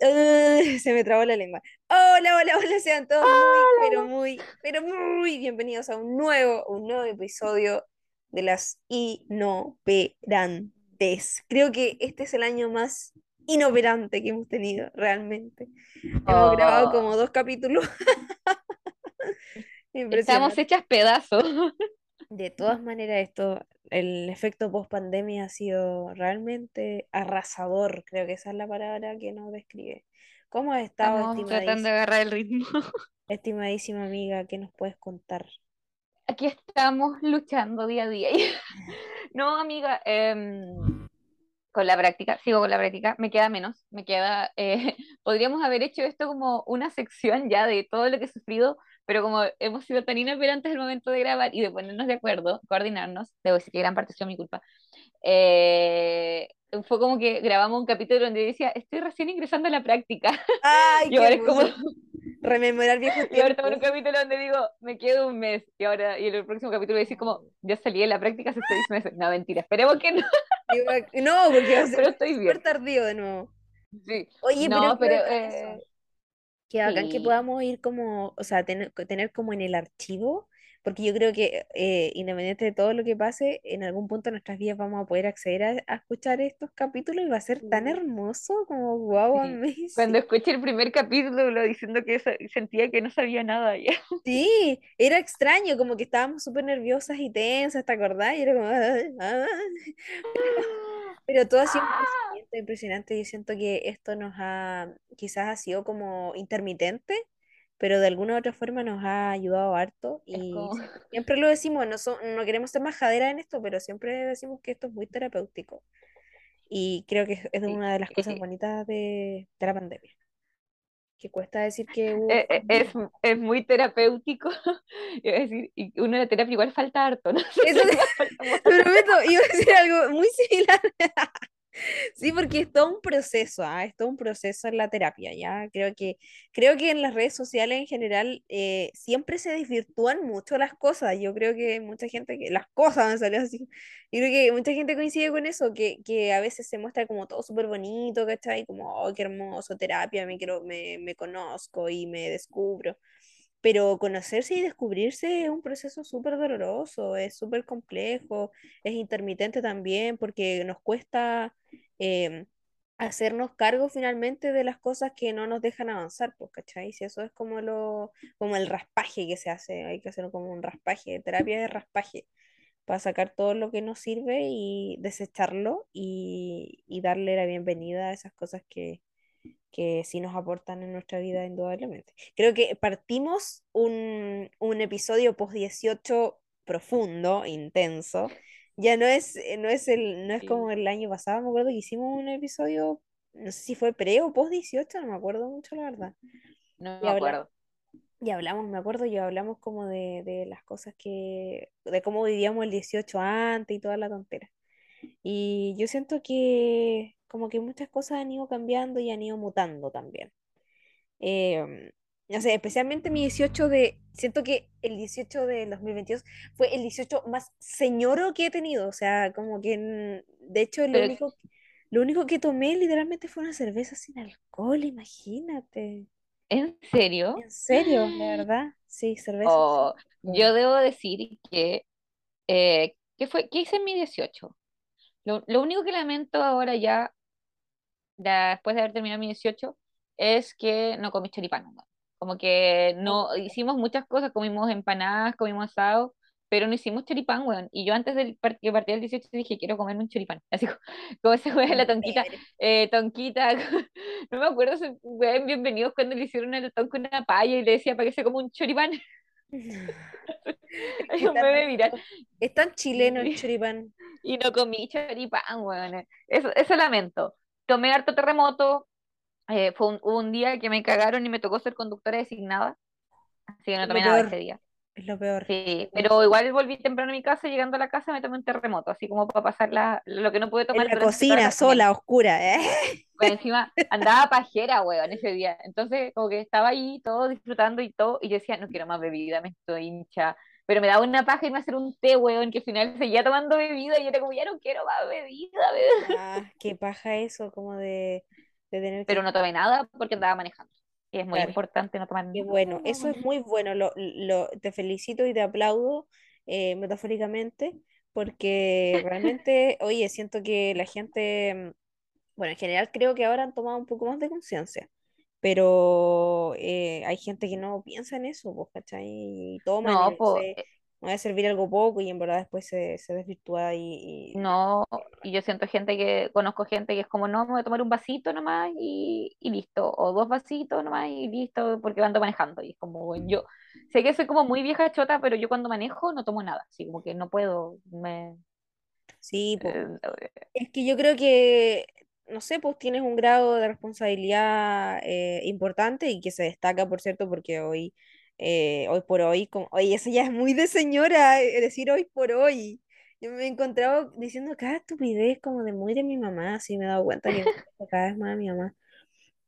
se me trabó la lengua. Hola, hola, hola, sean todos muy, pero muy, pero muy bienvenidos a un nuevo, un nuevo episodio de las inoperantes. Creo que este es el año más inoperante que hemos tenido, realmente. Hemos grabado Oh, como dos capítulos. estamos hechas pedazos. De todas maneras, esto, el efecto post pandemia ha sido realmente arrasador. Creo que esa es la palabra que nos describe. ¿Cómo has estado, Estamos tratando de agarrar el ritmo. estimadísima amiga? ¿Qué nos puedes contar? Aquí estamos luchando día a día. No, amiga, em, con la práctica, sigo con la práctica, me queda menos, me queda, eh, podríamos haber hecho esto como una sección ya de todo lo que he sufrido, pero como hemos sido tan inoperantes al momento de grabar y de ponernos de acuerdo, coordinarnos, debo decir que gran parte sido mi culpa, eh, fue como que grabamos un capítulo donde decía, estoy recién ingresando a la práctica, ¡Ay, y ahora es como! Rememorar viejos y ahora estamos en un tiempos. capítulo donde digo, me quedo un mes, y ahora, y el próximo capítulo voy a decir como, ya salí de la práctica hace seis meses, no, mentira, esperemos que no, No, porque va a ser pero estoy bien, tardío de nuevo. sí, Oye, pero no, pero... Eh, eso. Qué bacán que Sí, podamos ir como, o sea, tener, tener como en el archivo, porque yo creo que eh, independiente de todo lo que pase, en algún punto de nuestras vidas vamos a poder acceder a, a escuchar estos capítulos y va a ser tan sí, hermoso como wow, sí. Cuando escuché el primer capítulo lo diciendo que sentía que no sabía nada ya. Sí, era extraño, como que estábamos súper nerviosas y tensas, ¿te acordás? Y era como, "Ay, ay". Pero todo ha sido ¡Ah! crecimiento impresionante. Yo siento que esto nos ha, quizás ha sido como intermitente, pero de alguna u otra forma nos ha ayudado harto. Y como, sie- siempre lo decimos, no, so- no queremos ser majadera en esto, pero siempre decimos que esto es muy terapéutico. Y creo que es una de las cosas bonitas de, de la pandemia, que cuesta decir que hubo e- e- es, pandemia. es muy terapéutico. Es decir, y uno de terapia igual falta harto, no Eso te prometo, iba a decir algo muy similar. Sí, porque es todo un proceso, ¿ah? Es todo un proceso en la terapia, ¿ya? Creo que, creo que en las redes sociales en general eh, siempre se desvirtúan mucho las cosas. Yo creo que mucha gente, que las cosas salió así. Yo creo que mucha gente coincide con eso, que, que a veces se muestra como todo súper bonito, ¿cachai? Como, oh, qué hermoso, terapia, me quiero, me, me conozco y me descubro. Pero conocerse y descubrirse es un proceso súper doloroso, es súper complejo, es intermitente también, porque nos cuesta em, hacernos cargo finalmente de las cosas que no nos dejan avanzar, pues, ¿cachai? Si eso es como lo, como el raspaje que se hace, hay que hacer como un raspaje, terapia de raspaje, para sacar todo lo que nos sirve y desecharlo y, y darle la bienvenida a esas cosas que, que sí nos aportan en nuestra vida indudablemente. Creo que partimos un, un episodio post 18 profundo, intenso. Ya no es, eh, no es el, no es como el año pasado, me acuerdo que hicimos un episodio, no sé si fue pre o post 18 no me acuerdo mucho la verdad. no Y me habla, acuerdo. y hablamos, me acuerdo, y hablamos como de, de las cosas que, de cómo vivíamos el 18 antes y toda la tontera. Y yo siento que como que muchas cosas han ido cambiando y han ido mutando también. Eh, no sé, especialmente mi 18 de, siento que el 18 del 2022 fue el 18 más señoro que he tenido. O sea, como que, mm, de hecho, lo Pero, único, lo único que tomé literalmente fue una cerveza sin alcohol, imagínate. ¿en serio? En serio, de verdad. Sí, cerveza Oh, yo debo decir que, eh, ¿qué fue? ¿Qué hice en mi 18? Lo, lo único que lamento ahora ya después de haber terminado mi 18, es que no comí choripán. weón. Como que no, hicimos muchas cosas, comimos empanadas, comimos asado, pero no hicimos choripán, weón. Y yo antes del que partía el 18 dije, quiero comerme un choripán. Así como, ese weón, la tonquita, eh, tonquita, no me acuerdo, ese weón, bienvenidos cuando le hicieron el tonco una paya y le decía para que se coma un choripán. Hay un meme viral. Es tan chileno el choripán. y no comí choripán, weón. Eso, eso lamento. Tomé harto terremoto, Eh, fue un, un día que me cagaron y me tocó ser conductora designada, así que no tomé nada ese día. es lo peor. Sí, pero igual volví temprano a mi casa, llegando a la casa me tomé un terremoto, así como para pasar la- lo que no pude En tomar la cocina, la mañana. sola, oscura, ¿eh? Pues encima andaba pajera, weón, ese día. Entonces, como que estaba ahí todo disfrutando y todo, y yo decía, no quiero más bebida, me estoy hincha. Pero me daba una paja irme a hacer un té, weón, que al final seguía tomando bebida y yo era como, ya no quiero más bebida, bebida. Ah, qué paja eso, como de, de tener pero que... no tomé nada porque andaba manejando. Y es muy Claro. importante no tomar Qué nada. bueno, eso es muy bueno, lo, lo- te felicito y te aplaudo eh, metafóricamente, porque realmente, oye, siento que la gente, mm, bueno, en general creo que ahora han tomado un poco más de conciencia, pero eh, hay gente que no piensa en eso, pues, ¿cachai? Y toman y No, pues, sé, me va a servir algo poco y en verdad después se, se desvirtúa y, y- no, y yo siento gente que, conozco gente que es como, no, me voy a tomar un vasito nomás y, y listo, o dos vasitos nomás y listo, porque ando manejando. Y es como, bueno, yo sé que soy como muy vieja chota, pero yo cuando manejo no tomo nada, así como que no puedo, me... sí, pues. eh, Es que yo creo que, no sé, pues tienes un grado de responsabilidad eh, importante y que se destaca, por cierto, porque hoy, eh, hoy por hoy, como, oye, eso ya es muy de señora, eh, decir hoy por hoy. Yo me he encontrado diciendo cada estupidez como de muy de mi mamá, así me he dado cuenta que cada vez más a mi mamá.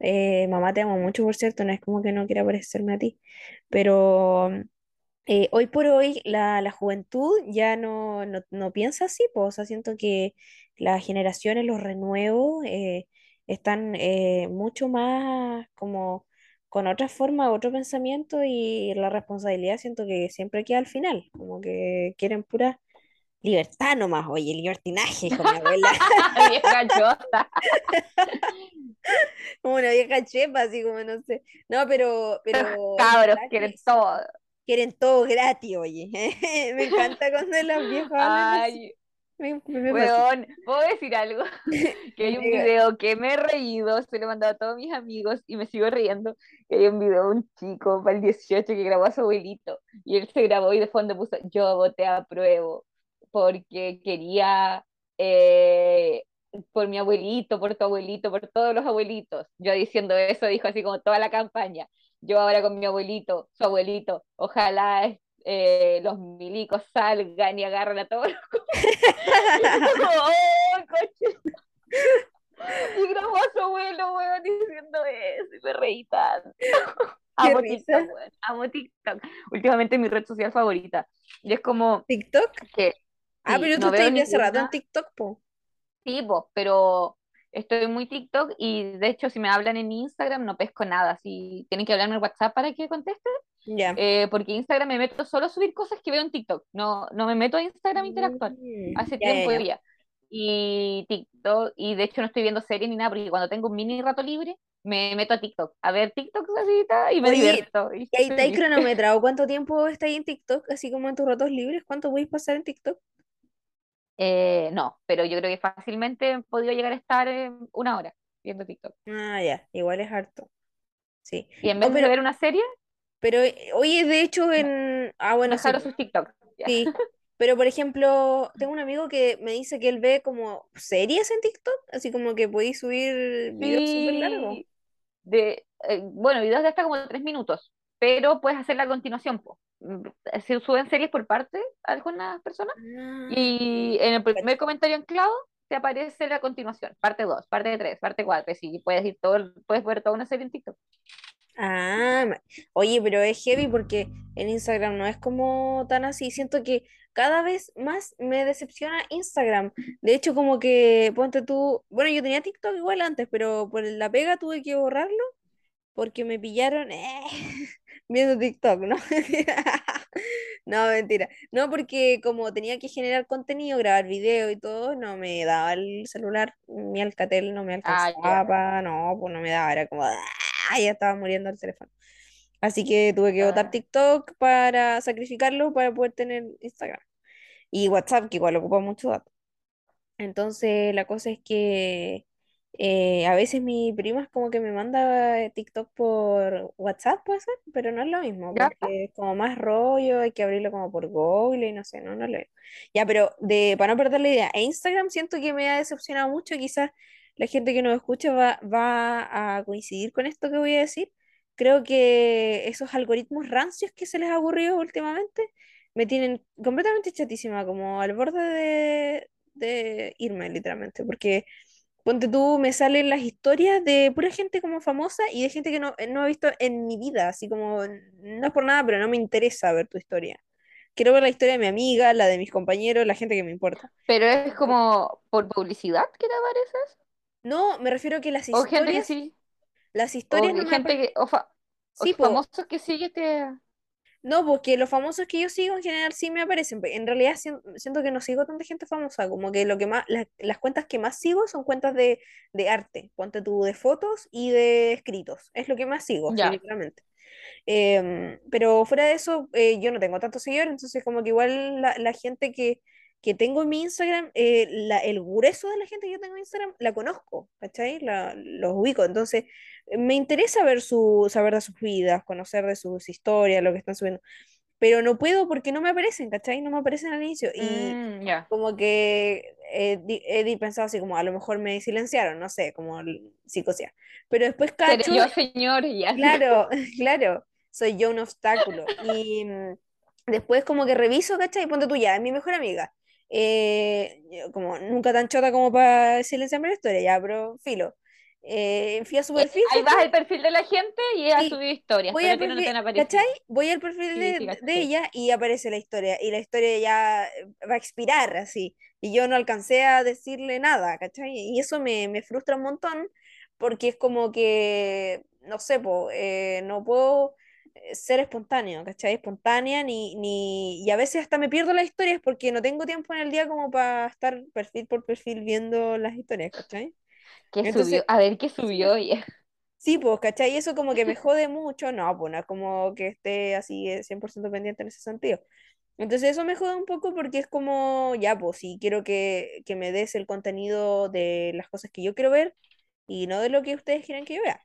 Eh, mamá, te amo mucho, por cierto, no es como que no quiera parecerme a ti, pero eh, hoy por hoy la, la juventud ya no, no, no piensa así, pues, o sea, siento que las generaciones, los renuevos, eh, están eh, mucho más como con otra forma, otro pensamiento y la responsabilidad siento que siempre queda al final, como que quieren pura libertad nomás, oye, libertinaje, dijo mi abuela, vieja chota. como una vieja chepa, así como no sé, no, pero, pero Cabros, quieren todo. quieren todo gratis, oye, me encanta cuando así. Ay, Me, me fascina. weón, ¿puedo decir algo? Que hay un video que me he reído, se lo he mandado a todos mis amigos y me sigo riendo. Que hay un video de un chico para el 18 que grabó a su abuelito y él se grabó y de fondo puso yo voté a pruebo porque quería eh, por mi abuelito, por tu abuelito, por todos los abuelitos. Yo diciendo eso, dijo así como toda la campaña. Yo ahora con mi abuelito, su abuelito, ojalá eh, los milicos salgan y agarren a todos los como, "Oh, coche". Y grabó a su abuelo, weón, diciendo eso, y me reí tanto. Amo risa. TikTok, weón, amo TikTok. Últimamente mi red social favorita. Y es como ¿TikTok? que, Ah, sí, pero tú no hace rato en TikTok, po. sí, po, pero estoy muy TikTok y de hecho si me hablan en Instagram no pesco nada. Si tienen que hablarme en WhatsApp para que conteste, Ya. eh, porque Instagram me meto solo a subir cosas que veo en TikTok. No, no me meto a Instagram a interactuar. Mm, hace ya, tiempo ya. ya. Y TikTok, y de hecho no estoy viendo series ni nada, porque cuando tengo un mini rato libre, me meto a TikTok, a ver TikTok así y me Oye, divierto. Y ¿Y ahí estoy está ahí feliz. cronometrado? ¿Cuánto tiempo está ahí en TikTok? Así como en tus ratos libres, ¿cuánto podéis pasar en TikTok? Eh, no, pero yo creo que fácilmente he podido llegar a estar una hora viendo TikTok. Ah, ya, igual es harto. Sí. Y en No, vez de pero, ver una serie, pero, eh, oye, de hecho, en. Ah, bueno, sí, sus TikTok. Sí. Pero, por ejemplo, tengo un amigo que me dice que él ve como series en TikTok, así como que podéis subir videos súper largos. Sí, de, eh, bueno, videos de hasta como tres minutos, pero puedes hacer la continuación. po. Mm, Se suben series por parte algunas personas Ah, y en el primer comentario anclado te aparece la continuación, parte 2, parte 3, parte 4, y puedes ir todo, puedes ver toda una serie en TikTok. Ah, oye, pero es heavy porque en Instagram no es como tan así. Siento que cada vez más me decepciona Instagram. De hecho, como que, ponte tú, bueno, yo tenía TikTok igual antes, pero por la pega tuve que borrarlo porque me pillaron eh, viendo TikTok, ¿no? No, mentira. No, porque como tenía que generar contenido, grabar video y todo, no me daba el celular, mi Alcatel no me Ah, alcanzaba, no, pues no me daba, era como, ¡ah! ya estaba muriendo el teléfono. Así que tuve que botar Ah, TikTok para sacrificarlo para poder tener Instagram. Y WhatsApp, que igual ocupa mucho datos. Entonces, la cosa es que eh, a veces mi prima es como que me manda TikTok por WhatsApp, puede ser, pero no es lo mismo, ¿Ya? porque es como más rollo, hay que abrirlo como por Google y no sé, no, no lo Ya, pero de, para no perder la idea, Instagram siento que me ha decepcionado mucho, quizás la gente que nos escucha va, va a coincidir con esto que voy a decir. Creo que esos algoritmos rancios que se les ha ocurrido últimamente me tienen completamente chatísima, como al borde de, de irme, literalmente, porque ponte tú, me salen las historias de pura gente como famosa y de gente que no, no he visto en mi vida, así como, no es por nada, pero no me interesa ver tu historia. Quiero ver la historia de mi amiga, la de mis compañeros, la gente que me importa. Pero es como por publicidad que te aparece eso. No, me refiero a que las O gente que historias, sí, las o historias no que me o, fa- o Sí, famosos que sigue este... No, porque los famosos que yo sigo en general sí me aparecen. En realidad sien- siento que no sigo tanta gente famosa, como que lo que más, las, las cuentas que más sigo son cuentas de, de arte, ponte tú de fotos y de escritos. Es lo que más sigo, literalmente. Em, pero fuera de eso, eh, yo no tengo tantos seguidores, entonces como que igual la, la gente que, que tengo en mi Instagram, eh, la- el grueso de la gente que yo tengo en Instagram, la conozco, ¿cachai? La, los ubico, entonces eh, me interesa ver su, saber de sus vidas, conocer de sus historias, lo que están subiendo, pero no puedo porque no me aparecen, ¿cachai? No me aparecen al inicio y Mm, ya. como que he, di- he pensado así como a lo mejor me silenciaron, no sé, como psicosear, pero después cacho yo, señor, ya. Claro, claro, soy yo un obstáculo. Y mm, después como que reviso, ¿cachai? Ponte tú ya, es mi mejor amiga. Eh, como nunca tan chota como para silenciarme la historia, ya, pero filo. Eh, fui a su Eh, perfil, ahí vas al perfil de la gente y Sí, subido historias, voy al a no perfil, aparecido. Voy al perfil Sí, sí, de, de ella y aparece la historia. Y la historia ya va a expirar así. Y yo no alcancé a decirle nada, ¿cachai? Y eso me, me frustra un montón porque es como que, no sé, po, eh, no puedo eh, ser espontáneo, ¿cachai? Espontánea ni, ni... Y a veces hasta me pierdo las historias porque no tengo tiempo en el día como para estar perfil por perfil viendo las historias, ¿cachai? ¿Qué Entonces... subió? A ver, ¿qué subió? ella? Sí, pues, ¿cachai? Y eso como que me jode mucho, no, pues no es como que esté así eh, 100% pendiente en ese sentido. Entonces eso me jode un poco porque es como, ya, pues si quiero que, que me des el contenido de las cosas que yo quiero ver y no de lo que ustedes quieren que yo vea.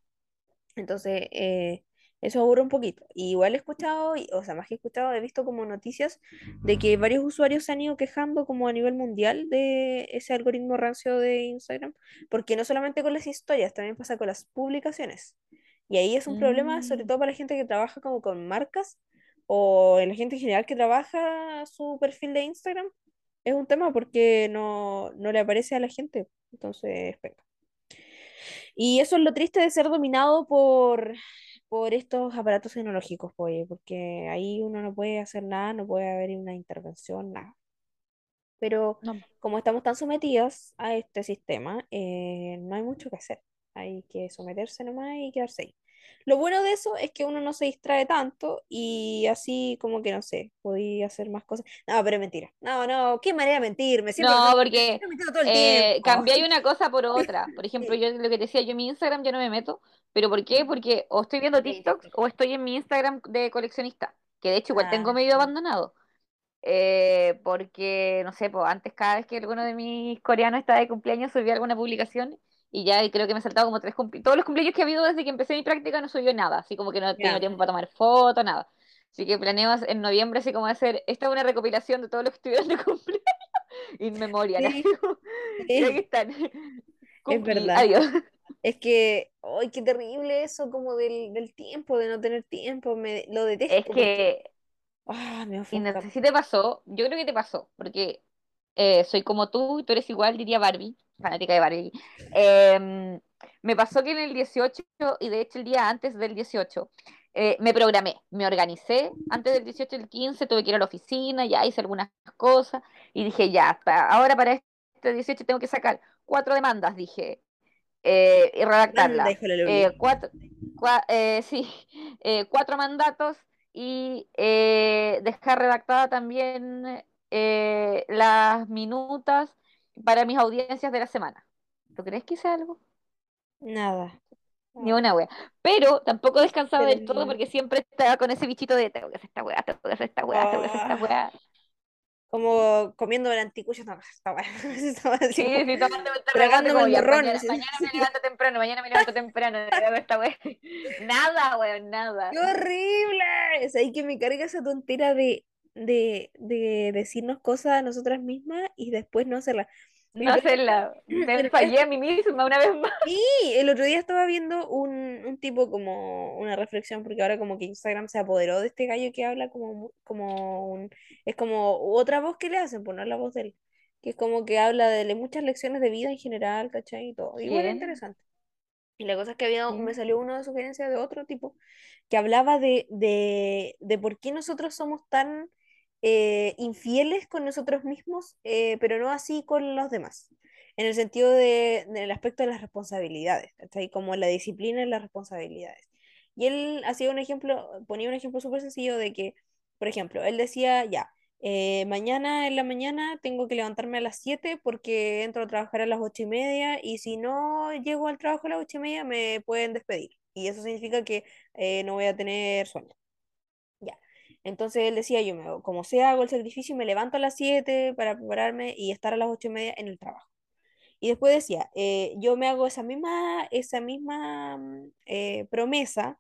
Entonces, eh, eso aburre un poquito. Y igual he escuchado, o sea, más que escuchado, he visto como noticias de que varios usuarios se han ido quejando como a nivel mundial de ese algoritmo rancio de Instagram, porque no solamente con las historias, también pasa con las publicaciones. Y ahí es un problema, sobre Mm, todo para la gente que trabaja como con marcas o en la gente en general que trabaja su perfil de Instagram. Es un tema porque no, no le aparece a la gente. Entonces, venga. Y eso es lo triste de ser dominado por, por estos aparatos tecnológicos, pues, porque ahí uno no puede hacer nada, no puede haber una intervención, nada. Pero no. como estamos tan sometidos a este sistema, eh, no hay mucho que hacer. Hay que someterse nomás y quedarse ahí. Lo bueno de eso es que uno no se distrae tanto y así como que, no sé, podía hacer más cosas. No, pero es mentira. No, no, qué manera de mentir. Me siento, No, porque eh, cambiáis una cosa por otra. Por ejemplo, yo lo que te decía, yo en mi Instagram ya no me meto. ¿Pero por qué? Porque o estoy viendo TikToks TikTok. o estoy en mi Instagram de coleccionista, que de hecho igual tengo Ah, medio sí. abandonado. Eh, porque, no sé, pues antes cada vez que alguno de mis coreanos estaba de cumpleaños subía alguna publicación y ya creo que me he saltado como tres cumpleaños. Todos los cumpleaños que ha habido desde que empecé mi práctica no subió nada, así como que no Ya. tiempo para tomar fotos, nada. Así que planeo en noviembre así como hacer, esta es una recopilación de todos los que estuvieron de cumpleaños, in memoriam, así Sí, aquí sí, están, es verdad. adiós. Es que, ¡ay, qué terrible eso como del, del tiempo, de no tener tiempo! Me, lo Es detesto porque, que ah, me Y no sé si te pasó, yo creo que te pasó, porque eh, soy como tú, y tú eres igual, diría Barbie, fanática de Barbie. Em, me pasó que en el 18, y de hecho el día antes del 18, eh, me programé, me organicé, antes del 18, el 15, tuve que ir a la oficina, ya hice algunas cosas, y dije, ya, pa- ahora para este 18 tengo que sacar cuatro demandas, dije, eh, y redactarlas. la Eh, cuatro, cua- eh, sí, cuatro mandatos y dejar redactada también las minutas para mis audiencias de la semana. ¿Tú crees que hice algo? Nada, Ni una wea. Pero tampoco descansaba Pero del todo porque siempre estaba con ese bichito de tengo que hacer esta wea, tengo que hacer esta wea, tengo que hacer esta Ah, wea. como comiendo el anticucho, no, estaba, estaba Sí, así como sí, remate tragándome el morrón. mañana, así, mañana me levanto temprano, mañana me levanto temprano, esta wea. Nada, weón, ¡Qué nada. horrible! Es ahí que me carga esa tontera de, de, de decirnos cosas a nosotras mismas y después no hacerlas. No hacerla. Me fallé a mí misma una vez más. Sí, el otro día estaba viendo un, un tipo como una reflexión, porque ahora como que Instagram se apoderó de este gallo que habla como, como un, es como otra voz que le hacen, pues no es la voz de él, que es como que habla de muchas lecciones de vida en general, ¿cachai? Y todo, igual ¿Quién? interesante. Y la cosa es que había, me salió una sugerencia de otro tipo que hablaba de, de, de por qué nosotros somos tan eh, infieles con nosotros mismos, eh, pero no así con los demás. en el sentido de, del aspecto de las responsabilidades, ¿cachai? Como la disciplina y las responsabilidades. Y él hacía un ejemplo, ponía un ejemplo súper sencillo de que, por ejemplo, él decía, ya, eh, mañana en la mañana tengo que levantarme a las 7 porque entro a trabajar a las 8 y media y si no llego al trabajo a las 8 y media me pueden despedir. Y eso significa que no voy a tener sueldo. Entonces él decía, yo me, como sea, hago el sacrificio y me levanto a las 7 para prepararme y estar a las 8 y media en el trabajo. Y después decía, eh, yo me hago esa misma, esa misma mm, promesa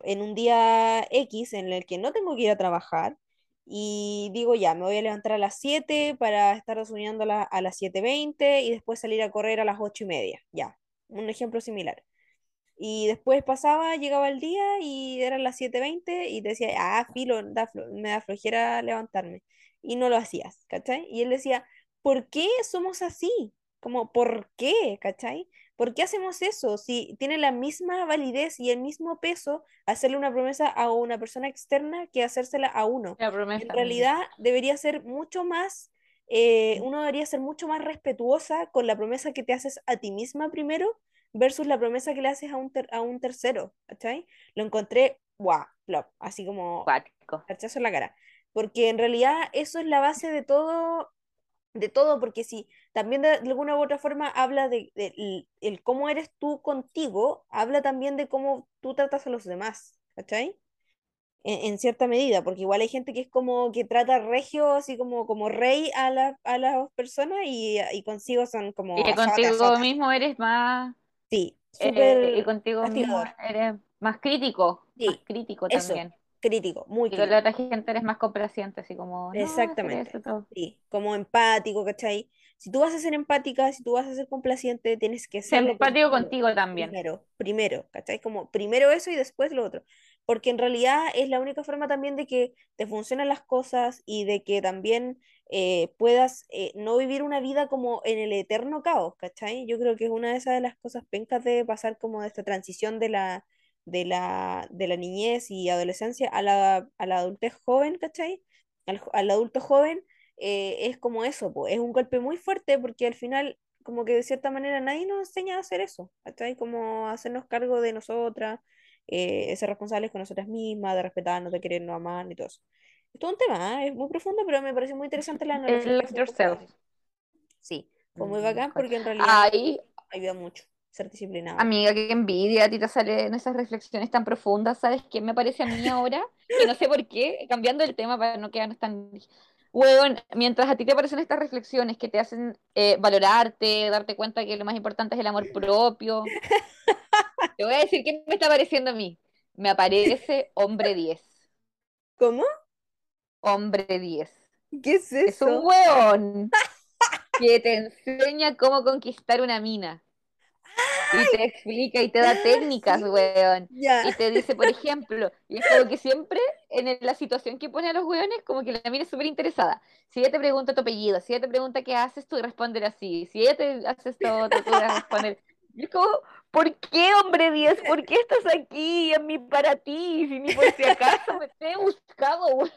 en un día X en el que no tengo que ir a trabajar y digo, ya, me voy a levantar a las 7 para estar soñando a, a las 7.20 y después salir a correr a las 8 y media. Ya, un ejemplo similar. Y después pasaba, llegaba el día y eran las 7.20 y decía, ah, filo, me da flojera levantarme. Y no lo hacías, ¿cachai? Y él decía, ¿por qué somos así? Como, ¿por qué? ¿cachai? ¿Por qué hacemos eso? Si tiene la misma validez y el mismo peso hacerle una promesa a una persona externa que hacérsela a uno. en realidad debería ser mucho más, eh, uno debería ser mucho más respetuosa con la promesa que te haces a ti misma primero versus la promesa que le haces a un, a un tercero, ¿cachai? Lo encontré, guau, wow, así como cachazo en la cara. Porque en realidad eso es la base de todo de todo, porque si también de, alguna u otra forma habla de, el, cómo eres tú contigo, habla también de cómo tú tratas a los demás, ¿cachai? En, cierta medida, porque igual hay gente que es como que trata regio, así como, como rey a, la, a las personas y, y, consigo son como... Y contigo mismo eres más... Sí, eh, súper... y contigo mismo eres más crítico, más crítico también crítico, muy crítico. Y la otra gente eres más complaciente, así como. Exactamente. sí, como empático, ¿cachai? Si tú vas a ser empática, si tú vas a ser complaciente, tienes que ser. empático contigo también. Primero, primero, ¿cachai? Como primero eso y después lo otro. Porque en realidad es la única forma también de que te funcionen las cosas y de que también eh, puedas eh, no vivir una vida como en el eterno caos, ¿cachai? Yo creo que es una de esas de las cosas pencas de pasar como de esta transición de la de la, de la niñez y adolescencia a la, a la adultez joven, ¿cachai? Al, al adulto joven, eh, es como eso, pues, es un golpe muy fuerte porque al final, como que de cierta manera nadie nos enseña a hacer eso, ¿cachai? Como hacernos cargo de nosotras, eh, ser responsables con nosotras mismas, de respetarnos, de querernos amar y todo eso. Es todo un tema, ¿eh? es muy profundo, pero me parece muy interesante la analogía. Sí, fue muy bacán porque en realidad ayuda mucho ser disciplinado. Amiga, qué envidia, a ti te salen esas reflexiones tan profundas, ¿sabes qué me parece a mí ahora? que no sé por qué, cambiando el tema para no quedarnos tan... Bueno, mientras a ti te aparecen estas reflexiones que te hacen eh, valorarte, darte cuenta que lo más importante es el amor propio, te voy a decir qué me está pareciendo a mí. Me aparece hombre 10. ¿Cómo? Hombre 10. ¿Qué es eso? Es un hueón que te enseña cómo conquistar una mina y te explica y te da técnicas, weón. Y te dice, por ejemplo, y es como que siempre en la situación que pone a los weones, como que la mina es súper interesada. Si ella te pregunta tu apellido, si ella te pregunta qué haces, tú respondes así. Si ella te hace esto, tú vas a responder. Y es como, ¿por qué, hombre 10? ¿Por qué estás aquí en mi para ti? Si ni por si acaso me te he buscado, weón.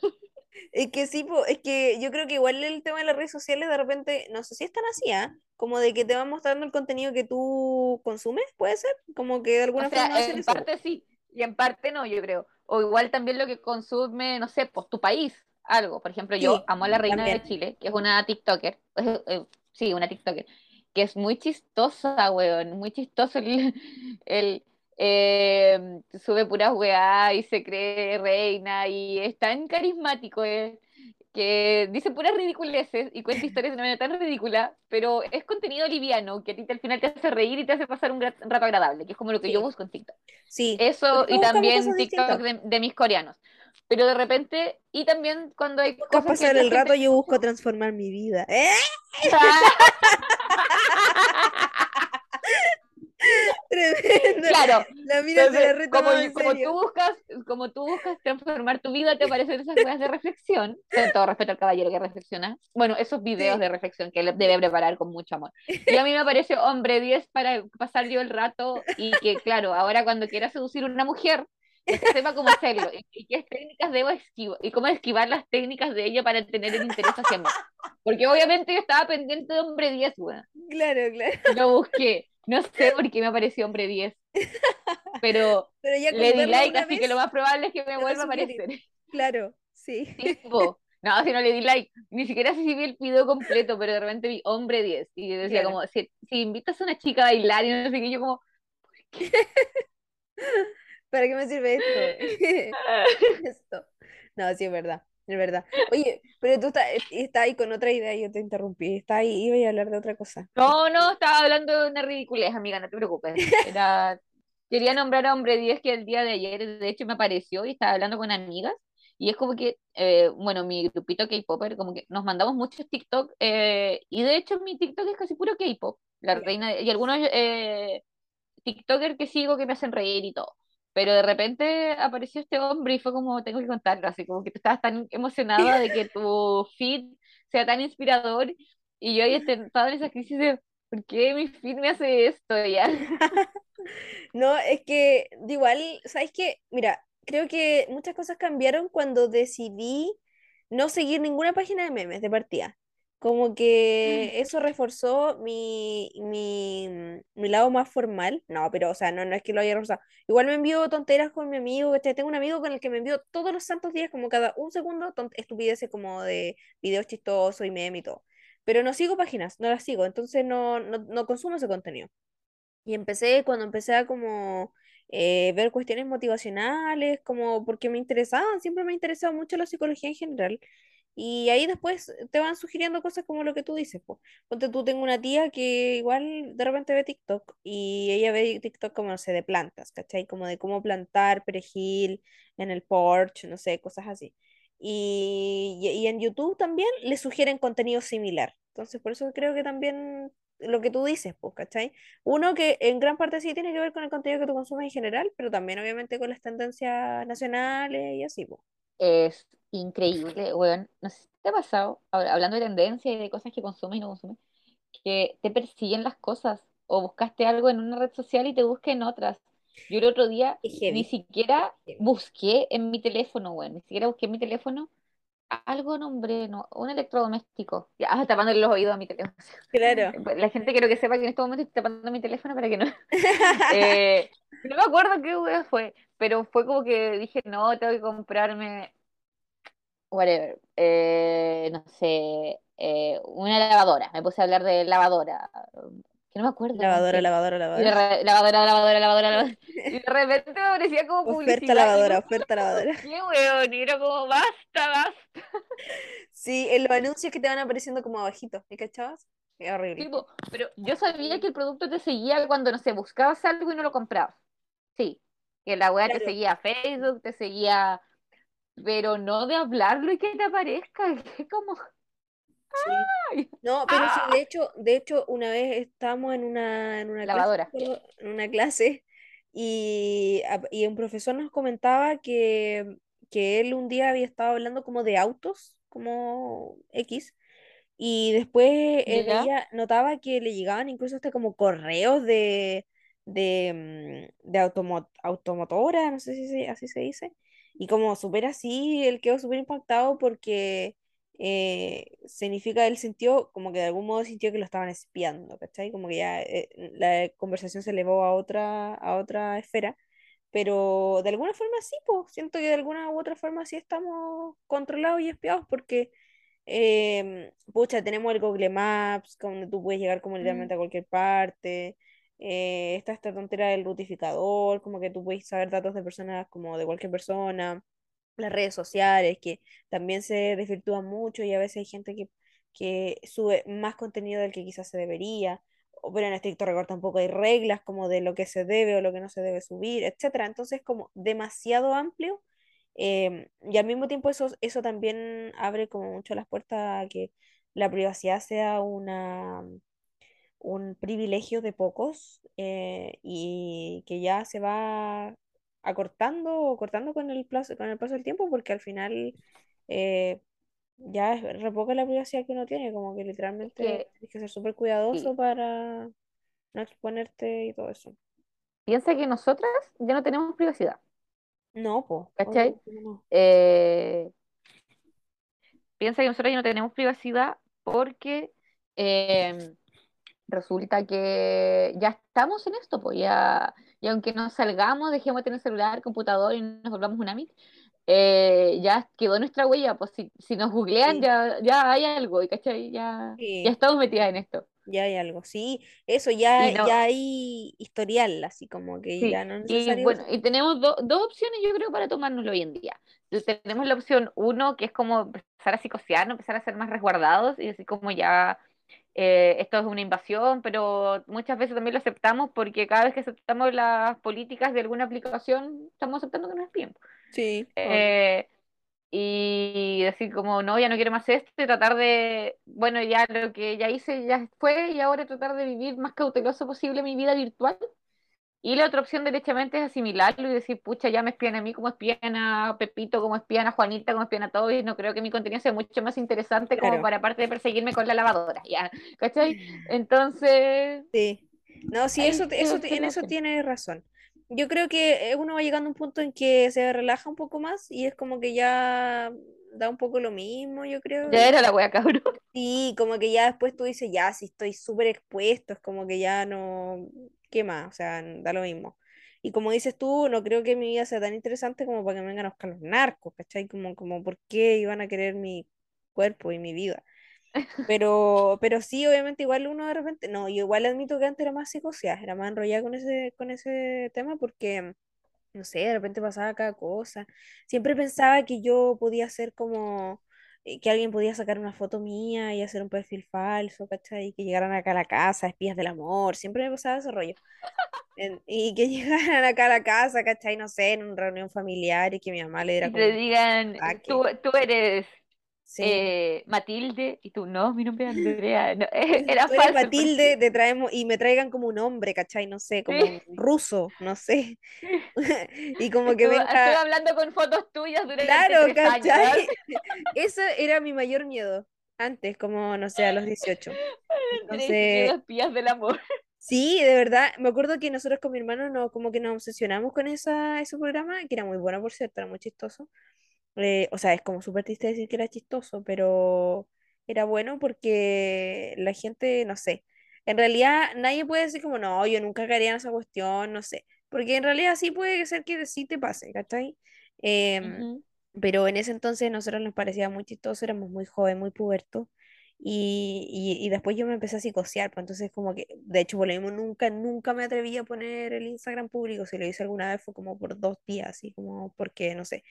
Es que sí, es que yo creo que igual el tema de las redes sociales de repente, no sé si están así, ¿ah? Como de que te van mostrando el contenido que tú consumes, ¿puede ser? Como que de alguna forma en parte sí, y en parte no, yo creo. O igual también lo que consume, no sé, pues tu país, algo. Por ejemplo, yo amo a la reina de Chile, que es una TikToker, eh, sí, una TikToker, que es muy chistosa, weón, muy chistoso el eh, sube puras weá y se cree reina y es tan carismático eh, que dice puras ridiculeces y cuenta historias de una manera tan ridícula, pero es contenido liviano que a ti al final te hace reír y te hace pasar un rato agradable, que es como lo que yo busco en TikTok. Sí. Eso y también TikTok de, mis coreanos. Pero de repente, y también cuando hay cosas. pasar el rato, yo busco transformar mi vida. ¿Eh? Claro. como, como, tú buscas, como tú buscas transformar tu vida, te aparecen esas cosas de reflexión. Con todo respeto al caballero que reflexiona. Bueno, esos videos de reflexión que él debe preparar con mucho amor. Y a mí me aparece hombre 10 para pasar yo el rato y que, claro, ahora cuando quiera seducir a una mujer, que sepa cómo hacerlo y, qué técnicas debo esquivar y cómo esquivar las técnicas de ella para tener el interés hacia mí. porque obviamente yo estaba pendiente de hombre 10, weón. Claro, claro. Lo busqué. No sé por qué me apareció hombre 10. Pero, Pero ya le di like, así que lo más probable es que me vuelva a aparecer. Claro, sí. Tipo, no, si no le di like, ni siquiera sé si vi el video completo, pero de repente vi hombre 10 y yo decía Claro. como, si, si invitas a una chica a bailar y no sé qué, yo como, ¿Para qué me sirve esto? Esto. No, sí, es verdad, es verdad. Oye, pero tú estás, estás ahí con otra idea, yo te interrumpí. Estás ahí, iba a hablar de otra cosa. no, no, estaba hablando de una ridiculez, amiga, no te preocupes. Era, quería nombrar a hombre 10 que el día de ayer, de hecho, me apareció y estaba hablando con amigas. Y es como que, eh, bueno, mi grupito K-Popper, como que nos mandamos muchos TikTok, eh, y de hecho mi TikTok es casi puro K-Pop, la reina, de- y algunos eh, TikToker que sigo que me hacen reír y todo. Pero de repente apareció este hombre y fue como, tengo que contarlo, así como que tú estabas tan emocionada de que tu feed sea tan inspirador y yo ahí estaba en esa crisis de, ¿por qué mi feed me hace esto ya? No, es que igual, ¿sabes qué? Mira, creo que muchas cosas cambiaron cuando decidí no seguir ninguna página de memes de partida. Como que eso reforzó mi, mi, mi lado más formal. No, pero, o sea, no, no es que lo haya reforzado. Igual me envío tonteras con mi amigo. ¿cachai? Tengo un amigo con el que me envío todos los santos días, como cada un segundo, estupideces como de videos chistosos y meme y todo. Pero no sigo páginas, no las sigo, entonces no, no, no consumo ese contenido. Y empecé, cuando empecé a como eh, ver cuestiones motivacionales, como porque me interesaban, siempre me ha interesado mucho la psicología en general. Y ahí después te van sugiriendo cosas como lo que tú dices, pues. Ponte tú, tengo una tía que igual de repente ve TikTok y ella ve TikTok como, no sé, de plantas, ¿cachai? Como de cómo plantar perejil en el porch, no sé, cosas así. Y, y, y en YouTube también le sugieren contenido similar. Entonces, por eso creo que también lo que tú dices, pues, ¿cachai? Uno que en gran parte sí tiene que ver con el contenido que tú consumes en general, pero también obviamente con las tendencias nacionales y así, pues. Es increíble, weón. No sé si te ha pasado, hab- hablando de tendencia y de cosas que consumes y no consumes, que te persiguen las cosas o buscaste algo en una red social y te busca en otras. Yo el otro día ni siquiera busqué en mi teléfono, weón, ni siquiera busqué en mi teléfono algo nombre, no, un electrodoméstico. Ya, ah, tapándole los oídos a mi teléfono. Claro. La gente quiero que sepa que en este momento estoy tapando mi teléfono para que no... Eh, no me acuerdo qué weón fue, pero fue como que dije, no, tengo que comprarme whatever, eh, no sé, eh, una lavadora. Me puse a hablar de lavadora, que no me acuerdo, Lavadora, lavadora, lavadora. re- lavadora, lavadora, lavadora, lavadora. Y de repente me parecía como Oferta publicidad y lavadora, oferta lavadora. qué weón, y era como, basta, basta. Sí, en los anuncios que te van apareciendo como abajito, ¿me cachabas? Es horrible. Tipo, pero yo sabía que el producto te seguía cuando, no sé, buscabas algo y no lo comprabas. Sí, que la weá te seguía a Facebook, te seguía, pero no de hablarlo y que te aparezca. Es como, Sí. No, pero sí, ¡ah! de hecho, de hecho, una vez estábamos en una, en una clase, Lavadora. acuerdo, en una clase, y, y un profesor nos comentaba que, que él un día había estado hablando como de autos, como X, y después veía, notaba que le llegaban incluso hasta como correos de, de, mm, de automo- automotora, no sé si así se dice, y como súper así, él quedó súper impactado porque eh, significa, él sintió, como que de algún modo sintió que lo estaban espiando, ¿cachai? Como que ya eh, la conversación se elevó a otra, a otra esfera. Pero de alguna forma sí, pues, siento que de alguna u otra forma sí estamos controlados y espiados porque Em, pucha, tenemos el Google Maps, donde tú puedes llegar como Mm, literalmente a cualquier parte. Eh, está esta tontera del rutificador, como que tú puedes saber datos de personas como de cualquier persona. Las redes sociales, que también se desvirtúan mucho y a veces hay gente que, que sube más contenido del que quizás se debería. Pero en estricto rigor tampoco hay reglas como de lo que se debe o lo que no se debe subir, etcétera. Entonces, como demasiado amplio Em, y al mismo tiempo eso, eso también abre como mucho las puertas a que la privacidad sea una, un privilegio de pocos eh, y que ya se va acortando o cortando con el plazo, con el paso del tiempo porque al final eh, ya es re poca la privacidad que uno tiene, como que literalmente que, tienes que ser súper sí, cuidadoso para no exponerte y todo eso. piensa que nosotras ya no tenemos privacidad, No, pues, ¿cachai? no. Eh, piensa que nosotros ya no tenemos privacidad porque eh, resulta que ya estamos en esto, pues ya, y aunque nos salgamos, dejemos de tener celular, computador y nos volvamos una MIT, eh, ya quedó nuestra huella, pues si, si nos googlean Sí, ya, ya hay algo, ¿cachai? Ya, ya sí, estamos metidas en esto. ya hay algo. Sí, eso, ya, no, ya hay historial, así como que sí, ya no es y bueno, y tenemos do- dos opciones yo creo para tomárnoslo hoy en día. Entonces, tenemos la opción uno, que es como empezar a psicosear, empezar a ser más resguardados y así como ya eh, esto es una invasión, pero muchas veces también lo aceptamos porque cada vez que aceptamos las políticas de alguna aplicación, estamos aceptando que nos espíen. Sí, obvio. Eh, y decir como, no, ya no quiero más esto y tratar de, bueno, ya lo que ya hice ya fue y ahora tratar de vivir más cauteloso posible mi vida virtual. Y la otra opción derechamente es asimilarlo y decir, pucha, ya me espían a mí como espían a Pepito, como espían a Juanita, como espían a todos, y no creo que mi contenido sea mucho más interesante como Claro. para aparte de perseguirme con la lavadora, ¿ya? ¿Cachai? Entonces, Sí. No, sí, eso, eso, en eso tienes razón. Yo creo que eh, uno va llegando a un punto en que se relaja un poco más y es como que ya da un poco lo mismo, yo creo. Ya era la wea, cabrón. sí, como que ya después tú dices, ya, si estoy súper expuesto, es como que ya no, ¿qué más? O sea, da lo mismo. Y como dices tú, no creo que mi vida sea tan interesante como para que me vengan a buscar los narcos, ¿cachai? Como, como, ¿por qué iban a querer mi cuerpo y mi vida? Pero, pero sí, obviamente, igual uno de repente, no, yo igual admito que antes era más psicoseada, era más enrollada con ese, con ese tema porque, no sé, de repente pasaba cada cosa. Siempre pensaba que yo podía hacer como, eh, que alguien podía sacar una foto mía y hacer un perfil falso, ¿cachai? Y que llegaran acá a la casa, espías del amor, siempre me pasaba ese rollo. En- y que llegaran acá a la casa, ¿cachai? No sé, en una reunión familiar y que mi mamá le diera Y como te digan, tú, tú eres Sí. eh, Matilde, y tú, no, mi nombre es Andrea. No, era Tú falso Matilde, te traemos y me traigan como un hombre, ¿cachai? No sé, como Sí. un ruso, no sé. Y como que venga, hablando con fotos tuyas durante claro, tres años. ¿cachai? Eso era mi mayor miedo antes, como, no sé, a los 18. Andrea Isidro, Entonces, espías del amor. sí, de verdad, me acuerdo que nosotros con mi hermano no, como que nos obsesionamos con esa, ese programa, que era muy bueno, por cierto, era muy chistoso. Eh, o sea, es como súper triste decir que era chistoso, pero era bueno porque la gente, no sé, en realidad nadie puede decir como, no, yo nunca caería en esa cuestión, no sé, porque en realidad sí puede ser que sí te pase, ¿cachai? Em, Ujú. pero en ese entonces a nosotros nos parecía muy chistoso, éramos muy jóvenes, muy pubertos. Y, y, y después yo me empecé a psicosear, pues entonces como que, de hecho, por lo mismo nunca, nunca me atreví a poner el Instagram público, si lo hice alguna vez fue como por dos días, así como porque, no sé,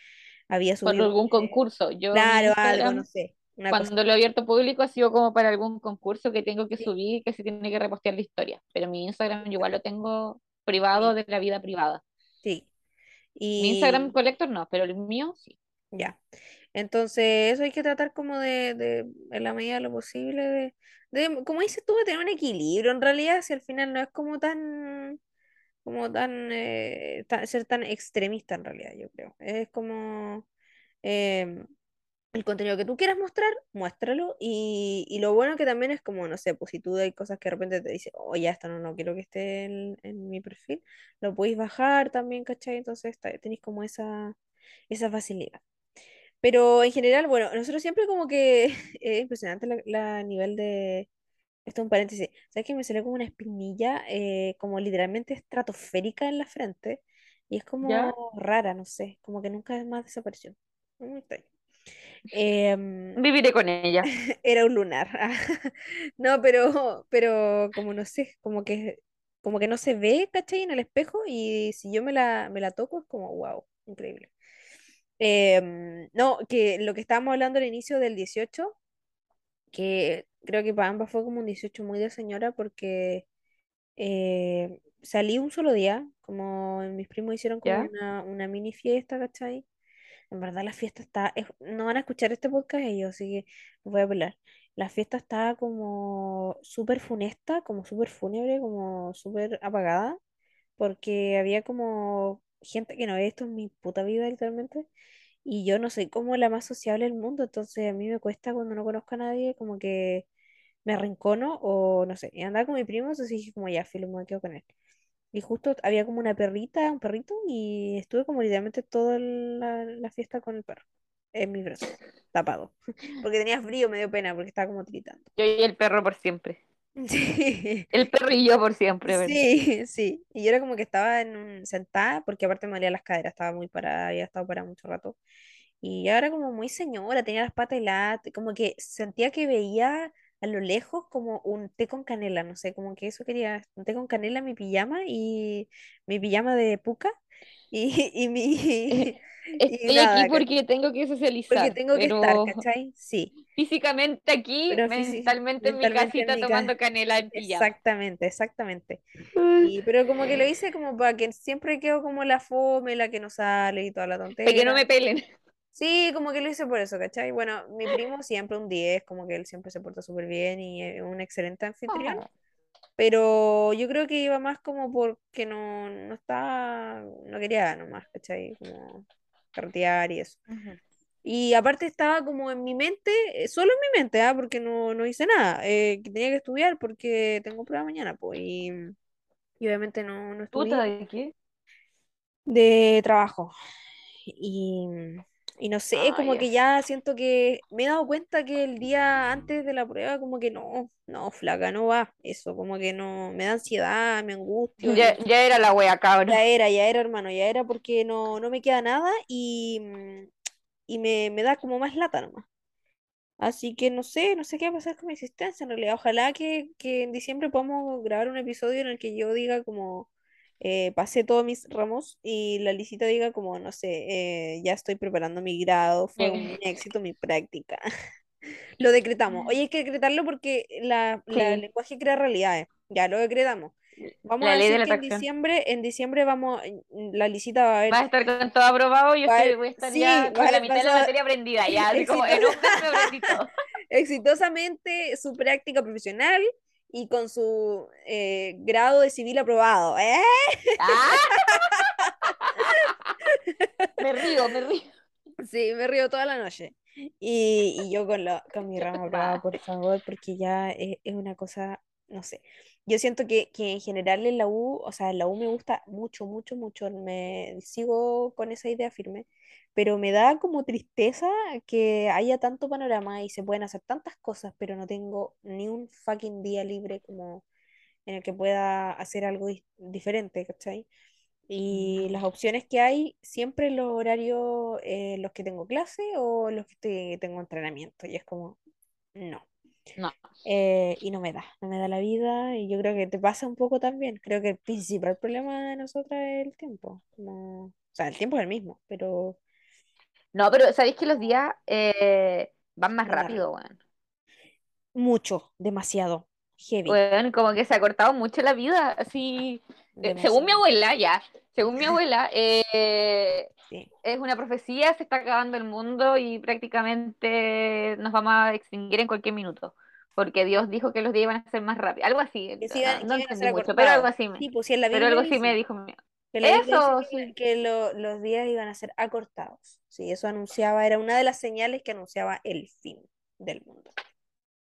había Por subido, algún eh, concurso. Yo, claro, algo, no sé, una cosa. cuando lo he abierto público, ha sido como para algún concurso que tengo que Sí, subir y que se tiene que repostear la historia. Pero mi Instagram yo igual lo tengo privado de la vida privada. sí. Mi Instagram Collector no, pero el mío sí. ya. Entonces, eso hay que tratar como de, de en la medida de lo posible, de, de, como dices tú, de tener un equilibrio. En realidad, si al final no es como tan, como tan, eh, ser tan extremista en realidad, yo creo. Es como, em, el contenido que tú quieras mostrar, muéstralo. Y, y lo bueno que también es como, no sé, pues si tú hay cosas que de repente te dice, oh, ya esto no, no quiero que esté en, en mi perfil, lo podéis bajar también, ¿cachai? Entonces tenéis como esa, esa facilidad. Pero en general, bueno, nosotros siempre como que es impresionante la nivel de... Esto es un paréntesis. ¿Sabes que me salió como una espinilla, eh, como literalmente estratosférica en la frente? Y es ¿Ya? como rara, no sé, como que nunca más desapareció. Muy extraño. Em, Viviré con ella. era un lunar. No, pero, pero como no sé, como que, como que no se ve, ¿cachai? En el espejo y si yo me la, me la toco es como, wow, increíble. Em, no, que lo que estábamos hablando al inicio del 18 que creo que para ambas fue como un 18 muy de señora porque eh, salí un solo día, como mis primos hicieron como ¿Ya? una, una mini fiesta, ¿cachai? En verdad la fiesta está, es- no van a escuchar este podcast ellos, así que voy a hablar. La fiesta estaba como súper funesta, como súper fúnebre, como súper apagada, porque había como gente que no había visto en mi puta vida literalmente, y yo no soy como la más sociable del mundo, entonces a mí me cuesta cuando no conozco a nadie, como que me arrincono o no sé, y andaba con mi primo, entonces dije como ya, filo, me quedo con él. Y justo había como una perrita, un perrito, y estuve como literalmente toda la, la fiesta con el perro. en mi brazo, tapado. Porque tenía frío, me dio pena, porque estaba como tiritando. Yo y el perro por siempre. Sí, El yo por siempre, ¿verdad? sí, sí. Y yo era como que estaba en un- sentada, porque aparte me dolía las caderas, estaba muy parada, había estado parada mucho rato. Y ya era como muy señora, tenía las patas heladas, como que sentía que veía a lo lejos como un té con canela, no sé, como que eso quería, un té con canela mi pijama y mi pijama de puca y, y mi... Estoy aquí porque tengo que porque socializar, tengo que estar, ¿cachai? Sí, físicamente aquí, pero mentalmente en mi en casita mi tomando canela en pijama. Exactamente, exactamente. Para Y, pero como que lo hice como para que siempre quedo como la fome, la que no sale y toda la que no me pelen. Sí, como que lo hice por eso, ¿cachai? Bueno, mi primo siempre un 10 como que él siempre se porta súper bien y es un excelente anfitrión. Oh. Pero yo creo que iba más como porque no, no estaba, no quería nomás, ¿cachai? Como carretear y eso. Y aparte estaba como en mi mente, eh, solo en mi mente, ¿ah? Porque no, no hice nada, eh, que tenía que estudiar porque tengo prueba mañana, pues, y, y obviamente no, no estudié ¿Puta de qué? de trabajo. Y, y no sé, Ah, como que ya siento que me he dado cuenta que el día antes de la prueba, como que no, no, flaca, no va, eso, como que no, me da ansiedad, me angustio Ya, y ya era la wea, cabrón. ya era, ya era, hermano, ya era porque no, no me queda nada y, mm, y me, me da como más lata nomás. Así que no sé, no sé qué va a pasar con mi existencia en realidad. Ojalá que, que en diciembre podamos grabar un episodio en el que yo diga como eh, pasé todos mis ramos y la Licita diga como, no sé, eh, ya estoy preparando mi grado, fue un éxito mi práctica. Lo decretamos. Oye, hay que decretarlo porque la, la- el Sí, lenguaje crea realidades. Ya lo decretamos. Vamos a la de decir la que en diciembre, en diciembre vamos, la Licita va a ver, Va a estar con todo aprobado y yo va a estoy- haber- voy a estar sí, ya a con la haber mitad de la materia aprendida, ya, así como en un mes me aprendí todo. exitosamente su práctica profesional y con su eh, grado de civil aprobado. ¿eh? ¡Ah! Me río, me río. Sí, me río toda la noche. Y, y yo con, la, con mi ¿Qué te ramo aprobado, por favor, porque ya es, es una cosa, no sé. Yo siento que, que en general en la U, o sea, en la U me gusta mucho, mucho, mucho. Me sigo con esa idea firme, pero me da como tristeza que haya tanto panorama y se pueden hacer tantas cosas, pero no tengo ni un fucking día libre como en el que pueda hacer algo diferente, ¿cachai? Y las opciones que hay, siempre los horarios, eh, los que tengo clase o los que tengo entrenamiento. Y es como, no. No, Eh, y no me da, no me da la vida. Y yo creo que te pasa un poco también. Creo que el principal problema de nosotras es el tiempo. como- o sea, el tiempo es el mismo, pero no, pero ¿sabéis que los días eh, van más rápido, weón? Mucho, demasiado, heavy, Weón, como que se ha cortado mucho la vida, así. eh, según mi abuela, ya, según mi abuela, eh, Sí. es una profecía, se está acabando el mundo y prácticamente nos vamos a extinguir en cualquier minuto, porque Dios dijo que los días iban a ser más rápidos, algo así, no, no entendí mucho, pero algo así me, Sí, pues sí, en la pero algo así me dijo. Que Eso, sí. que lo- los días iban a ser acortados. Sí, eso anunciaba, era una de las señales que anunciaba el fin del mundo.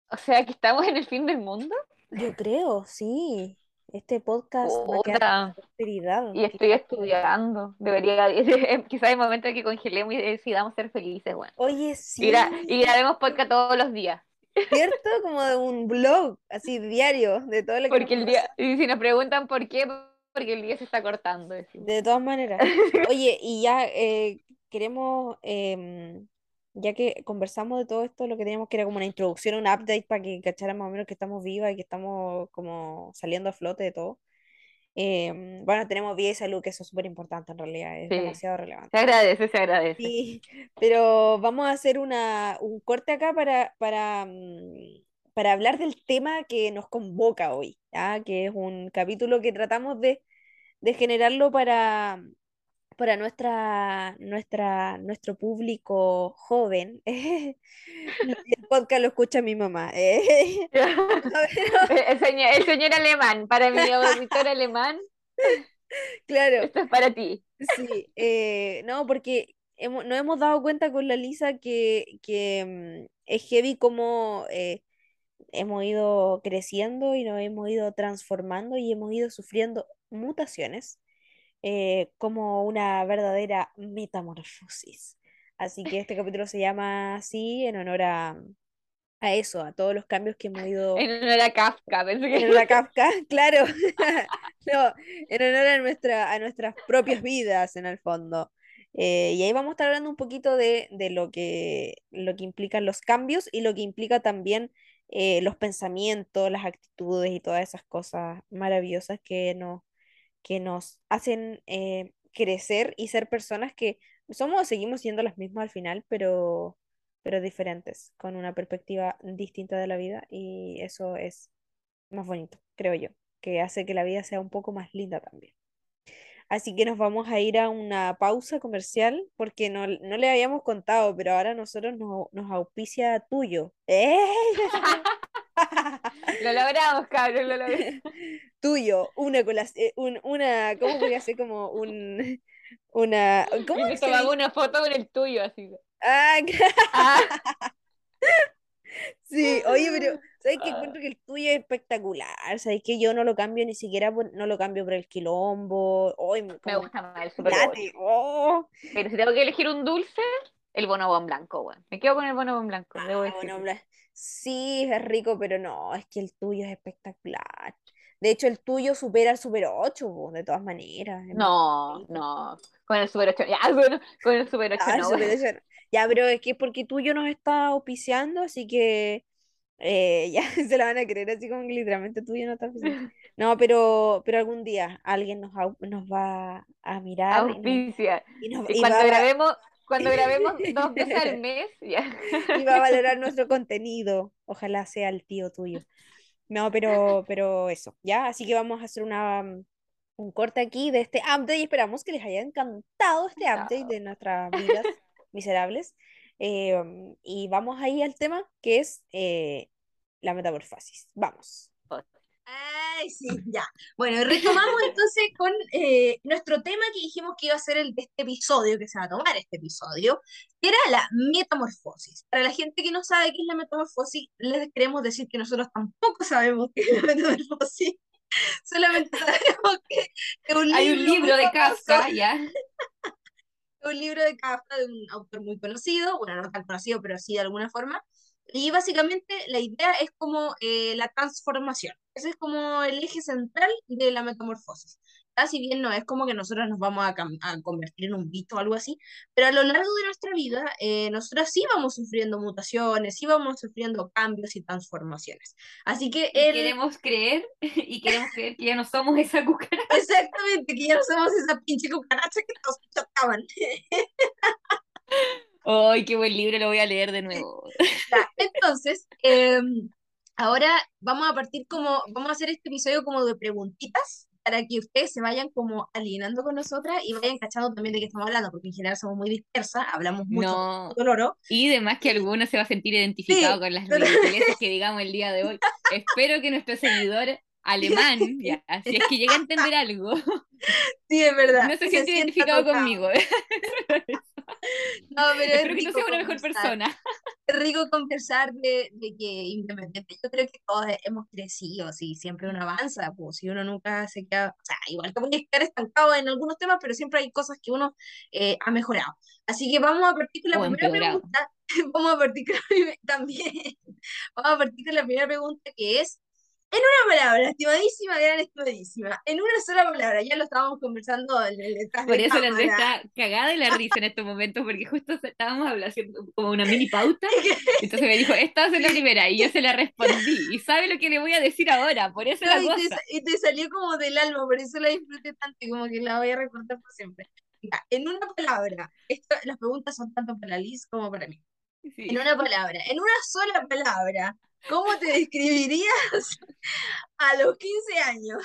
O sea, que estamos en el fin del mundo. Yo creo, sí. Este podcast va a quedar para Puta, la posteridad. y estoy estudiando. Debería, quizás el momento de que congelemos y decidamos ser felices, bueno. Oye, Y, gra- sí, y grabemos podcast todos los días. ¿cierto? Como de un blog, así diario, de todo lo que Porque el día, y si nos preguntan por qué, porque el día se está cortando, decimos. De todas maneras. Oye, y ya eh, queremos, em, ya que conversamos de todo esto, lo que teníamos que era como una introducción, un update para que cacharan más o menos que estamos vivas y que estamos como saliendo a flote de todo. Em, bueno, tenemos vida y salud, que eso es súper importante en realidad, es Sí, demasiado relevante. se agradece, se agradece. Sí, pero vamos a hacer una, un corte acá para, para, mm, para hablar del tema que nos convoca hoy, ¿ya? Que es un capítulo que tratamos de, de generarlo para, para nuestra, nuestra, nuestro público joven. El podcast lo escucha mi mamá. eh. El señor, el señor alemán, para mi auditor alemán, Claro, esto es para ti. sí, eh, no, porque hemos, nos hemos dado cuenta con la Lisa que, que mm, es heavy como eh, hemos ido creciendo y nos hemos ido transformando y hemos ido sufriendo mutaciones eh, como una verdadera metamorfosis. Así que este capítulo se llama así en honor a, a eso, a todos los cambios que hemos ido... En honor a Kafka, pensé que... En honor a Kafka, claro. no, en honor a, nuestra, a nuestras propias vidas, en el fondo. Eh, y ahí vamos a estar hablando un poquito de, de, lo, que, lo que implican los cambios y lo que implica también eh, los pensamientos, las actitudes y todas esas cosas maravillosas que nos, que nos hacen eh, crecer y ser personas que somos, seguimos siendo las mismas al final, pero, pero diferentes, con una perspectiva distinta de la vida y eso es más bonito, creo yo, que hace que la vida sea un poco más linda también. Así que nos vamos a ir a una pausa comercial porque no, no le habíamos contado, pero ahora nosotros nos, nos auspicia tuyo. ¡Eh! lo logramos, cabrón, lo logramos. tuyo, una colación, un, una, ¿cómo podría ser como un, una, ¿cómo y me una foto con el tuyo, así. Ah, ah. Sí, oye, pero ¿sabes qué? Encuentro ah. que el tuyo es espectacular. ¿Sabes que Yo no lo cambio ni siquiera, no lo cambio por el quilombo. me gusta más el super oh. Pero si tengo que elegir un dulce, el bonobón blanco, bueno. Me quedo con el bonobón blanco. Ah, sí, es rico, pero no, es que el tuyo es espectacular. De hecho, el tuyo supera el Super 8, de todas maneras. No, no. Con el Super 8, ya, bueno, con el Super 8 no. Ya, pero es que es porque tuyo nos está auspiciando, así que eh, ya se la van a creer así como que literalmente tuyo no está auspiciando. No, pero, pero algún día alguien nos, nos va a mirar. Auspicia. Y, cuando grabemos, cuando grabemos dos veces al mes, ya. Y va a valorar nuestro contenido. Ojalá sea el tío tuyo. No, pero, pero eso, ¿ya? Así que vamos a hacer una, mm, un corte aquí de este update y esperamos que les haya encantado este update de nuestras vidas miserables. Em, y vamos ahí al tema que es eh, la metamorfosis. Vamos. Ay, sí, ya. Bueno, retomamos entonces con eh, nuestro tema que dijimos que iba a ser el de este episodio, que se va a tomar este episodio, que era la metamorfosis. Para la gente que no sabe qué es la metamorfosis, les queremos decir que nosotros tampoco sabemos qué es la metamorfosis. Solamente sabemos que es un Hay un libro de Kafka, ya. un libro de Kafka de un autor muy conocido, bueno, no tan conocido, pero sí de alguna forma, y básicamente la idea es como eh, la transformación. Ese es como el eje central de la metamorfosis. Si bien no es como que nosotros nos vamos a, convertir en un bicho o algo así, pero a lo largo de nuestra vida, eh, nosotros sí vamos sufriendo mutaciones, sí vamos sufriendo cambios y transformaciones. Así que queremos creer y queremos creer que ya no somos esa cucaracha. Exactamente, que ya no somos esa pinche cucaracha que nos chocaban. ¡Ay, qué buen libro! Lo voy a leer de nuevo. entonces, em, ahora vamos a partir como, vamos a hacer este episodio como de preguntitas para que ustedes se vayan como alineando con nosotras y vayan cachando también de qué estamos hablando, porque en general somos muy dispersas, hablamos mucho no. dolor. Y además que alguno se va a sentir identificado con las ridiculeces que digamos el día de hoy. Espero que nuestro seguidor alemán, ya, si es que llega a entender algo. Sí, es verdad. No se, siente identificado conmigo. No, pero Espero que no sea una mejor persona. Es rico conversar de, de, que independiente, yo creo que todos hemos crecido, sí, siempre uno avanza, pues si uno nunca se queda, o sea, igual que puede estar estancado en algunos temas, pero siempre hay cosas que uno eh, ha mejorado. Así que vamos a partir con la primera pregunta, vamos a partir con la, también, vamos a partir con la primera pregunta que es, en una palabra, estimadísima, gran estimadísima. En una sola palabra, ya lo estábamos conversando en el Por eso la Andrés está cagada de la risa en estos momentos, porque justo estábamos hablando como una mini pauta. Entonces me dijo, esta a la primera, y yo se la respondí. Y sabe lo que le voy a decir ahora, por eso la y cosa. Te, y te salió como del alma, por eso la disfruté tanto y como que la voy a recordar por siempre. en una palabra, las preguntas son tanto para Liz como para mí. En una palabra, en una sola palabra, ¿Cómo te describirías a los 15 años?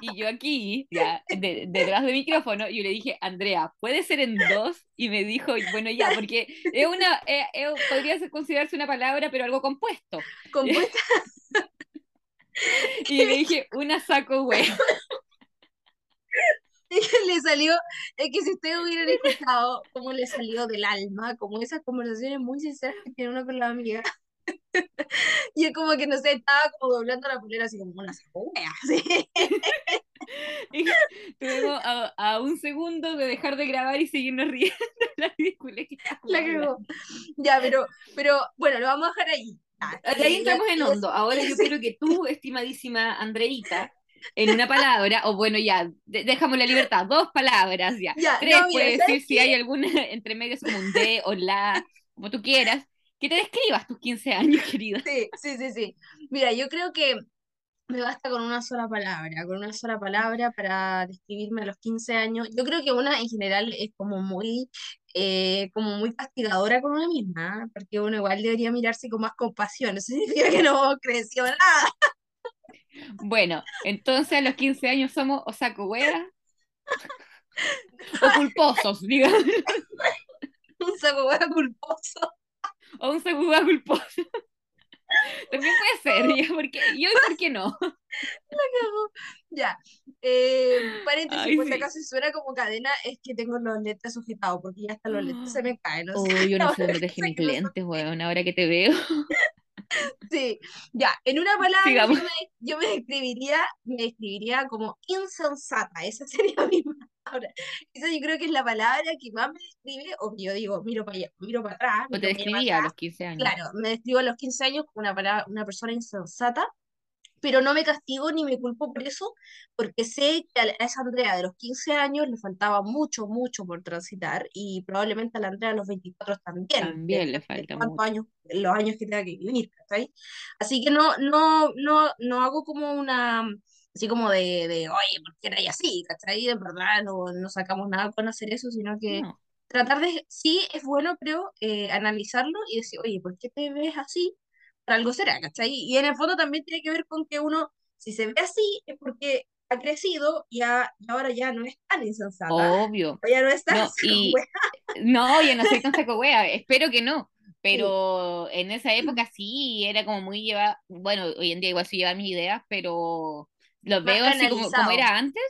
Y yo aquí, ya, detrás del micrófono, yo le dije, Andrea, ¿puede ser en dos? Y me dijo, bueno, ya, porque es una, eh, eh, podría considerarse una palabra, pero algo compuesto. ¿Compuesta? Y le dije, una saco güey. le salió, es que si ustedes hubieran escuchado cómo le salió del alma, como esas conversaciones muy sinceras que tiene uno con la amiga, y es como que, no sé, estaba como doblando la polera así como una wea, Estuvimos a, a un segundo de dejar de grabar y seguirnos riendo la ridícula La cagó. Ya, pero, pero bueno, lo vamos a dejar ahí. Ya, De ahí entramos ya- en hondo. Ahora yo sí. quiero que tú, estimadísima Andreita, en una palabra, o bueno, ya, de- dejamos la libertad, dos palabras ya. Ya, Tres, no, mira, puedes ¿sabes decir si hay alguna entre medios como un de o la, como tú quieras. Que te describas tus 15 años, querida. Sí, sí, sí, sí. Mira, yo creo que me basta con una sola palabra, con una sola palabra para describirme a los 15 años. Yo creo que una en general es como muy, eh, como muy castigadora con una misma, porque uno igual debería mirarse con más compasión. Eso significa que no creció nada. Bueno, entonces a los 15 años somos o saco wea o culposos, digamos, Un saco hueá culposo. O un wea culposo. También puede ser, ya, porque, y hoy, ¿por qué no? Ya. Eh, paréntesis, Ay, por si sí. acaso si suena como cadena, es que tengo los lentes sujetados, porque ya hasta los lentes se me caen. No Oh, sé. yo no sé dónde dejé mis lentes, weón, ahora que te veo. Sí, ya, en una palabra Sigamos. yo me, yo me describiría, me describiría como insensata, esa sería mi palabra. Esa yo creo que es la palabra que más me describe, o yo digo, miro para allá, miro para atrás, O te describía a los 15 años. Claro, me describo a los 15 años como una, palabra, una persona insensata, pero no me castigo ni me culpo por eso, porque sé que a esa Andrea de los 15 años le faltaba mucho, mucho por transitar, y probablemente a la Andrea de los 24 también, También le falta mucho. años, los años que tenga que vivir, ¿cachai? Así que no, no, no, no hago como una, así como de, de oye, ¿por qué eres así? ¿cachai? En verdad no, no sacamos nada con hacer eso, sino que No. tratar de, sí es bueno, creo, eh, analizarlo y decir, oye, ¿por qué te ves así? Por algo será, ¿cachai? Y en el fondo también tiene que ver con que uno, si se ve así, es porque ha crecido y, ha- y ahora ya no es tan insensata, Obvio. o ya no es tan No, y no, yo no soy tan saco wea, espero que no. Sí, Pero en esa época sí, era como muy lleva, bueno, hoy en día igual sí lleva mis ideas, pero los más veo así como, como era antes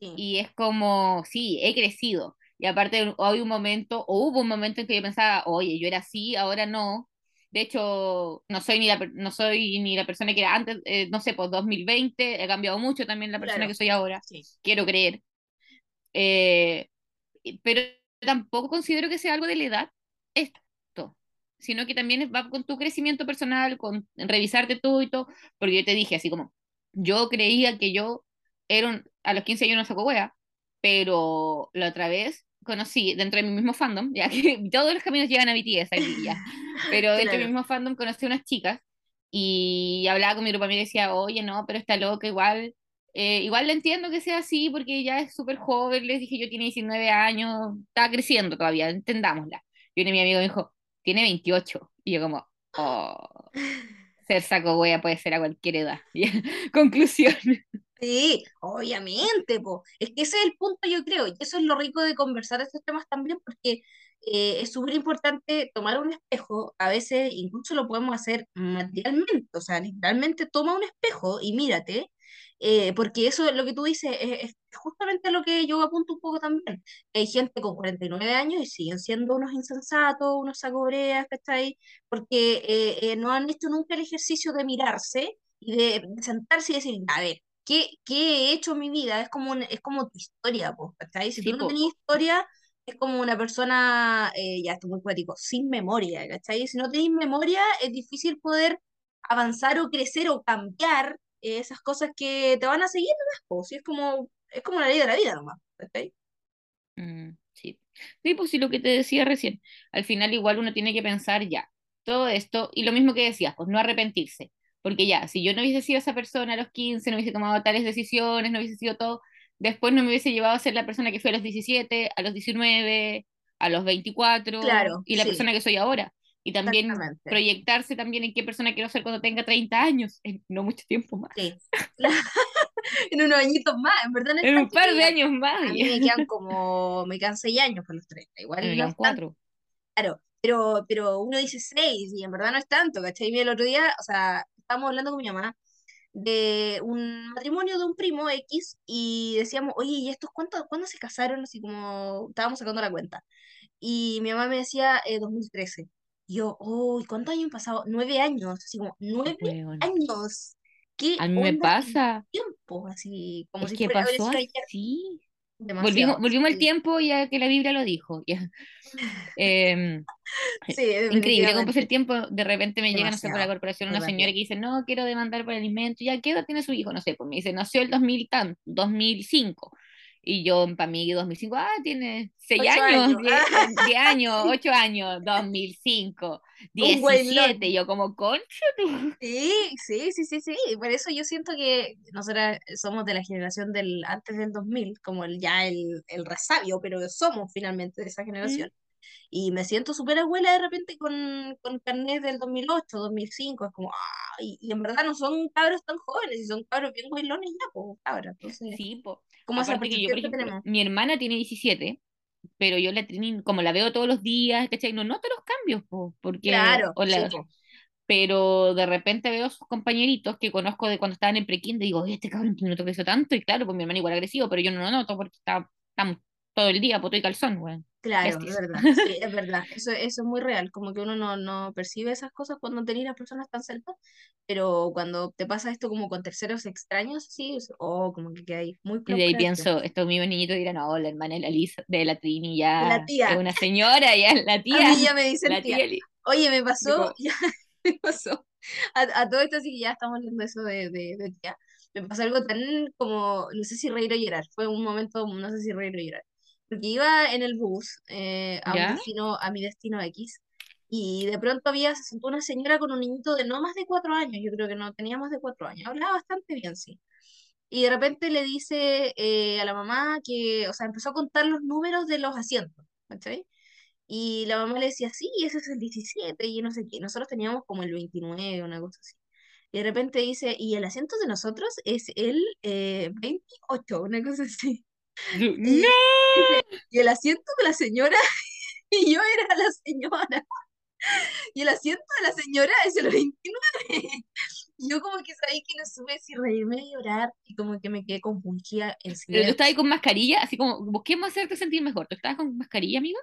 Sí, y es como, sí, he crecido. Y aparte hay un momento, o hubo un momento en que yo pensaba, oye, yo era así, ahora no. De hecho, no soy ni la, no soy ni la persona que era antes, eh, no sé, pues 2020, he cambiado mucho también la persona claro, que soy ahora, sí. quiero creer. Eh, pero tampoco considero que sea algo de la edad esto, sino que también va con tu crecimiento personal, con revisarte tú y todo, porque yo te dije así como, yo creía que yo era un- a los 15 años no saco wea, pero la otra vez conocí dentro de mi mismo fandom, ya que todos los caminos llegan a BTS aquí ya, pero dentro de mi Claro, mismo fandom conocí unas chicas y hablaba con mi grupo amigo y decía, oye, no, pero está loca, igual, eh, igual le entiendo que sea así porque ella es súper joven, les dije, yo tiene 19 años, está creciendo todavía, entendámosla. Y uno de mi amigo me dijo, tiene 28. Y yo como, oh, ser saco wea puede ser a cualquier edad. Conclusión. Sí, obviamente, po. Es que ese es el punto, yo creo, y eso es lo rico de conversar estos temas también, porque eh, es súper importante tomar un espejo, a veces incluso lo podemos hacer materialmente, o sea, literalmente toma un espejo y mírate, eh, porque eso es lo que tú dices, es, es justamente lo que yo apunto un poco también. Hay gente con 49 años y siguen siendo unos insensatos, unos sacobreas, ¿cachai? Porque eh, eh, no han hecho nunca el ejercicio de mirarse y de, de sentarse y decir, a ver, ¿qué, qué he hecho en mi vida? Es como, un- es como tu historia, ¿cachai? Si tú Sí, no po. tenías historia, es como una persona, eh, ya estoy muy poético, sin memoria, ¿cachai? Si no tenés memoria, es difícil poder avanzar o crecer o cambiar esas cosas que te van a seguir nomás, po, si es como, es como la ley de la vida nomás, ¿cachai? Mm, sí. Sí, pues sí, lo que te decía recién. Al final igual uno tiene que pensar ya, todo esto, y lo mismo que decías, pues no arrepentirse. Porque ya, si yo no hubiese sido esa persona a los 15, no hubiese tomado tales decisiones, no hubiese sido todo, después no me hubiese llevado a ser la persona que fui a los 17, a los 19, a los 24, Claro, y la sí, persona que soy ahora. Y también proyectarse también en qué persona quiero ser cuando tenga 30 años, en no mucho tiempo más. Sí. En unos añitos más, en verdad no En un par me de años más. a mí me quedan como, me quedan seis años para los 30, Me igual no quedan es tanto, cuatro. claro, pero, pero uno dice seis y en verdad no es tanto, ¿cachai? Mira, el otro día, o sea, estábamos hablando con mi mamá de un matrimonio de un primo X y decíamos, oye, ¿y estos cuántos, cuándo se casaron? Así como estábamos sacando la cuenta. Y mi mamá me decía, eh, 2013. Yo, uy, ¿cuántos años han pasado? Nueve años, así como, nueve años. ¿Qué A mí me pasa. tiempo? Así, como Es si que fuera haber pasó así. Volvimos, volvimos al tiempo ya que la Biblia lo dijo. ya. Em, Sí, increíble cómo pasa el tiempo. De repente me llega, no sé, por la corporación una señora que dice, no, quiero demandar por alimento. ¿Ya qué edad tiene su hijo? No sé, pues me dice, nació el 2000 tan, 2005. Y yo, para mí, 2005, ah, tiene 6 Ocho años, años. 10, 10 años, 8 años, 2005, Un güey 17. Y yo como, concha tú. Sí, sí, sí, sí, sí. Por eso yo siento que nosotras somos de la generación del antes del 2000, como el, ya el, el resabio, pero somos finalmente de esa ¿Mm? generación. Y me siento súper abuela de repente con, con carnet del 2008, 2005. Es como, ah, y, y en verdad no son cabros tan jóvenes, y son cabros bien bailones ya, pues, cabras. Entonces, Sí, po. Como esa que yo, por ejemplo, tenemos. mi hermana tiene 17, pero yo la como la veo todos los días, ¿cachai? No noto los cambios, po, porque, Claro, sí, pero de repente veo sus compañeritos que conozco de cuando estaban en prekinder y digo, "Oye, este cabrón no creció tanto, y claro, pues mi hermana igual agresivo, pero yo no lo noto porque está, estamos todo el día, poto y calzón, weón. Claro, es verdad, sí, es verdad. Eso, eso es muy real, como que uno no, no percibe esas cosas cuando tenés las personas tan cerca, pero cuando te pasa esto como con terceros extraños, sí, o como que hay muy Y de ahí pienso, estos mismos niñitos dirán, no, la hermana de la Lisa, de la Trini De la ya tía, es una señora, ya es la a tía, mí ya me dicen la tía. tía Oye, me pasó, ya me pasó, a, a todo esto sí que ya estamos hablando de eso de, de, de tía, me pasó algo tan como, no sé si reír o llorar, fue un momento, no sé si reír o llorar, porque iba en el bus eh, a un destino, a mi destino X, y de pronto había, se sentó una señora con un niñito de no más de cuatro años, yo creo que no tenía más de cuatro años, hablaba bastante bien, sí. Y de repente le dice eh, a la mamá que, o sea, empezó a contar los números de los asientos, ¿cachai? Y la mamá le decía, sí, ese es el 17 y no sé qué. Nosotros teníamos como el 29, una cosa así. Y de repente dice, y el asiento de nosotros es el eh, 28, una cosa así. Y ¡No! y el asiento de la señora, y yo era la señora, y el asiento de la señora es el 29. Y yo como que sabía que no supe si reírme o llorar, y como que me quedé confundida en Pero tú estabas ahí silencio. con mascarilla, así como, busquemos hacerte sentir mejor. ¿Tú estabas con mascarilla, amiga?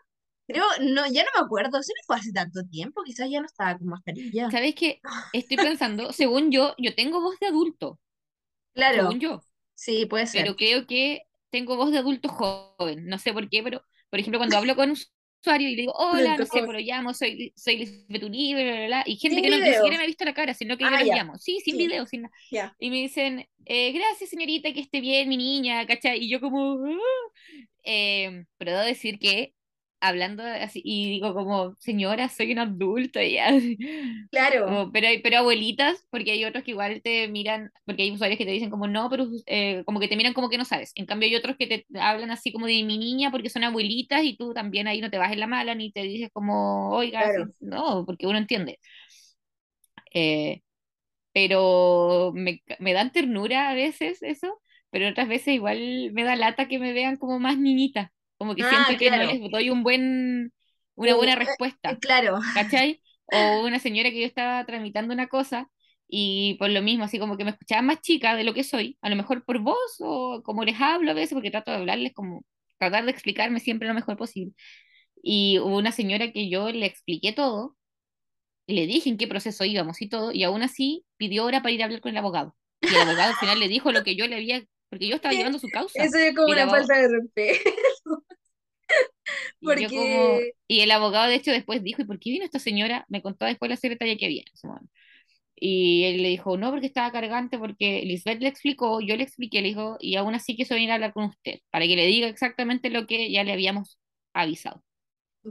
Creo, no, ya no me acuerdo, eso no fue hace tanto tiempo, quizás ya no estaba con mascarilla. ¿Sabes qué? Estoy pensando, según yo, yo tengo voz de adulto, Claro, según yo, sí, puede ser. pero creo que tengo voz de adulto joven. No sé por qué, pero, por ejemplo, cuando hablo con un usuario y le digo, hola, no sé, pero llamo, soy, soy Lisbeth Uribe, bla, bla, bla, y gente Sin que no, ni siquiera me ha visto la cara, sino que yo Ah, los ya. llamo. Sí, sin Sí. video, sin nada. Y me dicen, eh, gracias señorita, que esté bien, mi niña, ¿cachai? Y yo como. Eh, pero debo decir que hablando así, y digo como, señora, soy una adulta ya. Claro, Como, pero, pero abuelitas, porque hay otros que igual te miran, porque hay usuarios que te dicen como no, pero eh, como que te miran como que no sabes. En cambio hay otros que te hablan así como de mi niña porque son abuelitas y tú también ahí no te vas en la mala ni te dices como, oiga, Claro. no, porque uno entiende. Eh, pero me, me dan ternura a veces eso, pero otras veces igual me da lata que me vean como más niñita, como que Ah, siento que no les doy un buen, una buena eh, respuesta. claro, ¿cachai? O una señora que yo estaba tramitando una cosa y por lo mismo, así como que me escuchaba más chica de lo que soy, a lo mejor por voz o como les hablo a veces, porque trato de hablarles como tratar de explicarme siempre lo mejor posible. Y hubo una señora que yo le expliqué todo, le dije en qué proceso íbamos y todo, y aún así pidió hora para ir a hablar con el abogado. Y el abogado al final le dijo lo que yo le había, porque yo estaba llevando su causa. eso es como una falta de respeto. Y como, y el abogado de hecho después dijo, ¿y por qué vino esta señora? Me contó después la secretaria que había. Y él le dijo, no, porque estaba cargante, porque Lisbeth le explicó, yo le expliqué, le dijo, y aún así quiso venir a hablar con usted, para que le diga exactamente lo que ya le habíamos avisado.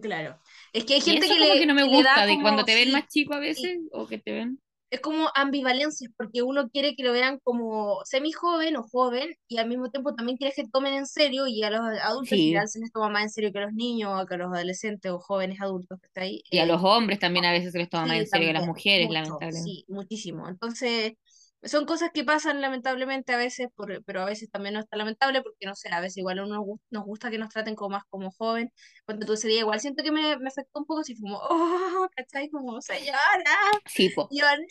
claro, es que hay Y gente eso que como le, que no me gusta, de como, cuando te ven sí, más chico a sí, veces, o que te ven... es como ambivalencias, porque uno quiere que lo vean como semi joven o joven, y al mismo tiempo también quiere que tomen en serio, y a los adultos Sí, se les toma más en serio que a los niños, o que a los adolescentes o jóvenes adultos que está ahí. y a eh, los hombres también a veces se les toma más en serio que a las mujeres, mucho, lamentablemente. sí, muchísimo. Entonces, son cosas que pasan lamentablemente a veces, por- pero a veces también no es tan lamentable porque, no sé, a veces igual a uno nos gus- nos gusta que nos traten como más como joven. Cuando tú ese día igual siento que me, me afectó un poco, así como, oh, ¿cachai? Como, señora, Sí, po. yo, no,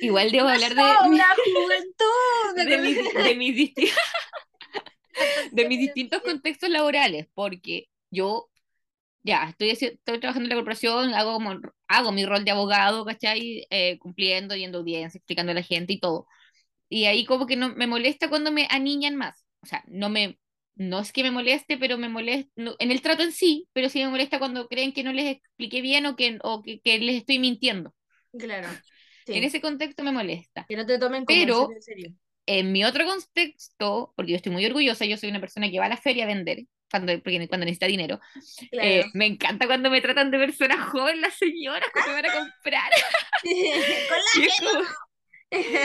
Igual debo no hablar de, mi- sobra juventud, de, mis, de, mis disti- de la de mis canción distintos contextos laborales, porque yo ya, estoy, estoy trabajando en la corporación, hago, como, hago mi rol de abogado, ¿cachai? Eh, cumpliendo, yendo audiencia, explicando a la gente y todo. Y ahí como que no me molesta cuando me aniñan más. O sea, no me, no es que me moleste, pero me molesta, no- en el trato en sí, pero sí me molesta cuando creen que no les expliqué bien o que, o que, que les estoy mintiendo. Claro. En Sí. ese contexto me molesta. Que no te tomen como en Pero- en serio. En mi otro contexto, porque yo estoy muy orgullosa, yo soy una persona que va a la feria a vender, cuando, porque cuando necesita dinero. Claro. Eh, me encanta cuando me tratan de persona joven las señoras cuando me van a comprar. Con la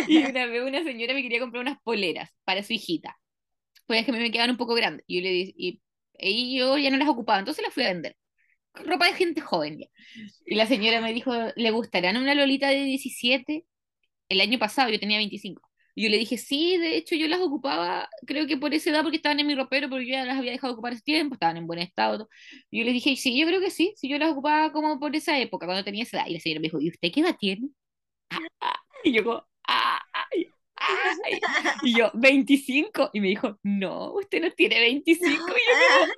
Y, es una vez una señora me quería comprar unas poleras para su hijita. Pues que a mí me quedaban un poco grandes. Y yo le dije, y, y yo ya no las ocupaba, entonces las fui a vender. Ropa de gente joven ya. Y la señora me dijo, ¿le gustarán una Lolita de 17? El año pasado yo tenía 25. Y yo le dije, sí, de hecho yo las ocupaba, creo que por esa edad, porque estaban en mi ropero, porque yo ya las había dejado ocupar ese tiempo, estaban en buen estado. Y yo le dije, sí, yo creo que sí, si yo las ocupaba como por esa época, cuando tenía esa edad. Y la señora me dijo, ¿y usted qué edad tiene? Ah. Y yo como, ay, ay. Y yo, 25. Y me dijo, no, usted no tiene 25. Y yo como,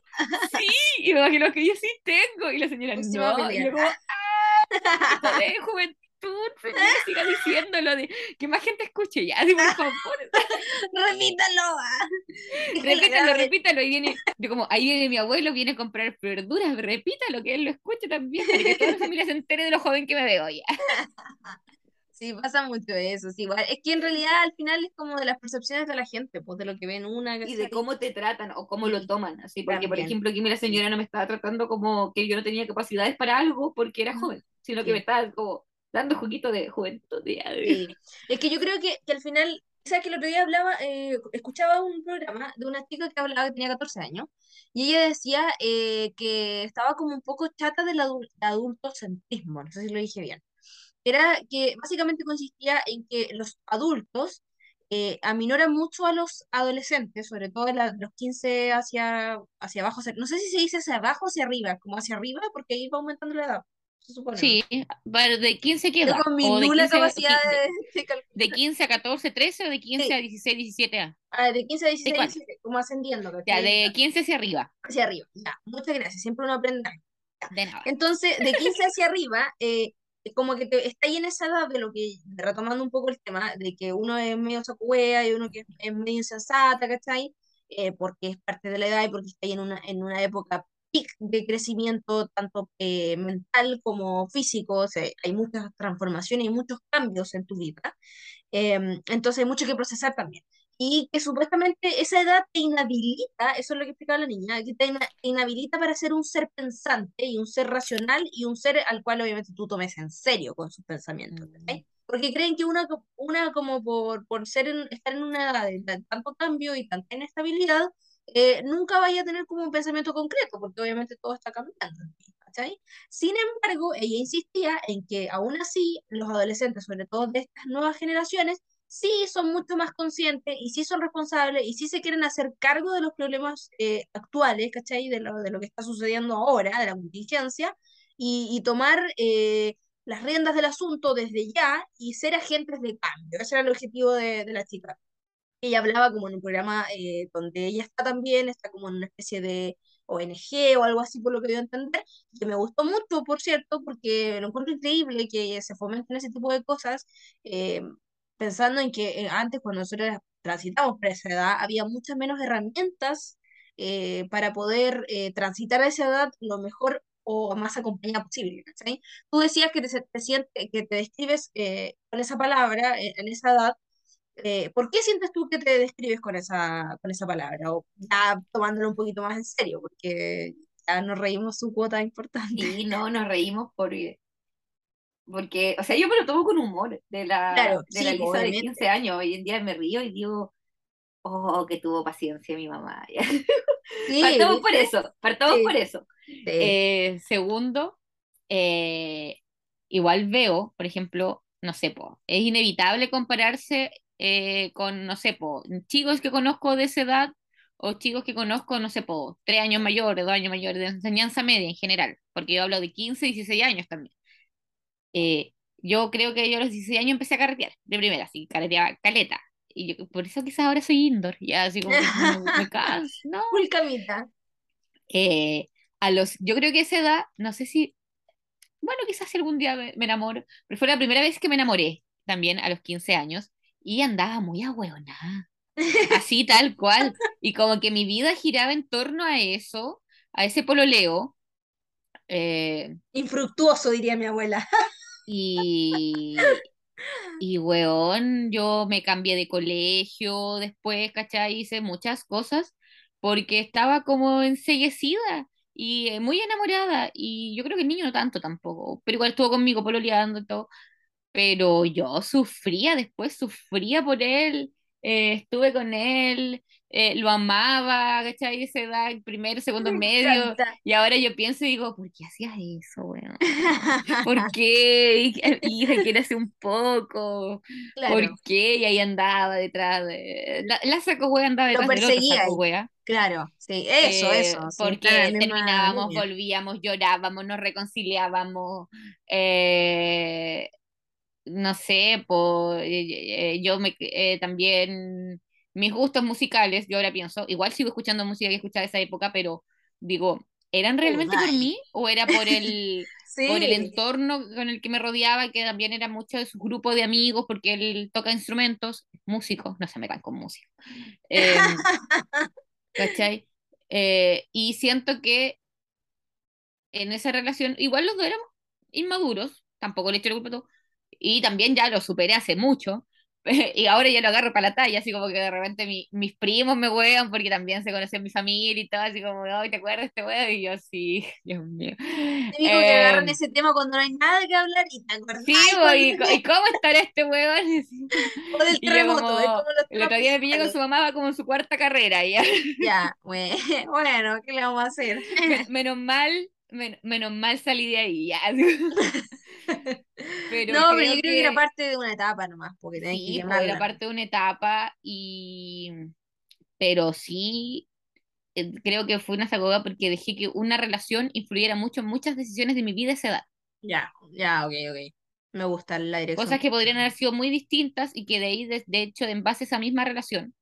sí. Y me imagino que yo sí tengo. Y la señora, no. Y yo como, ah, de juventud, siga diciéndolo, de, que más gente escuche ya, así, por favor. Repítalo. ah. Repítalo, repítalo. Y viene, yo como, ahí viene mi abuelo, viene a comprar verduras, repítalo, que él lo escuche también, para que toda la familia se entere de lo joven que me veo ya. Sí, pasa mucho eso. sí, igual. Es que en realidad al final es como de las percepciones de la gente, pues de lo que ven una. y de cómo te tratan o cómo lo toman, así, porque por También. ejemplo aquí la señora no me estaba tratando como que yo no tenía capacidades para algo porque era joven, sino Sí. que me estaba como dando juguito de juventud. Sí. Es que yo creo que, que al final, ¿sabes que el otro día hablaba, eh, escuchaba un programa de una chica que hablaba que tenía 14 años y ella decía eh, que estaba como un poco chata del adul- adultocentrismo, no sé si lo dije bien. Era que básicamente consistía en que los adultos eh, mucho a los adolescentes, sobre todo la- los 15 hacia, hacia abajo, hacia- no sé si se dice hacia abajo o hacia arriba, como hacia arriba, porque ahí va aumentando la edad, se supone. ¿no? Sí, pero de 15 qué Yo edad? con mi O de nula 15 a- capacidad de, de, calcular. de 15 a 14, 13 o de 15 Sí. a 16, 17 años. Ah, de 15 a 16, cuál? 17, como ascendiendo, Ya, de 15 hacia arriba. Hacia arriba. Ya, muchas gracias, siempre uno aprende. De nada. Entonces, de 15 hacia arriba, eh, como que te, está ahí en esa edad de lo que, retomando un poco el tema, de que uno es medio sacuea y uno que es, es medio insensata, ¿cachai? Eh, porque es parte de la edad y porque está ahí en una, en una época peak de crecimiento, tanto eh, mental como físico, o sea, hay muchas transformaciones y muchos cambios en tu vida. Em, entonces hay mucho que procesar también. Y que supuestamente esa edad te inhabilita, eso es lo que explicaba la niña, que te, ina- te inhabilita para ser un ser pensante y un ser racional y un ser al cual obviamente tú tomes en serio con sus pensamientos. ¿cachai? Porque creen que una, una como por, por ser en- estar en una edad de tan- tanto cambio y tanta inestabilidad, eh, nunca vaya a tener como un pensamiento concreto, porque obviamente todo está cambiando. Sin embargo, ella insistía en que aún así los adolescentes, sobre todo de estas nuevas generaciones, sí son mucho más conscientes y sí son responsables y sí se quieren hacer cargo de los problemas eh, actuales, ¿cachai? De lo, de lo que está sucediendo ahora, de la contingencia, y, y tomar eh, las riendas del asunto desde ya y ser agentes de cambio. Ese era el objetivo de, de la chica. Ella hablaba como en un programa eh, donde ella está también, está como en una especie de ONG o algo así, por lo que a entender, que me gustó mucho, por cierto, porque lo encuentro increíble que se fomenten ese tipo de cosas, eh, pensando en que eh, antes, cuando nosotros transitamos por esa edad, había muchas menos herramientas eh, para poder eh, transitar a esa edad lo mejor o más acompañada posible, ¿cachai? Tú decías que te, te sientes, que te describes eh, con esa palabra eh, en esa edad, eh, ¿por qué sientes tú que te describes con esa, con esa palabra? O ya tomándolo un poquito más en serio, porque ya nos reímos su cuota importante. Y no, nos reímos porque, porque, o sea, yo me lo tomo con humor de la, Claro, de sí, la Lisa de obviamente. 15 años. Hoy en día me río y digo, oh, que tuvo paciencia mi mamá. Sí, partamos por eso, partamos Sí. por eso. Sí. Eh, segundo, eh, igual veo, por ejemplo, no sé, po, es inevitable compararse eh, con, no sé, po, chicos que conozco de esa edad o chicos que conozco, no sé, po, tres años mayores, dos años mayores, de enseñanza media en general, porque yo hablo de 15, 16 años también. Eh, yo creo que yo a los 16 años empecé a carretear, de primera, así, carreteaba caleta. Y yo, por eso quizás ahora soy indoor, ya así como me, me canso, ¿no? Full camita. Eh, a los, yo creo que esa edad, no sé si, bueno, quizás algún día me, me enamoro, pero fue la primera vez que me enamoré también a los 15 años y andaba muy ahueonada, así tal cual, y como que mi vida giraba en torno a eso, a ese pololeo, eh, Infructuoso, diría mi abuela. y, y weón, yo me cambié de colegio después, ¿cachai? Hice muchas cosas porque estaba como enseguecida y eh, muy enamorada. Y yo creo que el niño no tanto tampoco, pero igual estuvo conmigo pololeando y todo. Pero yo sufría después, sufría por él, eh, estuve con él, eh, lo amaba, ¿cachai? Esa edad, primer, segundo Me medio. encanta. Y ahora yo pienso y digo, ¿por qué hacías eso, weón? ¿Por qué? Hija, quiérase un poco. ¿Por Claro, qué? Y ahí andaba detrás de... La, la saco wea andaba lo detrás del otro perseguía saco ahí. wea. Claro, sí, eso, Eh, eso. sí, porque terminábamos, volvíamos, llorábamos, nos reconciliábamos. eh, no sé, por, yo me, eh, también, mis gustos musicales, yo ahora pienso, igual sigo escuchando música que escuchaba esa época, pero digo, ¿eran realmente por mí o era por el, por el entorno con el que me rodeaba, que también era mucho de su grupo de amigos, porque él toca instrumentos, músicos, no se me con música. Em, ¿cachai? Eh, y siento que en esa relación, igual los dos éramos inmaduros, tampoco le echo la culpa a todo, y también ya lo superé hace mucho, y ahora ya lo agarro para la talla, así como que de repente mi- mis primos me huean porque también se conocen mi familia y todo, así como, ay, ¿te acuerdas de este huevo? Y yo, sí, Dios mío. típico que agarran Em, ese tema cuando no hay nada que hablar y te acordás sí, y bo, cuando- y, co- ¿y cómo estará este huevón? o del terremoto, es como, como los el otro día me pillé con su mamá, va como en su cuarta carrera, ya. Ya, bue- bueno, ¿qué le vamos a hacer? Men- Menos mal, men- menos mal salí de ahí, ya. Pero No, pero yo creo creo que era que parte de una etapa nomás, porque tenés que sí, pues era parte de una etapa y pero sí eh, creo que fue una sacoga porque dejé que una relación influyera mucho en muchas decisiones de mi vida a esa edad. Ya, ya, ok, ok. Me gusta la dirección. Cosas que podrían haber sido muy distintas y que de ahí, de, de hecho, en base a esa misma relación.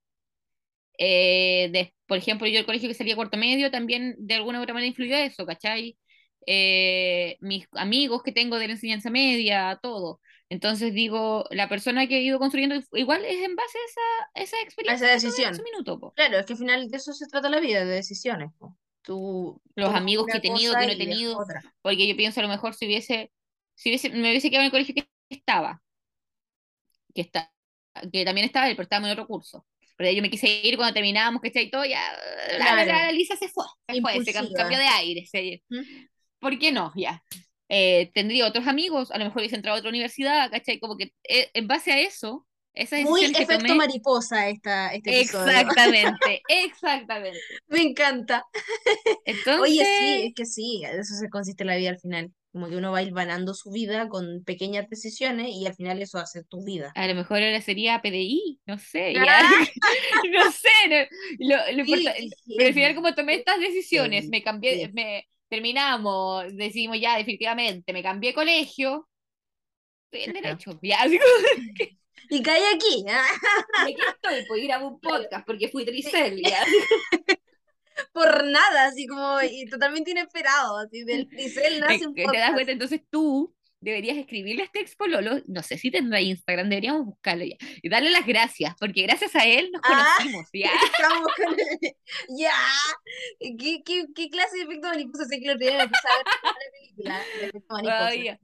eh, de- por ejemplo, yo el colegio que salía cuarto medio también de alguna u otra manera influyó eso, ¿cachai? Eh, mis amigos que tengo de la enseñanza media, todo. Entonces digo, la persona que he ido construyendo igual es en base a esa, esa A experiencia esa que tuve en decisión. ese minuto, po. Claro, es que al final de eso se trata la vida, de decisiones. po. Tú Los amigos que he tenido, que no he tenido, porque yo pienso a lo mejor si hubiese, si hubiese, me hubiese quedado en el colegio que estaba, que está, que también estaba pero estábamos en otro curso. Pero yo me quise ir cuando terminábamos, ¿cachai? Y todo, ya, la, la, Claro, la Lisa se fue, se fue, se cambió de aire. se- ¿Mm? ¿Por qué no? Ya. Eh, tendría otros amigos, a lo mejor hubiese entrado a otra universidad, ¿cachai? Como que eh, en base a eso, esas Muy que efecto tomé, mariposa esta, este exactamente, exactamente. Me encanta. Entonces, Oye, sí, es que sí, eso se consiste la vida al final. Como que uno va hilvanando su vida con pequeñas decisiones y al final eso hace tu vida. a lo mejor ahora sería PDI, no sé, ya, Ah, no sé, no- lo, lo sí, importa- qué pero al final como tomé estas decisiones, me cambié, me terminamos, decidimos ya definitivamente, me cambié de colegio, estoy en derecho, ya, Y cae aquí. ah, y aquí estoy, pues ir a un podcast porque fui tricel, ya. por nada, así como y totalmente inesperado. Así del tricel nace un que ¿Te das podcast. cuenta? Entonces tú deberías escribirle a este ex pololo, no sé si tendrá Instagram, deberíamos buscarlo ya, y darle las gracias, porque gracias a él nos Ah, conocimos, ya. estamos con el... Ya. ¿Qué, qué, qué clase de efecto mariposa? Sé que el día me puse a ver una película de efecto mariposa.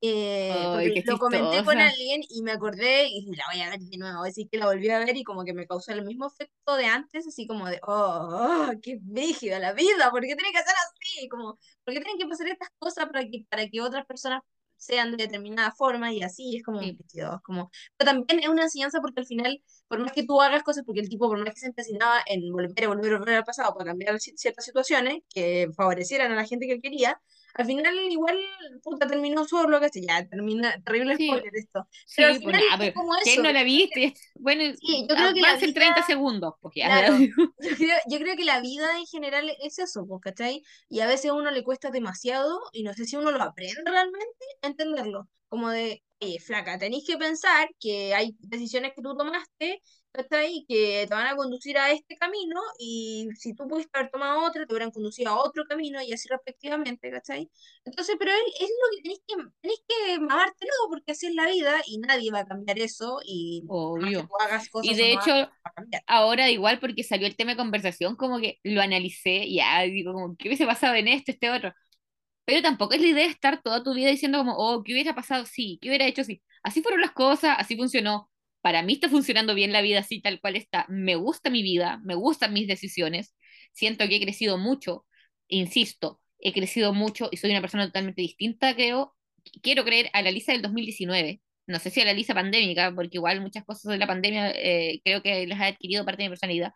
Eh, ay, lo comenté con alguien y me acordé y la voy a ver de nuevo. Así que la volví a ver y como que me causó el mismo efecto de antes, así como de, oh, oh, qué brígida la vida, ¿por qué tiene que ser así? Como, ¿por qué tienen que pasar estas cosas para que, para que otras personas sean de determinada forma y así? Es como, Sí. como, pero también es una enseñanza porque al final, por más que tú hagas cosas, porque el tipo, por más que se empecinaba en volver, a volver, a volver al pasado para cambiar ci- ciertas situaciones que favorecieran a la gente que él quería, al final igual, puta, terminó solo, que ya, termina, terrible Sí, spoiler esto, pero al sí, pues final como ¿quién eso, no la viste? Bueno, sí, yo creo que la vida, 30 segundos, pues ya. claro, yo creo, yo creo que la vida en general es eso, pues, ¿cachai? Y a veces a uno le cuesta demasiado, y no sé si uno lo aprende realmente, a entenderlo, como de, oye, flaca, tenéis que pensar que hay decisiones que tú tomaste, ¿cachai? Que te van a conducir a este camino y si tú pudiste haber tomado otro, te hubieran conducido a otro camino y así respectivamente, ¿cachai? Entonces, pero él es lo que tenés que, tenés que mamártelo porque así es la vida y nadie va a cambiar eso y Obvio. tú hagas cosas Y de hecho, ahora igual porque salió el tema de conversación, como que lo analicé, y ya digo, como, ¿qué hubiese pasado en esto, este otro? Pero tampoco es la idea de estar toda tu vida diciendo como, oh, ¿qué hubiera pasado? Sí, ¿qué hubiera hecho? Sí. Así fueron las cosas, así funcionó. Para mí está funcionando bien la vida así tal cual está. Me gusta mi vida, me gustan mis decisiones. Siento que he crecido mucho, insisto, he crecido mucho y soy una persona totalmente distinta, creo. Quiero creer a la Lisa del 2019. No sé si a la Lisa pandémica, porque igual muchas cosas de la pandemia eh, creo que las ha adquirido parte de mi personalidad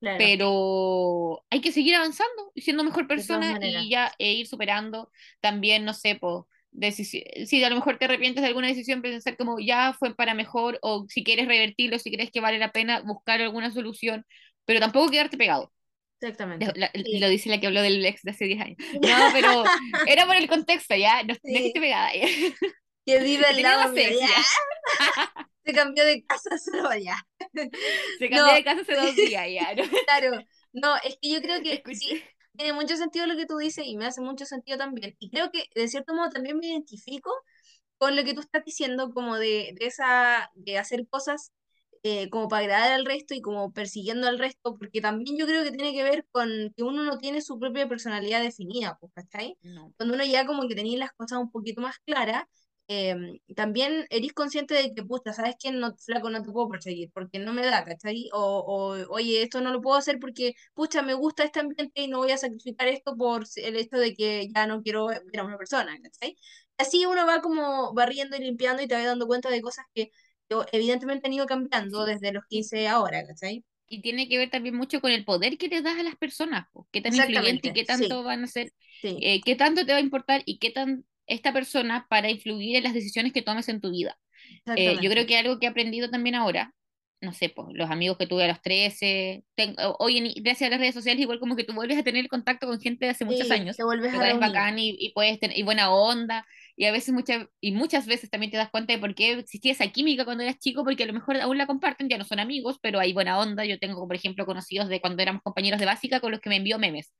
Claro, pero hay que seguir avanzando y siendo mejor persona y ya e ir superando también, no sé, po, decisi- si a lo mejor te arrepientes de alguna decisión, pensar como ya fue para mejor o si quieres revertirlo, si crees que vale la pena buscar alguna solución, pero tampoco quedarte pegado. Exactamente. la- Sí. lo dice la que habló del ex de hace 10 años. No, pero era por el contexto, ya, no, Sí. pegada. ya. Que vive al lado mío, ya. Se cambió de casa solo ya. Se cambió No, de casa hace dos días, ya. ¿no? claro. No, es que yo creo que sí, tiene mucho sentido lo que tú dices y me hace mucho sentido también. Y creo que de cierto modo también me identifico con lo que tú estás diciendo, como de, de esa, de hacer cosas eh, como para agradar al resto y como persiguiendo al resto, porque también yo creo que tiene que ver con que uno no tiene su propia personalidad definida, pues, ¿cachai? No. Cuando uno ya como que tenía las cosas un poquito más claras, em, también eres consciente de que, puta, ¿sabes qué? No, flaco, no te puedo perseguir porque no me da, ¿cachai? O, o, oye, esto no lo puedo hacer porque, pucha, me gusta este ambiente y no voy a sacrificar esto por el hecho de que ya no quiero ver a una persona, ¿cachai? Así uno va como barriendo y limpiando y te va dando cuenta de cosas que evidentemente han ido cambiando Sí. desde los Y 15 ahora, ¿cachai? y tiene que ver también mucho con el poder que le das a las personas, po. qué tan influyente qué sí, tanto van a ser, sí, eh, qué tanto te va a importar y qué tan esta persona para influir en las decisiones que tomes en tu vida. Eh, yo creo que algo que he aprendido también ahora, no sé, pues los amigos que tuve a los 13, tengo, hoy en, gracias a las redes sociales, igual como que tú vuelves a tener contacto con gente de hace muchos Sí, años, te vuelves a bacán y, y puedes tener y buena onda, y a veces muchas, y muchas veces también te das cuenta de por qué existía esa química cuando eras chico, porque a lo mejor aún la comparten, ya no son amigos, pero hay buena onda. Yo tengo, por ejemplo, conocidos de cuando éramos compañeros de básica con los que me envío memes.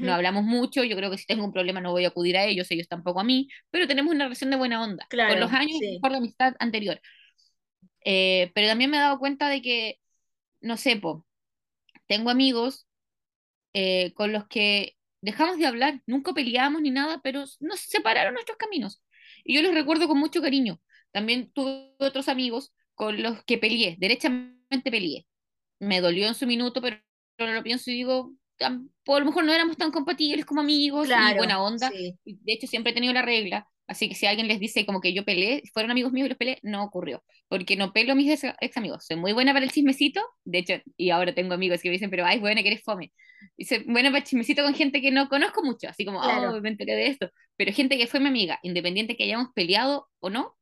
No Ujú, hablamos mucho, yo creo que si tengo un problema no voy a acudir a ellos, ellos tampoco a mí, pero tenemos una relación de buena onda. Con los Claro, años sí. mejor la amistad anterior. Eh, pero también me he dado cuenta de que, no sé, po, tengo amigos eh, con los que dejamos de hablar, nunca peleamos ni nada, pero nos separaron nuestros caminos. Y yo los recuerdo con mucho cariño. También tuve otros amigos con los que peleé, derechamente peleé. Me dolió en su minuto, pero lo pienso y digo, por lo mejor no éramos tan compatibles como amigos y Claro, buena onda. sí, Y De hecho, siempre he tenido la regla. Así que si alguien les dice como que yo peleé, fueron amigos míos y los peleé, no ocurrió. Porque no pelo a mis ex, ex amigos. Soy muy buena para el chismecito. De hecho, y ahora tengo amigos que me dicen, pero ay, buena que eres fome. Y soy buena para el chismecito con gente que no conozco mucho. Así como, oh, claro, me enteré de esto. Pero gente que fue mi amiga, independiente que hayamos peleado o no,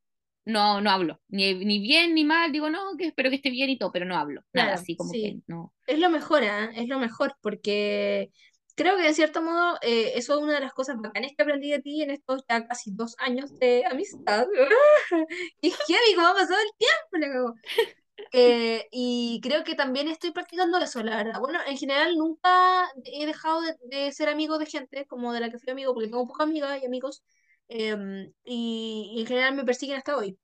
no, no hablo. Ni, ni bien ni mal. Digo, no, que espero que esté bien y todo, pero no hablo. Nada, claro, así como que sí. no. Es lo mejor, ¿ah? Es lo mejor, porque creo que de cierto modo eh, eso es una de las cosas bacanas que aprendí de ti en estos ya casi dos años de amistad. Y es heavy cómo ha pasado el tiempo. Eh, y creo que también estoy practicando eso, la verdad. Bueno, en general nunca he dejado de, de ser amigo de gente como de la que fui amigo, porque tengo pocas amigas y amigos, em, y, y en general me persiguen hasta hoy.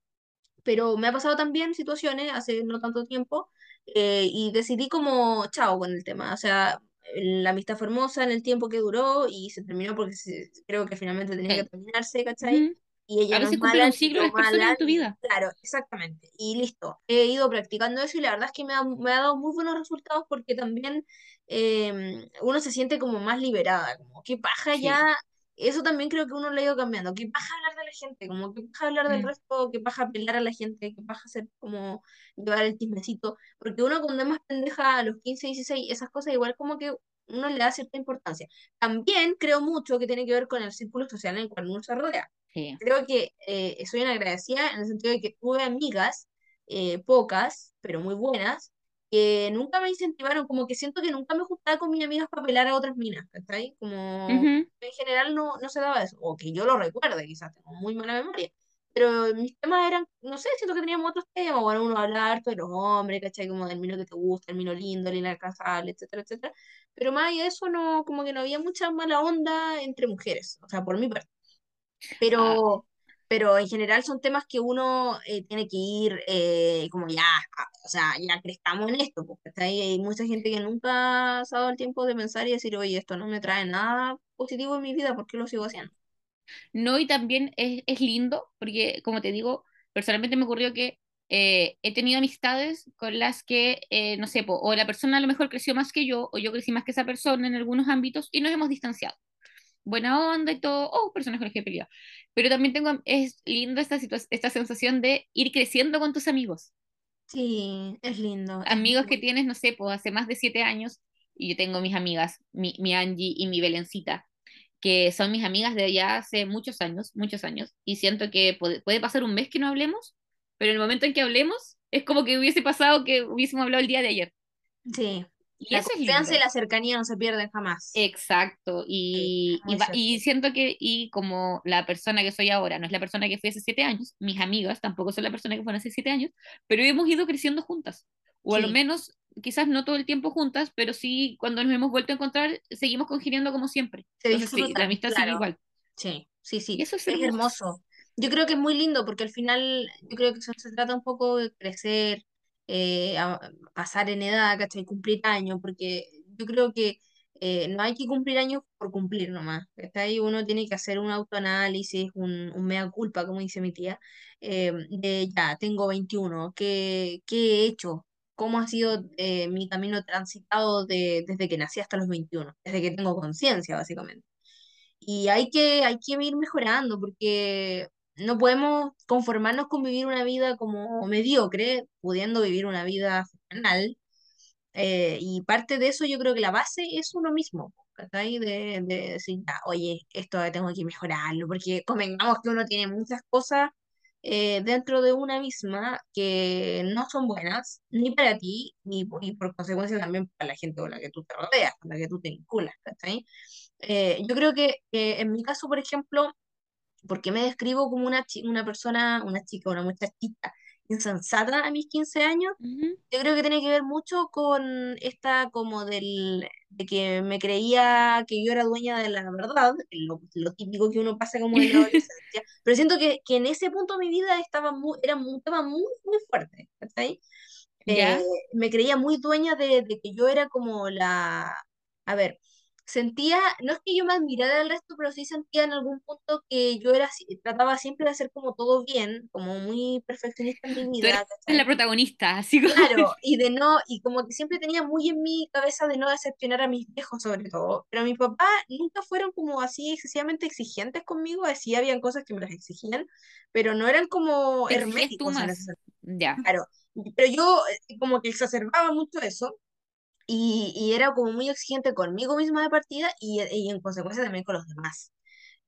Pero me ha pasado también situaciones hace no tanto tiempo eh, y decidí como chao con el tema. O sea, la amistad fue hermosa en el tiempo que duró y se terminó porque se- creo que finalmente tenía que Eh, terminarse, ¿cachai? Y ella A veces mala un yo las personas en tu vida. Claro, exactamente. Y listo. He ido practicando eso y la verdad es que me ha, me ha dado muy buenos resultados porque también eh, uno se siente como más liberada, como qué paja Sí. ya eso también creo que uno lo ha ido cambiando. ¿Qué paja hablar de la gente? Como que paja hablar del Mm, resto, que paja pelear a la gente, que paja hacer como llevar el chismecito. Porque uno cuando es más pendeja a los 15 16 esas cosas igual como que uno le da cierta importancia. También creo mucho que tiene que ver con el círculo social en el cual uno se rodea. sí. Creo que eh, soy una agradecida en el sentido de que tuve amigas, eh, pocas, pero muy buenas, que nunca me incentivaron, como que siento que nunca me juntaba con mis amigas para pelar a otras minas, ¿cachai? Como en general no, no se daba eso, o que yo lo recuerde, quizás tengo muy mala memoria, pero mis temas eran, no sé, siento que teníamos otros temas, bueno, uno hablar de los hombres, ¿cachai? Como del mino que te gusta, el mino lindo, el inalcanzable, etcétera, etcétera. Pero más allá de eso, no, como que no había mucha mala onda entre mujeres, o sea, por mi parte. Pero, pero en general son temas que uno eh, tiene que ir eh, como ya, a- o sea, ya crezcamos en esto, porque ahí, hay mucha gente que nunca ha dado el tiempo de pensar y decir, oye, esto no me trae nada positivo en mi vida, ¿por qué lo sigo haciendo? No, y también es, es lindo, porque como te digo, personalmente me ocurrió que eh, he tenido amistades con las que, eh, no sé, po, o la persona a lo mejor creció más que yo, o yo crecí más que esa persona en algunos ámbitos, y nos hemos distanciado. Buena onda y todo, oh, personas con las que he peleado. Pero también tengo, es lindo esta, esta sensación de ir creciendo con tus amigos. Sí, es lindo, es Amigos que muy- tienes, no sé, pues hace más de siete años, y yo tengo mis amigas, mi, mi Angie y mi Belencita que son mis amigas de ya hace muchos años, muchos años, y siento que puede, puede pasar un mes que no hablemos, pero en el momento en que hablemos, es como que hubiese pasado que hubiésemos hablado el día de ayer. Sí, Y la eso es confianza y la cercanía no se pierden jamás. Exacto, y, y, y siento que, y como la persona que soy ahora no es la persona que fui hace siete años, mis amigas tampoco son la persona que fueron hace siete años, pero hemos ido creciendo juntas, o a lo Sí, menos, quizás no todo el tiempo juntas, pero sí cuando nos hemos vuelto a encontrar, seguimos congeniando como siempre. se Entonces, sí, la amistad sigue claro. igual. Sí, sí, Y sí, eso es es hermoso. hermoso. Yo creo que es muy lindo porque al final yo creo que eso se trata un poco de crecer, eh, a- pasar en edad, ¿cachai? Cumplir años, porque yo creo que eh, no hay que cumplir años por cumplir nomás, ¿cachai? Uno tiene que hacer un autoanálisis, un, un mea culpa, como dice mi tía, eh, de ya, tengo 21, ¿qué, qué he hecho? ¿Cómo ha sido eh, mi camino transitado de, desde que nací hasta los 21? Desde que tengo conciencia, básicamente. Y hay que, hay que ir mejorando porque no podemos conformarnos con vivir una vida como mediocre, pudiendo vivir una vida funcional. eh, y parte de eso yo creo que la base es uno mismo, ¿cachai? De, de decir, ya, oye, esto tengo que mejorarlo, porque convengamos que uno tiene muchas cosas eh, dentro de una misma que no son buenas, ni para ti, ni, y por consecuencia también para la gente con la que tú te rodeas, con la que tú te vinculas. Eh, yo creo que en mi caso, por ejemplo, porque me describo como una, una persona, una chica, una muchachita insensata a mis 15 años, Ujú. yo creo que tiene que ver mucho con esta como del, de que me creía que yo era dueña de la verdad, lo, lo típico que uno pasa como en la adolescencia, pero siento que, que en ese punto de mi vida estaba muy, era un tema muy, muy fuerte, ¿cachai? eh, ¿Ya? me creía muy dueña de, de que yo era como la, a ver, sentía, no es que yo me admirara del resto, pero sí sentía en algún punto que yo era, trataba siempre de hacer como todo bien, como muy perfeccionista en mi Tú eres vida, la protagonista, así como... Claro, y de no, y como que siempre tenía muy en mi cabeza de no decepcionar a mis viejos sobre todo, pero mi papá nunca fueron como así excesivamente exigentes conmigo, así habían cosas que me las exigían, pero no eran como herméticos en ese más. Ya. Claro, pero yo eh, como que exacerbaba mucho eso y, y era como muy exigente conmigo misma de partida y, y en consecuencia también con los demás.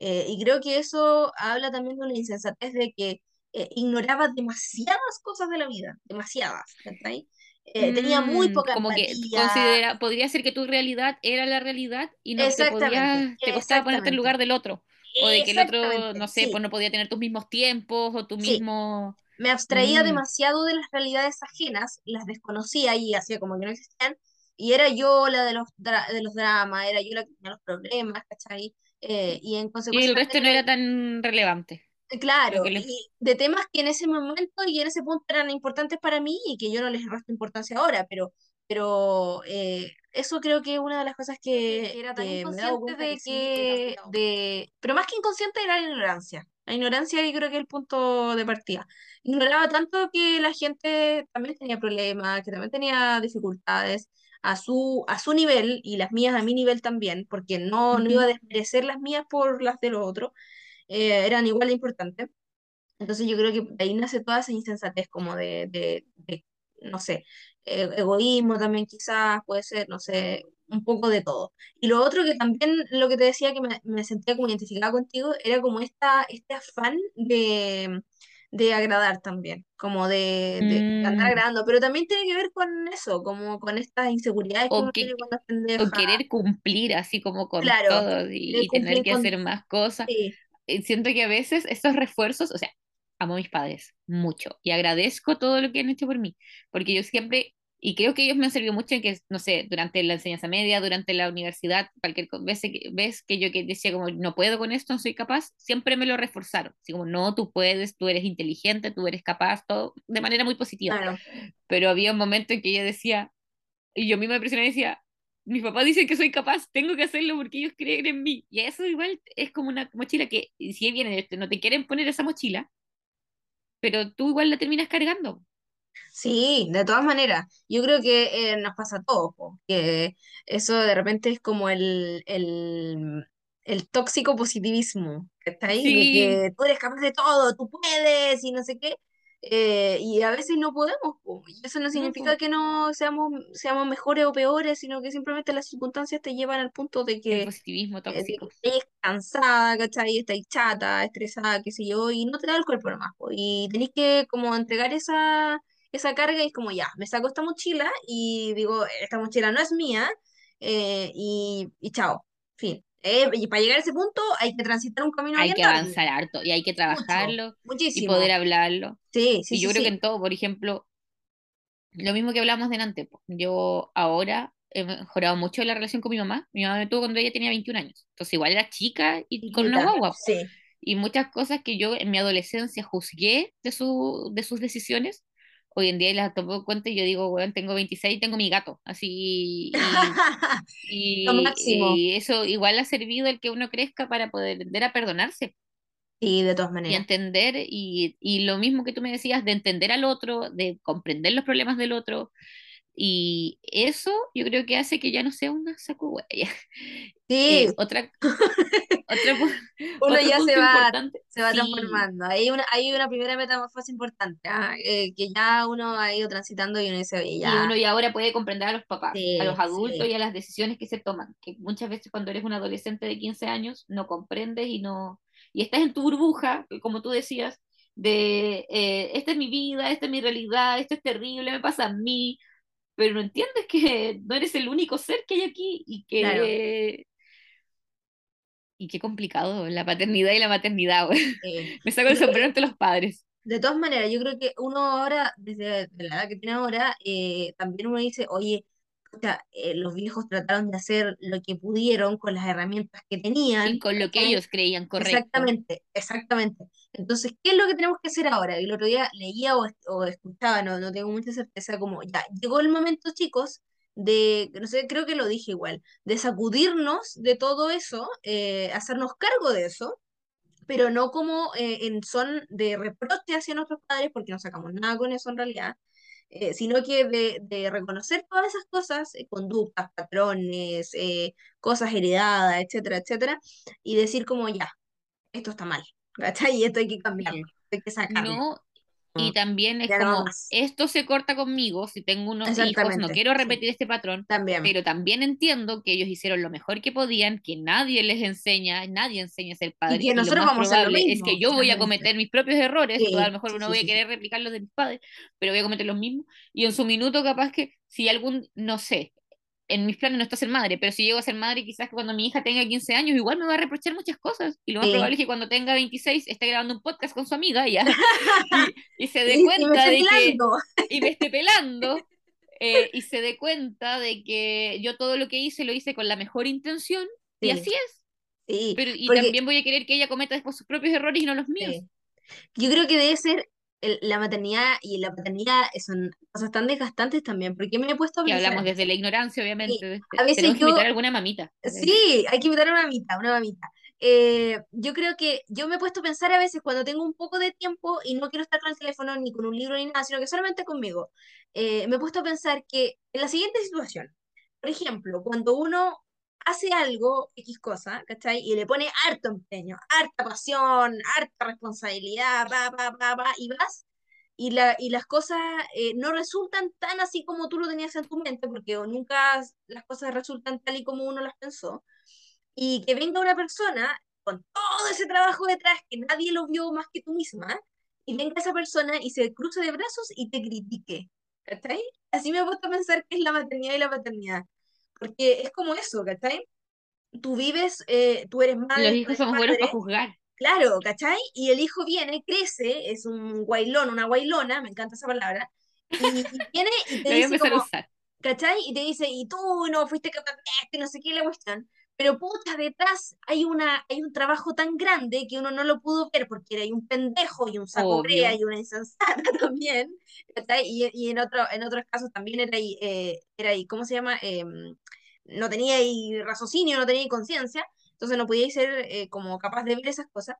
Eh, y creo que eso habla también de una insensatez de que eh, ignoraba demasiadas cosas de la vida, demasiadas, ¿cachai? Eh, tenía muy Mm, poca como que empatía, considera, podría ser que tu realidad era la realidad y no te podías, te costaba ponerte en lugar del otro. O de que el otro, no sé, pues sí, no podía tener tus mismos tiempos o tu sí. mismo... me abstraía Mm, demasiado de las realidades ajenas, las desconocía y hacía como que no existían, y era yo la de los, de los dramas, era yo la que tenía los problemas, ¿cachai? Eh, y en y consecuencia el resto no era, tan relevante. Lo claro, que y de temas que en ese momento y en ese punto eran importantes para mí y que yo no les resto importancia ahora, pero, pero eh, eso creo que es una de las cosas que, Era tan que me inconsciente que de que, cambiado. de, Pero más que inconsciente era la ignorancia. La ignorancia yo creo que es el punto de partida. Ignoraba tanto que la gente también tenía problemas, que también tenía dificultades a su, a su nivel y las mías a mi nivel también, porque no, no iba a desmerecer las mías por las de los otros, eh, eran igual de importantes. Entonces yo creo que ahí nace toda esa insensatez como de, de, de, no sé, eh, egoísmo también quizás, puede ser, no sé, un poco de todo. Y lo otro que también, lo que te decía que me, me sentía como identificada contigo, era como esta, este afán de, de agradar también, como de, de andar Mm, agradando, pero también tiene que ver con eso, como con estas inseguridades que o uno que cuando es o querer cumplir así como con Claro, todo y, y tener que con... hacer más cosas. Sí, Eh, Siento que a veces estos refuerzos, o sea, amo a mis padres mucho y agradezco todo lo que han hecho por mí, porque yo siempre, y creo que ellos me han servido mucho en que, no sé, durante la enseñanza media, durante la universidad, cualquier vez que, ves que yo que decía como no puedo con esto, no soy capaz, siempre me lo reforzaron, así como no, tú puedes, tú eres inteligente, tú eres capaz, todo de manera muy positiva. Claro. Pero había un momento en que yo decía, y yo misma me presionaba y decía, mis papás dicen que soy capaz, tengo que hacerlo porque ellos creen en mí. Y eso igual es como una mochila que, si viene esto, no te quieren poner esa mochila, pero tú igual la terminas cargando. Sí, de todas maneras. Yo creo que eh, nos pasa a todos, po, que eso de repente es como el, el, el tóxico positivismo, que está ahí, de Sí, que tú eres capaz de todo, tú puedes y no sé qué. eh, y a veces no podemos, po, y eso no significa que no seamos, seamos mejores o peores, sino que simplemente las circunstancias te llevan al punto de el que positivismo eh, tóxico. estés cansada, ¿cachai? Estáis chata, estresada, qué sé yo, y no te da el cuerpo nomás, po, y tenés que como entregar esa, esa carga y es como, ya, me saco esta mochila y digo, esta mochila no es mía, eh, y, y chao, fin. Eh, y para llegar a ese punto hay que transitar un camino Hay que avanzar harto y hay que mucho, trabajarlo y poder muchísimo. hablarlo. Sí, sí, Y sí, yo creo que sí. en todo, por ejemplo, lo mismo que hablamos delante, yo ahora he mejorado mucho la relación con mi mamá. Mi mamá me tuvo cuando ella tenía 21 años. Entonces igual era chica y con una guagua. sí. Y muchas cosas que yo en mi adolescencia juzgué de, su, de sus decisiones, hoy en día las tomo en cuenta y yo digo, bueno, tengo 26 y tengo mi gato. Así, y, y, y eso igual ha servido el que uno crezca para poder aprender a perdonarse Sí, de todas y maneras. entender, y, y lo mismo que tú me decías, de entender al otro, de comprender los problemas del otro. Y eso yo creo que hace que ya no sea una saco. Sí, Eh, otra, otra, uno ya se va, importante, se va sí, transformando. Hay una, hay una primera metamorfosis importante, ah, eh, que ya uno ha ido transitando y uno dice, oye, y ya, uno ya ahora puede comprender a los papás, a los sí, adultos sí, y a las decisiones que se toman, que muchas veces cuando eres un adolescente de 15 años no comprendes y no, y estás en tu burbuja, como tú decías, de eh, esta es mi vida, esta es mi realidad, esto es terrible, me pasa a mí, pero no entiendes que no eres el único ser que hay aquí y claro. que y qué complicado la paternidad y la maternidad, güey. sí. Me saco el sombrero ante los padres. de todas maneras, yo creo que uno ahora, desde la edad que tiene ahora, eh, también uno dice, oye, pucha, eh, los viejos trataron de hacer lo que pudieron con las herramientas que Y tenían, con lo que ellos creían correcto. Exactamente, exactamente. Entonces, ¿qué es lo que tenemos que hacer ahora? Y el otro día leía o, o escuchaba, no, no tengo mucha certeza, como ya, llegó el momento, chicos, de, no sé, creo que lo dije igual, de sacudirnos de todo eso, eh, hacernos cargo de eso, pero no como eh, en son de reproche hacia nuestros padres, porque no sacamos nada con eso en realidad, eh, sino que de, de reconocer todas esas cosas, eh, conductas, patrones, eh, cosas heredadas, etcétera, etcétera, y decir como ya esto está mal, ¿cachai? Y esto hay que cambiarlo, hay que sacarlo. No, y también es Ya como, esto se corta conmigo, si tengo unos hijos, no quiero sí, repetir este patrón, también. pero también entiendo que ellos hicieron lo mejor que podían, que nadie les enseña, nadie enseña a ser Y padre, que y lo nosotros más vamos a hacer lo probable es que mismo, yo voy a cometer mis propios errores, o a lo Sí, mejor sí, no sí, voy a sí, sí. querer replicar los de mis padres, pero voy a cometer los mismos, y en su minuto capaz que si algún, no sé, en mis planes no está ser madre, pero si llego a ser madre, quizás que cuando mi hija tenga 15 años, igual me va a reprochar muchas cosas. Y lo más probable Sí. es que cuando tenga 26 esté grabando un podcast con su amiga ya, y, y se dé Y, y cuenta de que, y me esté pelando, eh, y se dé cuenta de que yo todo lo que hice lo hice con la mejor intención, y Sí, así es. sí, Pero, y porque también voy a querer que ella cometa después sus propios errores y no los míos. Yo creo que debe ser el- la maternidad y la paternidad son cosas tan desgastantes también, porque me he puesto a Y pensar hablamos en desde la ignorancia, Y obviamente. de- a veces tenemos que invitar a alguna mamita. Sí, hay que invitar a una mamita, una mamita. Eh, yo creo que yo me he puesto a pensar a veces cuando tengo un poco de tiempo y no quiero estar con el teléfono ni con un libro ni nada, sino que solamente conmigo. Eh, me he puesto a pensar que en la siguiente situación, por ejemplo, cuando uno hace algo, X cosa, ¿cachai? Y le pone harto empeño, harta pasión, harta responsabilidad, pa, pa, pa, pa, y vas, y, la, y las cosas eh, no resultan tan así como tú lo tenías en tu mente, porque nunca las cosas resultan tal y como uno las pensó, y que venga una persona con todo ese trabajo detrás que nadie lo vio más que tú misma, y venga esa persona y se cruce de brazos y te critique. ¿Cachai? Así me he puesto a pensar que es la maternidad y la paternidad. Porque es como eso, ¿cachai? Tú vives, eh, tú eres Los madre, tú hijos somos buenos para padre, juzgar. Claro, ¿cachai? Y el hijo viene, crece, es un guailón, una guailona, me encanta esa palabra, y, y viene y te dice como. ¿cachai? Y te dice, y tú no fuiste capaz de esto, no sé qué la cuestión. Pero puta, detrás hay una, hay un trabajo tan grande que uno no lo pudo ver porque era ahí un pendejo y un saco brea y una insensata también, ¿cachai? Y, y en otro, en otros casos también era ahí, eh, era ahí, ¿cómo se llama? Em, no tenía ahí raciocinio, no tenía ahí conciencia, entonces no podía ser eh, como capaz de ver esas cosas.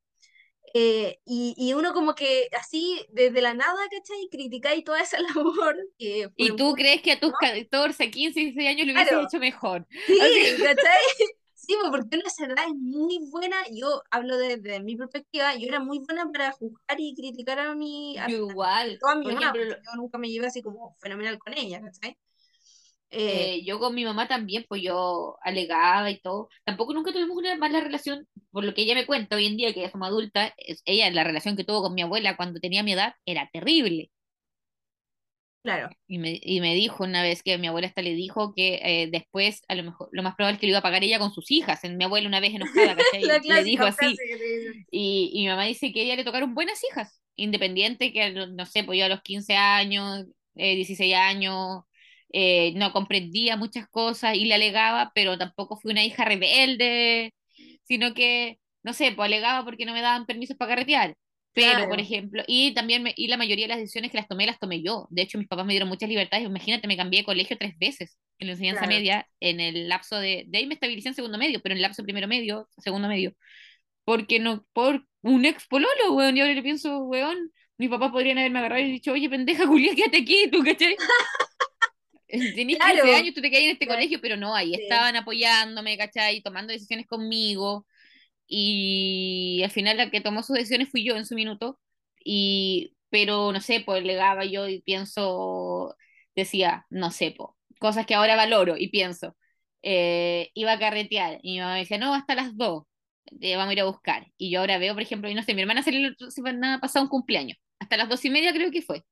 Eh, y, y uno como que así, desde la nada, ¿cachai? Criticáis toda esa labor que ¿Y tú crees que a tus ¿no? 14, 15, 16 años lo hubieses Claro, hecho mejor? Así, Sí, ¿cachai? Sí, pues, porque una esa edad es muy buena, yo hablo desde mi perspectiva, yo era muy buena para juzgar y criticar a mi, a, yo igual. a mi Por mamá, ejemplo, yo nunca me llevé así como fenomenal con ella, ¿cachai? Eh, Eh, yo con mi mamá también, pues yo alegaba y todo. Tampoco nunca tuvimos una mala relación, por lo que ella me cuenta hoy en día, que ya somos adulta, es, ella, la relación que tuvo con mi abuela cuando tenía mi edad, era terrible. claro, Y me, y me dijo una vez que mi abuela hasta le dijo que eh, después, a lo mejor, lo más probable es que lo iba a pagar ella con sus hijas. Mi abuela una vez enojada, ¿cachai? Le dijo clásica así. Y, y mi mamá dice que ella le tocaron buenas hijas, independiente que, no sé, pues yo a los 15 años, eh, 16 años, eh, no comprendía muchas cosas y le alegaba, pero tampoco fui una hija rebelde, sino que, no sé, pues alegaba porque no me daban permisos para carretear. Pero, por ejemplo, y también, me- y la mayoría de las decisiones que las tomé, las tomé yo. De hecho, mis papás me dieron muchas libertades. Imagínate, me cambié de colegio tres veces en la enseñanza claro. media, en el lapso de, de ahí me estabilicé en segundo medio, pero en el lapso primero medio, segundo medio porque no, por un ex pololo, weón, y ahora le pienso, weón, mis papás podrían haberme agarrado y dicho, oye, pendeja, Julia, quédate aquí, ¿tú cachai? Tenís 15 Claro, años, tú te caes en este claro, colegio, pero no, ahí sí, estaban apoyándome, ¿cachai? Tomando decisiones conmigo, y al final la que tomó sus decisiones fui yo en su minuto, y, pero no sé, pues legaba yo y pienso, decía, no sé, po, cosas que ahora valoro y pienso, eh, iba a carretear, y mi mamá me decía, no, hasta las dos, te vamos a ir a buscar, y yo ahora veo, por ejemplo, y no sé, mi hermana se le semana pasada un cumpleaños, hasta las dos y media creo que fue,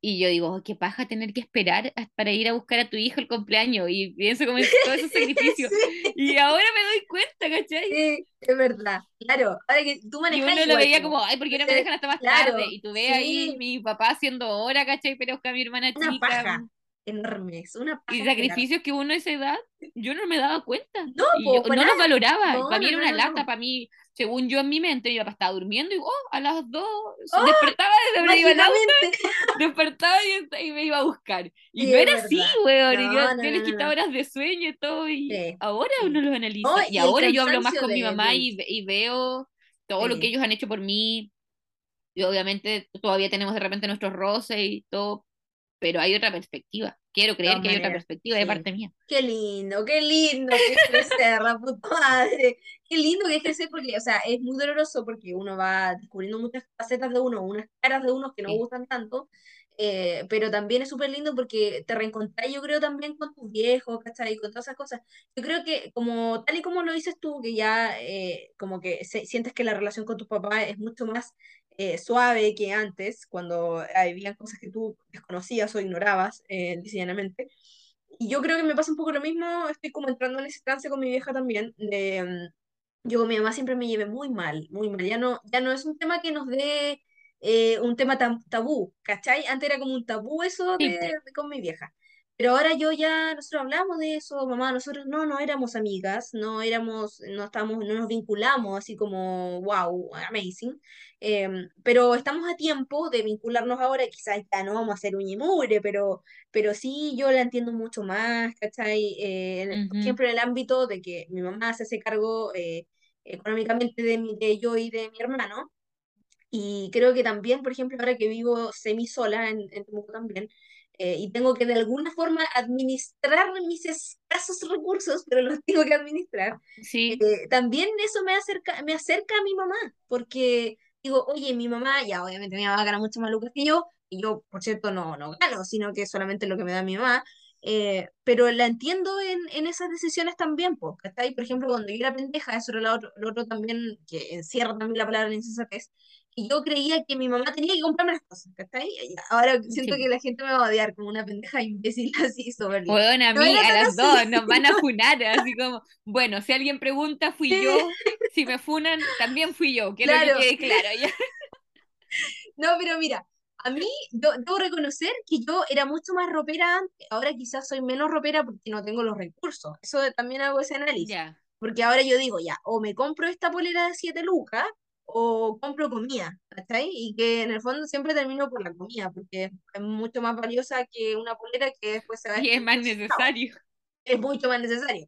y yo digo, "Oh, qué paja tener que esperar para ir a buscar a tu hijo el cumpleaños, y pienso como en todos esos sacrificios, sí, y ahora me doy cuenta, ¿cachai? sí, es verdad, claro. Ahora que tú Y manejas uno lo veía como, ay, ¿por qué no me dejan hasta más tarde? claro, Y tú ves ahí sí, mi papá haciendo hora, ¿cachai? Pero busca a mi hermana una chica. paja enorme, es una Y paja esperar. sacrificios que uno a esa edad, yo no me daba cuenta. No, Y yo po, para no los valoraba. No, Para mí no, era una lata, para mí, según yo en mi mente, mi papá estaba durmiendo y, oh, a las dos, ¡Oh! despertaba, me iba auto, despertaba y, y me iba a buscar. Y Sí, no era así, weón. Y yo, No, no, yo les quitaba horas de sueño y todo. Y Sí, ahora uno los analiza. Y y el ahora yo hablo más con mi mamá de- y, y veo todo lo que ellos han hecho por mí. Y obviamente todavía tenemos de repente nuestros roces y todo, pero hay otra perspectiva. Quiero creer que hay otra perspectiva de parte mía. Qué lindo, qué lindo que crecer, la puta madre. Qué lindo que es crecer porque, o sea, es muy doloroso porque uno va descubriendo muchas facetas de uno, unas caras de uno que no Sí. gustan tanto, eh, pero también es súper lindo porque te reencontrás, yo creo, también con tus viejos, ¿cachai? Con todas esas cosas. Yo creo que, como tal y como lo dices tú, que ya eh, como que se- sientes que la relación con tus papás es mucho más eh, suave que antes, cuando había cosas que tú desconocías o ignorabas, eh, llanamente. Y yo creo que me pasa un poco lo mismo, estoy como entrando en ese trance con mi vieja también, de, mm, yo con mi mamá siempre me llevé muy mal, muy mal, ya no, ya no es un tema que nos dé eh, un tema tan tabú, ¿cachai? Antes era como un tabú eso de, con mi vieja. Pero ahora yo ya, nosotros hablamos de eso, mamá, nosotros no, no éramos amigas, no éramos, no estábamos, no nos vinculamos así como, wow, amazing, Em, pero estamos a tiempo de vincularnos ahora, quizás ya no vamos a hacer un y mugre, pero pero sí yo la entiendo mucho más, ¿cachai? Eh, por Ujú. ejemplo, en el ámbito de que mi mamá se hace cargo eh, económicamente de, mi- de yo y de mi hermano, y creo que también, por ejemplo, ahora que vivo semi sola en, en Temuco también, eh, y tengo que de alguna forma administrar mis escasos recursos, pero los tengo que administrar, Sí, eh, también eso me acerca, me acerca a mi mamá, porque digo, oye, mi mamá, ya obviamente mi mamá gana mucho más lucas que yo, y yo, por cierto, no, no gano, sino que solamente lo que me da mi mamá, eh, pero la entiendo en, en esas decisiones también, pues, ¿cachai? Por ejemplo, cuando yo era pendeja, eso era lo otro, lo otro también, que encierra también la palabra insensatez, y yo creía que mi mamá tenía que comprarme las cosas, ¿cachai? Ahora siento Sí. que la gente me va a odiar como una pendeja imbécil así, soberbia. Bueno, a No mí, era a las así. dos, nos van a funar, así como, bueno, si alguien pregunta, fui yo, si me funan, también fui yo, quiero Claro. que quede claro, ya. No, pero mira, a mí, yo debo reconocer que yo era mucho más ropera antes, ahora quizás soy menos ropera porque no tengo los recursos. Eso también hago ese análisis. Porque ahora yo digo, ya, o me compro esta polera de 7 lucas, o compro comida, ¿cachai? Y que en el fondo siempre termino por la comida, porque es mucho más valiosa que una polera que después se va a y es más necesario. Es mucho más necesario.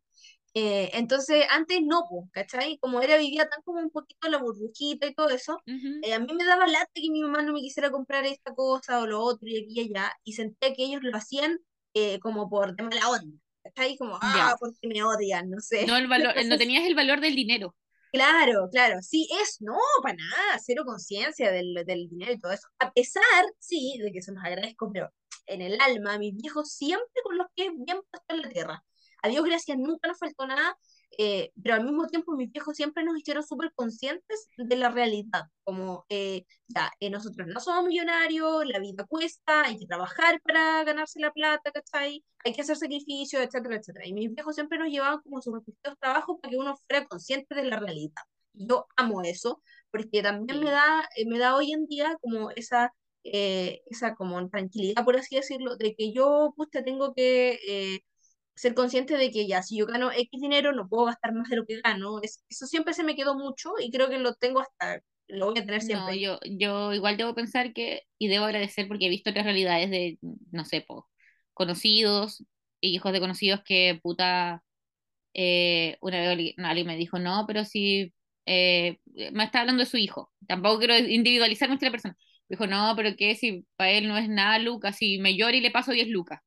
Eh, entonces, antes no, ¿cachai? Como era, vivía tan como un poquito la burbujita y todo eso, Ujú. eh, a mí me daba lata que mi mamá no me quisiera comprar esta cosa o lo otro y aquí y allá, y sentía que ellos lo hacían eh, como por de mala onda, ¿cachai? Como, ah, Ya. porque me odian, no sé. No, el valor, no Entonces, tenías el valor del dinero. Claro, claro, sí es, no, para nada, cero conciencia del, del dinero y todo eso. A pesar, sí, de que se los agradezco, pero en el alma, mis viejos siempre con los pies bien puestos en la tierra. A Dios gracias, nunca nos faltó nada, eh, pero al mismo tiempo mis viejos siempre nos hicieron súper conscientes de la realidad, como, eh, ya, eh, nosotros no somos millonarios, la vida cuesta, hay que trabajar para ganarse la plata, ¿cachai? Hay que hacer sacrificios, etcétera, etcétera. Y mis viejos siempre nos llevaban como sus respectivos trabajos para que uno fuera consciente de la realidad. Yo amo eso, porque también me da, eh, me da hoy en día como esa, eh, esa como tranquilidad, por así decirlo, de que yo, pucha, tengo que eh, ser consciente de que ya, si yo gano X dinero, no puedo gastar más de lo que gano. Es- eso siempre se me quedó mucho y creo que lo tengo hasta, lo voy a tener No, siempre. yo, yo igual debo pensar que, y debo agradecer porque he visto otras realidades de, no sé, po, conocidos, hijos de conocidos que puta, eh, una vez alguien me dijo, no, pero si eh, me está hablando de su hijo, tampoco quiero individualizar mucho la persona. Me dijo, no, pero que si para él no es nada lucas, si me llora y le paso 10 lucas.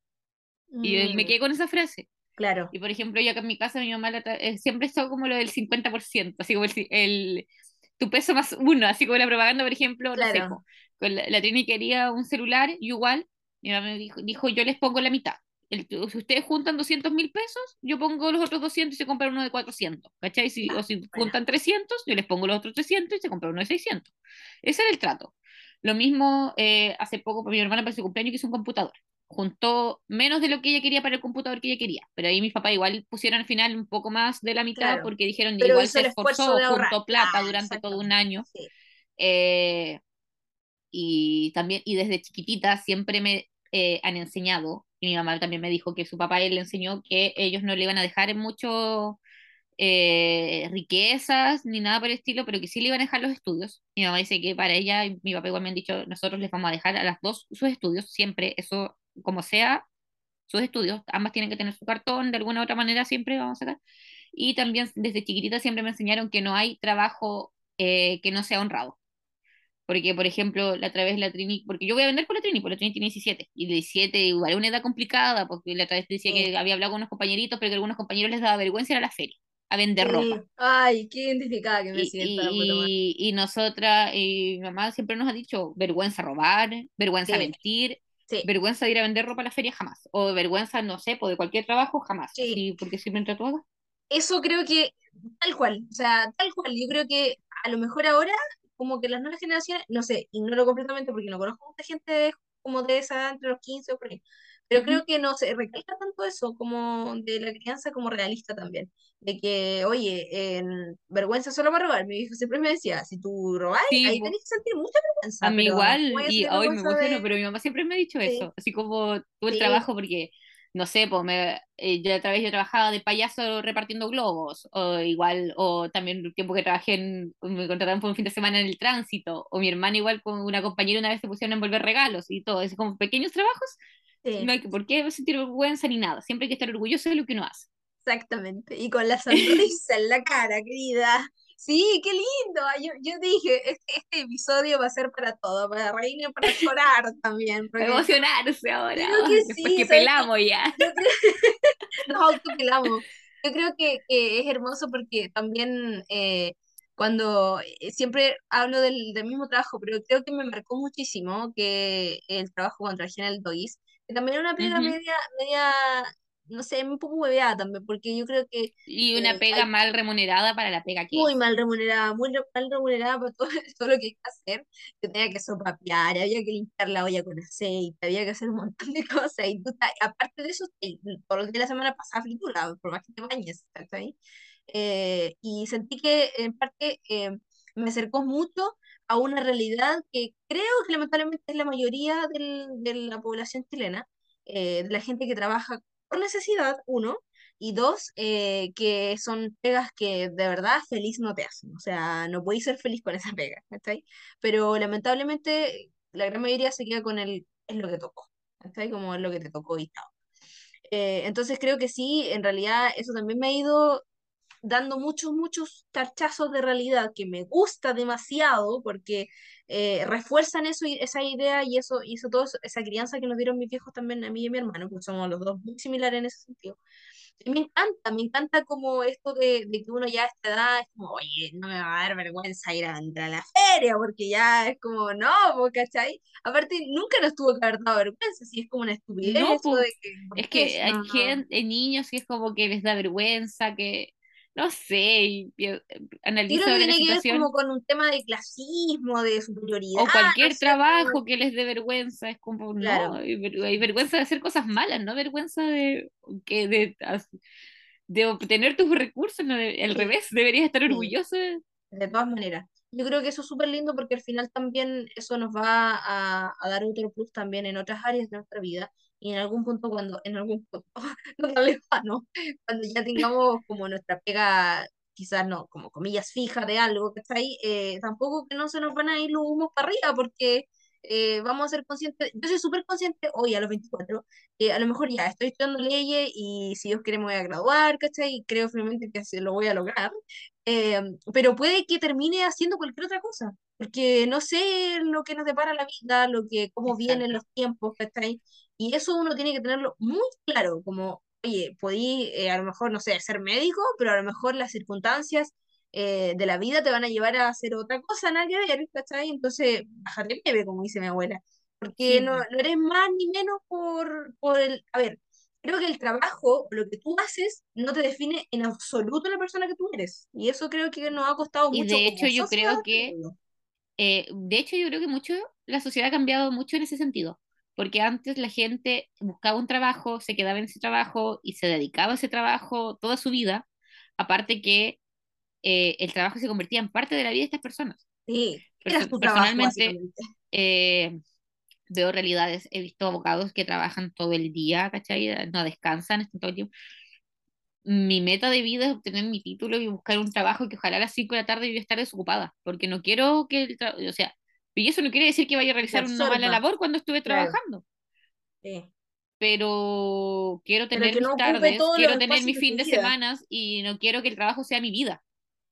Y él- me Mm, quedé con esa frase. claro, Y por ejemplo, yo acá en mi casa, mi mamá la eh, siempre está como lo del 50%, así como el, el- tu peso más uno, así como la propaganda, por ejemplo, no sé, Claro. con la, la Trini quería un celular, y igual, mi mamá me dijo, dijo, yo les pongo la mitad. El- si ustedes juntan 200 mil pesos, yo pongo los otros 200 y se compran uno de 400, ¿cachai? Si, Ya, o si bueno. juntan 300, yo les pongo los otros 300 y se compran uno de 600. Ese era el trato. Lo mismo, eh, hace poco, mi hermana para su cumpleaños quiso un computador juntó menos de lo que ella quería para el computador que ella quería, pero ahí mis papás igual pusieron al final un poco más de la mitad Claro. porque dijeron Pero igual se esforzó, juntó plata Claro, durante todo un año Sí. eh, y también y desde chiquitita siempre me eh, han enseñado y mi mamá también me dijo que su papá él le enseñó que ellos no le iban a dejar mucho eh, riquezas ni nada por el estilo, pero que sí le iban a dejar los estudios. Mi mamá dice que para ella y mi papá igual me han dicho, nosotros les vamos a dejar a las dos sus estudios, siempre eso, como sea, sus estudios, ambas tienen que tener su cartón, de alguna u otra manera siempre vamos a sacar. Y también desde chiquitita siempre me enseñaron que no hay trabajo eh, que no sea honrado. Porque, por ejemplo, la otra vez la Trini, porque yo voy a vender con la Trini, porque la Trini tiene 17, y 17 igual es una edad complicada, porque la otra vez decía Sí. que había hablado con unos compañeritos, pero que a algunos compañeros les daba vergüenza ir a la feria, a vender Sí. ropa. Ay, qué identificada que me Y, siento y, y, y nosotras, y mi mamá siempre nos ha dicho, vergüenza robar, vergüenza Sí. mentir, Sí, vergüenza de ir a vender ropa a la feria jamás, o vergüenza, no sé, pues de cualquier trabajo jamás, Sí. así, porque si mientras tú hagas. eso creo que tal cual, o sea, tal cual. Yo creo que a lo mejor ahora, como que las nuevas generaciones, no sé, ignoro completamente porque no conozco mucha gente como de esa edad, entre los 15 o por ahí. Pero creo que no se recalca tanto eso como de la crianza como realista también. De que, oye, en vergüenza solo para robar. Mi hijo siempre me decía, si tú robás, Sí, ahí tenés que sentir mucha vergüenza, A mí igual, y hoy me emociono, de... pero mi mamá siempre me ha dicho Sí, eso, así como tú el sí, trabajo, porque, no sé, pues me, eh, yo otra vez yo trabajaba de payaso repartiendo globos, o igual, o también el tiempo que trabajé en, me contrataron por un fin de semana en el tránsito, o mi hermana igual con una compañera una vez se pusieron a envolver regalos y todo, es como pequeños trabajos, sí. no hay que, ¿por qué sentir vergüenza ni nada? Siempre hay que estar orgulloso de lo que uno hace. Exactamente, y con la sonrisa en la cara, querida. Sí, qué lindo. Yo, yo dije, este, este episodio va a ser para todo, para reír y para llorar también, Para porque emocionarse ahora, creo que sí, que ¿sabes qué? pelamos ya. Creo, nos autopelamos. Yo creo que, que es hermoso porque también eh, cuando eh, siempre hablo del, del mismo trabajo, pero creo que me marcó muchísimo que el trabajo trabajé en el DOIS, que también era una pega Ujú. media, media no sé, un poco hueveada también, porque yo creo que Y una eh, pega hay mal remunerada para la pega que muy es. mal remunerada, muy re- mal remunerada por todo, todo lo que hay que hacer, que tenía que sopapear, había que limpiar la olla con aceite, había que hacer un montón de cosas, y tú aparte de eso, todos los días de la semana pasada fritura, por más que te bañes, ¿cachai? Eh, y sentí que en parte eh, me acercó mucho a una realidad que creo que lamentablemente es la mayoría de la población chilena, eh, de la gente que trabaja por necesidad, uno, y dos, eh, que son pegas que de verdad feliz no te hacen. O sea, no podéis ser feliz con esa pega, ¿cachai? Pero lamentablemente la gran mayoría se queda con el es lo que tocó, ¿cachai? Como es lo que te tocó y. Eh, entonces creo que sí, en realidad eso también me ha ido dando muchos, muchos tarchazos de realidad que me gusta demasiado porque eh, refuerzan eso y esa idea y eso, eso todo, eso- esa crianza que nos dieron mis viejos también a mí y a mi hermano, porque somos los dos muy similares en ese sentido. Y me encanta, me encanta como esto de, de que uno ya a esta edad es como, oye, no me va a dar vergüenza ir a, entrar a la feria, porque ya es como, no, ¿cachai? Aparte, nunca nos tuvo que haber dado vergüenza, si es como una estupidez No, eso pues, de que, ¿por es que hay no, no. niños que es como que les da vergüenza, que no sé, eh, Yo creo analizo que tiene que ver situación, como con un tema de clasismo, de superioridad, o no cualquier sé, trabajo que les dé vergüenza, es como, no, claro, hay, ver- hay vergüenza de hacer cosas malas, no vergüenza de, que de, de obtener tus recursos, no, de- al sí, revés, deberías estar orgulloso de... De todas maneras. Yo creo que eso es súper lindo porque al final también eso nos va a, a dar otro plus también en otras áreas de nuestra vida y en algún punto cuando, en algún punto, no tan lejano, cuando ya tengamos como nuestra pega, quizás no, como comillas fija de algo, que está ahí, tampoco que no se nos van a ir los humos para arriba porque eh, vamos a ser conscientes, yo soy súper consciente hoy a los 24, que a lo mejor ya estoy estudiando leyes y si Dios quiere me voy a graduar, ¿cachai? Y creo firmemente que se lo voy a lograr eh, pero puede que termine haciendo cualquier otra cosa, porque no sé lo que nos depara la vida, lo que, cómo vienen Exacto. los tiempos, ¿cachai? Y eso uno tiene que tenerlo muy claro, como, oye, podí eh, a lo mejor, no sé, ser médico, pero a lo mejor las circunstancias eh, de la vida te van a llevar a hacer otra cosa, nada que ver, ¿cachai? Entonces, bájate leve, como dice mi abuela, porque Sí, no, no eres más ni menos por, por el, a ver, creo que el trabajo, lo que tú haces, no te define en absoluto la persona que tú eres. Y eso creo que nos ha costado y mucho de hecho yo creo que Eh, de hecho, yo creo que mucho, la sociedad ha cambiado mucho en ese sentido, porque antes la gente buscaba un trabajo, se quedaba en ese trabajo y se dedicaba a ese trabajo toda su vida, aparte que eh, el trabajo se convertía en parte de la vida de estas personas. Sí, Perso- tu trabajo, personalmente, básicamente. eh, veo realidades, he visto abogados que trabajan todo el día, ¿cachai? No descansan, están todo el tiempo. Mi meta de vida es obtener mi título y buscar un trabajo que ojalá a las 5 de la tarde yo estar desocupada, porque no quiero que el o sea, y eso no quiere decir que vaya a realizar una mala labor cuando estuve claro. trabajando, sí. pero quiero tener mis no tardes, quiero tener espacios mi de fin de semana y no quiero que el trabajo sea mi vida.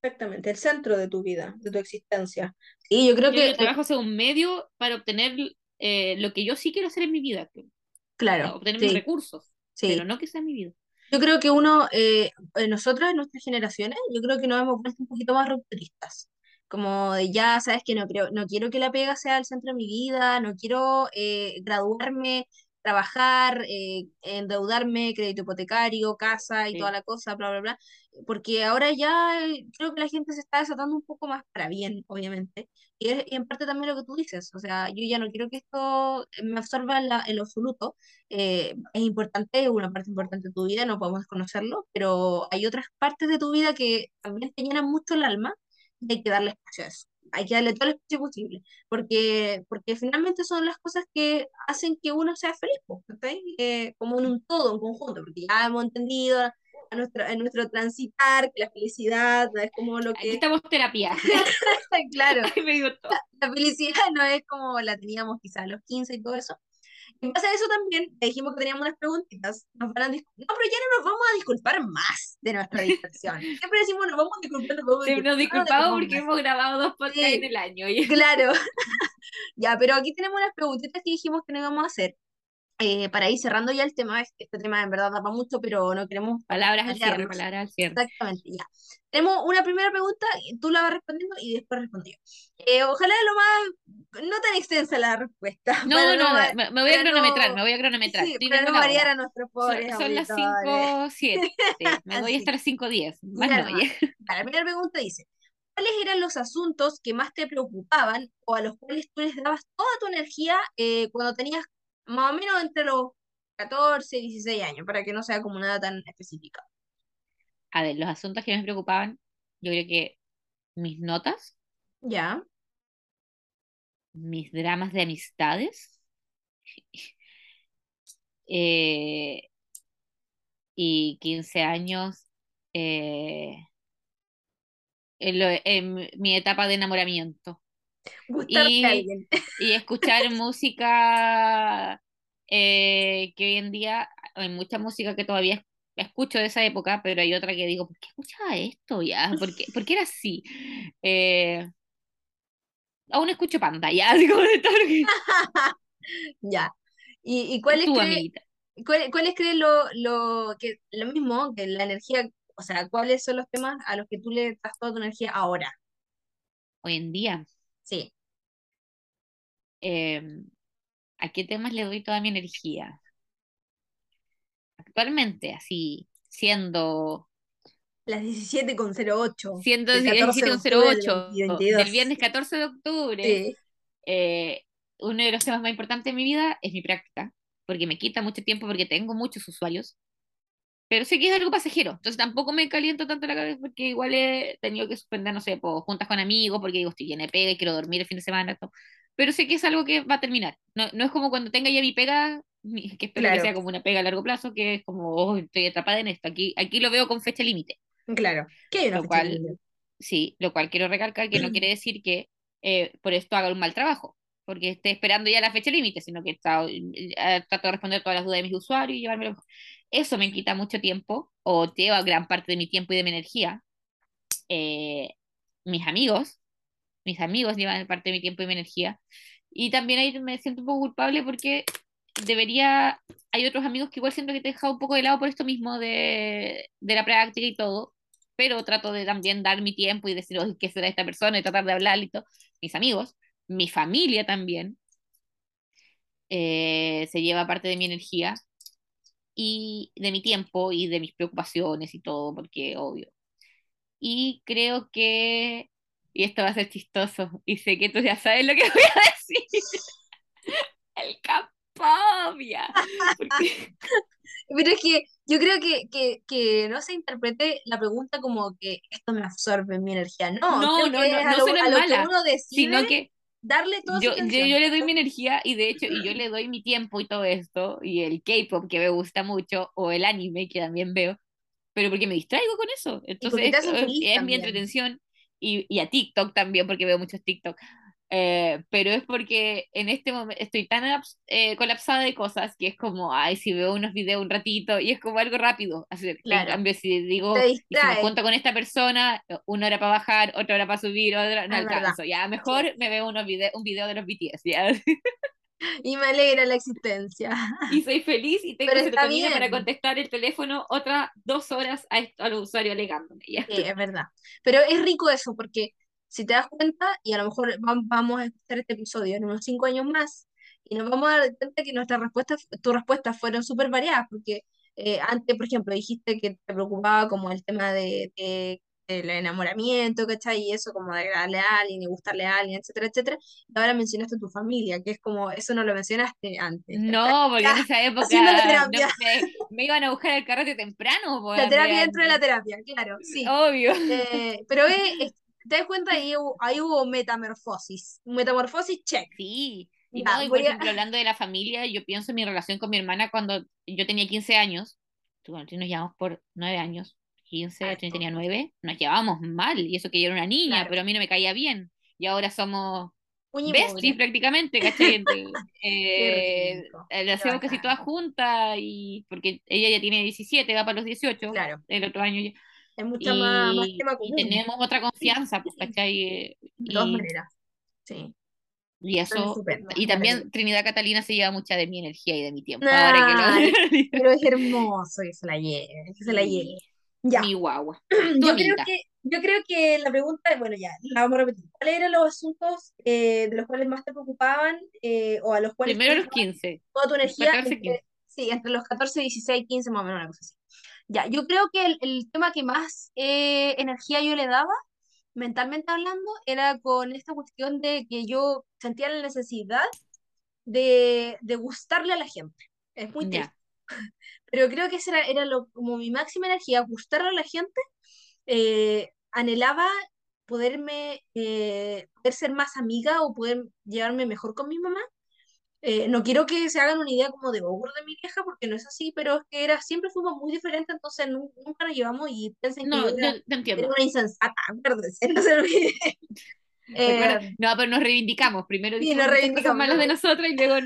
Exactamente, el centro de tu vida, de tu existencia. Sí, yo creo Quiero que el trabajo sea un medio para obtener eh, lo que yo sí quiero hacer en mi vida, claro, obtener mis recursos, sí. pero no que sea mi vida. Yo creo que uno, eh, eh, nosotros en nuestras generaciones, yo creo que nos hemos vuelto un poquito más rupturistas. Como de ya, sabes que no creo, no quiero que la pega sea el centro de mi vida, no quiero eh, graduarme, trabajar, eh, endeudarme, crédito hipotecario, casa y toda Sí. la cosa, bla, bla, bla. Porque ahora ya eh, creo que la gente se está desatando un poco más para bien, obviamente. Y, es- y en parte también lo que tú dices, o sea, yo ya no quiero que esto me absorba en, la- en lo absoluto eh, es importante, es una parte importante de tu vida, no podemos desconocerlo, pero hay otras partes de tu vida que también te llenan mucho el alma y hay que darle espacio a eso. Hay que darle todo el espacio posible, porque, porque finalmente son las cosas que hacen que uno sea feliz. Eh, como en un todo, en conjunto, porque ya hemos entendido a nuestro, en nuestro transitar que la felicidad no es como lo Aquí que, estamos terapia. claro, Ay, me digo todo. la felicidad no es como la teníamos quizás a los 15 y todo eso, en base a eso también, le dijimos que teníamos unas preguntitas. Nos van a no, pero ya no nos vamos a disculpar más de nuestra distracción. Siempre decimos, nos vamos a disculpar, nos vamos a disculpar. nos no nos disculpamos porque hemos grabado dos podcasts Sí. en el año. y- Claro. ya, pero aquí tenemos unas preguntitas que dijimos que no íbamos a hacer. Eh, para ir cerrando ya el tema, este, tema en verdad da para mucho, pero no queremos Palabras al cierre, palabras al cierre. Exactamente, ya. Tenemos una primera pregunta, tú la vas respondiendo y después respondo yo. Eh, ojalá lo más, no tan extensa la respuesta. No, para no, va- me, voy a para cronometrar, no- me voy a cronometrar. Sí, para no variar a nuestros Son, pobres son las auditores. 5.07. Me voy hasta las 5.10. Más no, ya. La primera pregunta dice, ¿cuáles eran los asuntos que más te preocupaban o a los cuales tú les dabas toda tu energía eh, cuando tenías más o menos entre los 14 y 16 años, para que no sea como nada tan específica? A ver, los asuntos que me preocupaban, yo creo que mis notas, Ya, mis dramas de amistades eh, y 15 años eh, en, lo- en mi etapa de enamoramiento. Y, a alguien. y escuchar música eh, que hoy en día hay mucha música que todavía es- escucho de esa época, pero hay otra que digo, ¿por qué escuchaba esto ya? ¿Por qué, por qué era así? Eh, aún escucho Panda, ya, así como de todo lo que... Ya. ¿Y, y ¿Y cuáles tú, cree- amiguita? cuál- cuáles crees lo, lo, que, lo mismo, que la energía, o sea, cuáles son los temas a los que tú le das toda tu energía ahora? Hoy en día, Sí, eh, ¿a qué temas le doy toda mi energía? Actualmente, así, siendo, las 17.08 siendo del 14 de octubre del 17.08 2022. del viernes 14 de octubre, Sí, eh, uno de los temas más importantes de mi vida es mi práctica, porque me quita mucho tiempo, porque tengo muchos usuarios, pero sé que es algo pasajero, entonces tampoco me caliento tanto la cabeza porque igual he tenido que suspender, no sé, po, juntas con amigos, porque digo, estoy llena de pega y quiero dormir el fin de semana, todo. pero sé que es algo que va a terminar. No, no es como cuando tenga ya mi pega, mi- que espero que sea como una pega a largo plazo, que es como, oh, estoy atrapada en esto, aquí, aquí lo veo con fecha límite. claro. Que hay una Lo fecha cual- límite. Sí, lo cual quiero recalcar que no quiere decir que eh, por esto haga un mal trabajo, porque esté esperando ya la fecha límite, sino que está- eh, trato de responder todas las dudas de mis usuarios y llevármelo. Eso me quita mucho tiempo, o lleva gran parte de mi tiempo y de mi energía. Eh, mis amigos, mis amigos llevan parte de mi tiempo y mi energía. Y también ahí me siento un poco culpable porque debería, hay otros amigos que igual siento que te he dejado un poco de lado por esto mismo de, de la práctica y todo, pero trato de también dar mi tiempo y decir, oye, ¿qué será esta persona? Y tratar de hablar y todo. Mis amigos, mi familia también, eh, se lleva parte de mi energía y de mi tiempo y de mis preocupaciones y todo, porque obvio. Y creo que, y esto va a ser chistoso, y sé que tú ya sabes lo que voy a decir, el Campobia. Porque- Pero es que yo creo que, que, que no se interprete la pregunta como que esto me absorbe mi energía. No, No, no, no, no lo, que mala, decide sino que darle toda yo, yo, yo le doy mi energía y de hecho, y yo le doy mi tiempo y todo esto, y el K-pop que me gusta mucho, o el anime que también veo, pero porque me distraigo con eso. Entonces es, mi entretención y, y a TikTok también, porque veo muchos TikTok. Eh, pero es porque en este momento estoy tan eh, colapsada de cosas que es como, ay, si veo unos videos un ratito y es como algo rápido. Así, Claro. En cambio, si digo, si me junto con esta persona, una hora para bajar, otra hora para subir, otra no Es verdad. alcanzo. Ya mejor me veo unos vide- un video de los BTS, ¿ya? Y me alegra la existencia. Y soy feliz y tengo serotonina para contestar el teléfono otras dos horas a, esto- al usuario alegándome, ¿ya? Sí, es verdad. Pero es rico eso, porque si te das cuenta, y a lo mejor vam- vamos a escuchar este episodio en unos cinco años más, y nos vamos a dar cuenta que nuestras respuestas, tus respuestas fueron súper variadas, porque eh, antes, por ejemplo, dijiste que te preocupaba como el tema de, de- del enamoramiento, ¿cachai? Y eso como de agradarle a alguien y gustarle a alguien, etcétera, etcétera. Y ahora mencionaste tu familia, que es como, eso no lo mencionaste antes. No, porque en esa época no me iban a buscar al carrete temprano, po, La terapia dentro de la terapia, claro, sí. Obvio. Eh, pero es- te das cuenta, ahí hubo, ahí hubo metamorfosis. Metamorfosis, check. Sí. Y no, y por a- ejemplo, hablando de la familia, yo pienso en mi relación con mi hermana cuando yo tenía 15 años. Bueno, nos llevamos por 9 años. 15, Harto. yo tenía 9. Nos llevábamos mal. Y eso que yo era una niña, Claro. pero a mí no me caía bien. Y ahora somos besties prácticamente, ¿cachai? Eh, rico, eh, lo hacemos casi todas juntas y porque ella ya tiene 17, va para los 18 Claro, el otro año ya. Es mucha más, tema y común, tenemos otra confianza, pues, ¿cachai? de todas maneras. Sí. Y eso, y también Trinidad Catalina se lleva mucha de mi energía y de mi tiempo. pero es hermoso que se la lleve, que se la lleve. Ya. Mi guagua. Yo creo, que, yo creo que la pregunta, bueno, ya, la vamos a repetir. ¿Cuáles eran los asuntos eh, de los cuales más te preocupaban eh, o a los cuales... Primero los 15. Toda tu energía. sí, entre los 14, 16, 15 más o menos, una cosa así. Ya, yo creo que el, el tema que más eh, energía yo le daba, mentalmente hablando, era con esta cuestión de que yo sentía la necesidad de, de gustarle a la gente. Es muy triste. Pero creo que esa era, era lo, como mi máxima energía, gustarle a la gente. Eh, anhelaba poderme, eh, poder ser más amiga o poder llevarme mejor con mi mamá. Eh, no quiero que se hagan una idea como de ogro de mi vieja, porque no es así, pero es que era, siempre fuimos muy diferentes, entonces nunca, nos llevamos y pensé no, que era, era, una insensata, acuérdense, no se eh, no, pero nos reivindicamos. Primero dijimos cosas malas de nosotros y luego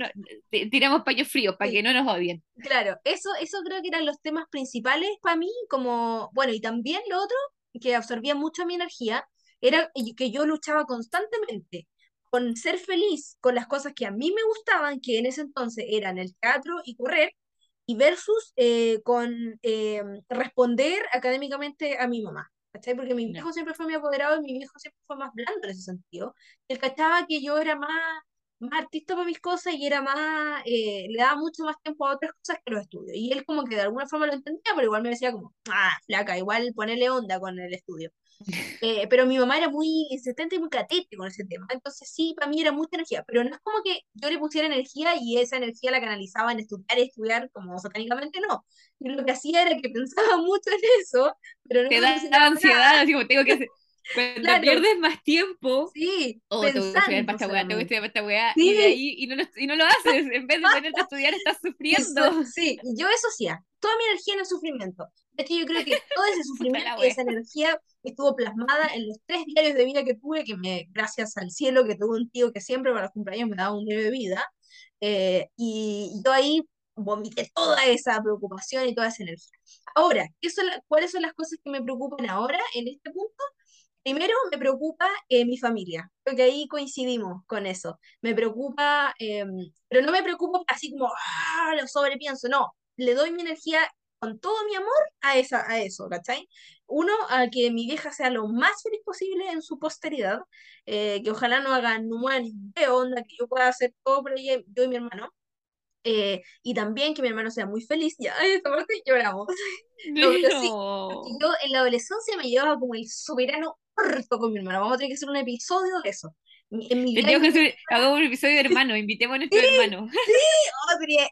tiramos paños fríos para que no nos odien. Claro, eso, eso creo que eran los temas principales para mí, como, bueno, y también lo otro que absorbía mucho mi energía era que yo luchaba constantemente con ser feliz con las cosas que a mí me gustaban, que en ese entonces eran el teatro y correr, y versus eh, con eh, responder académicamente a mi mamá. ¿Cachai? Porque mi viejo siempre fue mi apoderado y mi viejo siempre fue más blando en ese sentido. Él cachaba que yo era más, más artista para mis cosas y era más, eh, le daba mucho más tiempo a otras cosas que los estudios. Y él como que de alguna forma lo entendía, pero igual me decía como, ah, flaca, igual ponerle onda con el estudio. Eh, pero mi mamá era muy insistente y muy catete con ese tema. Entonces sí, para mí era mucha energía, pero no es como que yo le pusiera energía y esa energía la canalizaba en estudiar y estudiar como satánicamente, no. Yo lo que hacía era que pensaba mucho en eso, pero no Te da ansiedad, así como tengo que hacer... Cuando pierdes más tiempo, sí, oh, tengo que estudiar para esta weá, tengo que estudiar para esta weá, y, de ahí, y, no lo, y no lo haces, en vez de ponerte a estudiar estás sufriendo. sí, yo eso hacía, toda mi energía en el sufrimiento. Es que yo creo que todo ese sufrimiento y esa energía estuvo plasmada en los tres diarios de vida que tuve, que me, gracias al cielo, que tuve un tío que siempre para los cumpleaños me daba un diario de vida, eh, y yo ahí vomité toda esa preocupación y toda esa energía. Ahora, ¿cuáles son las cosas que me preocupan ahora en este punto? Primero me preocupa eh, mi familia, creo que ahí coincidimos con eso. Me preocupa, em, pero no me preocupo así como, ah, lo sobrepienso, no, le doy mi energía con todo mi amor a, esa, a eso, ¿cachai? Uno, a que mi vieja sea lo más feliz posible en su posteridad, eh, que ojalá no haga ni de onda, que yo pueda hacer todo por ella, yo y mi hermano. Eh, y también que mi hermano sea muy feliz, ya, esta parte lloramos. No, sí, yo en la adolescencia me llevaba como el soberano orto con mi hermano. Vamos a tener que hacer un episodio de eso. En mi que hacer, hagamos un episodio de hermano, invitemos a nuestro hermano. Sí, oh, sería,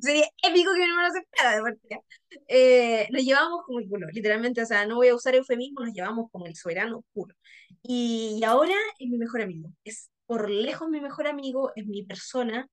sería, épico que mi hermano se fuera de partida. Eh, nos llevamos como el culo, literalmente, o sea, no voy a usar eufemismo, nos llevamos como el soberano puro. Y, y ahora es mi mejor amigo, es por lejos mi mejor amigo, es mi persona,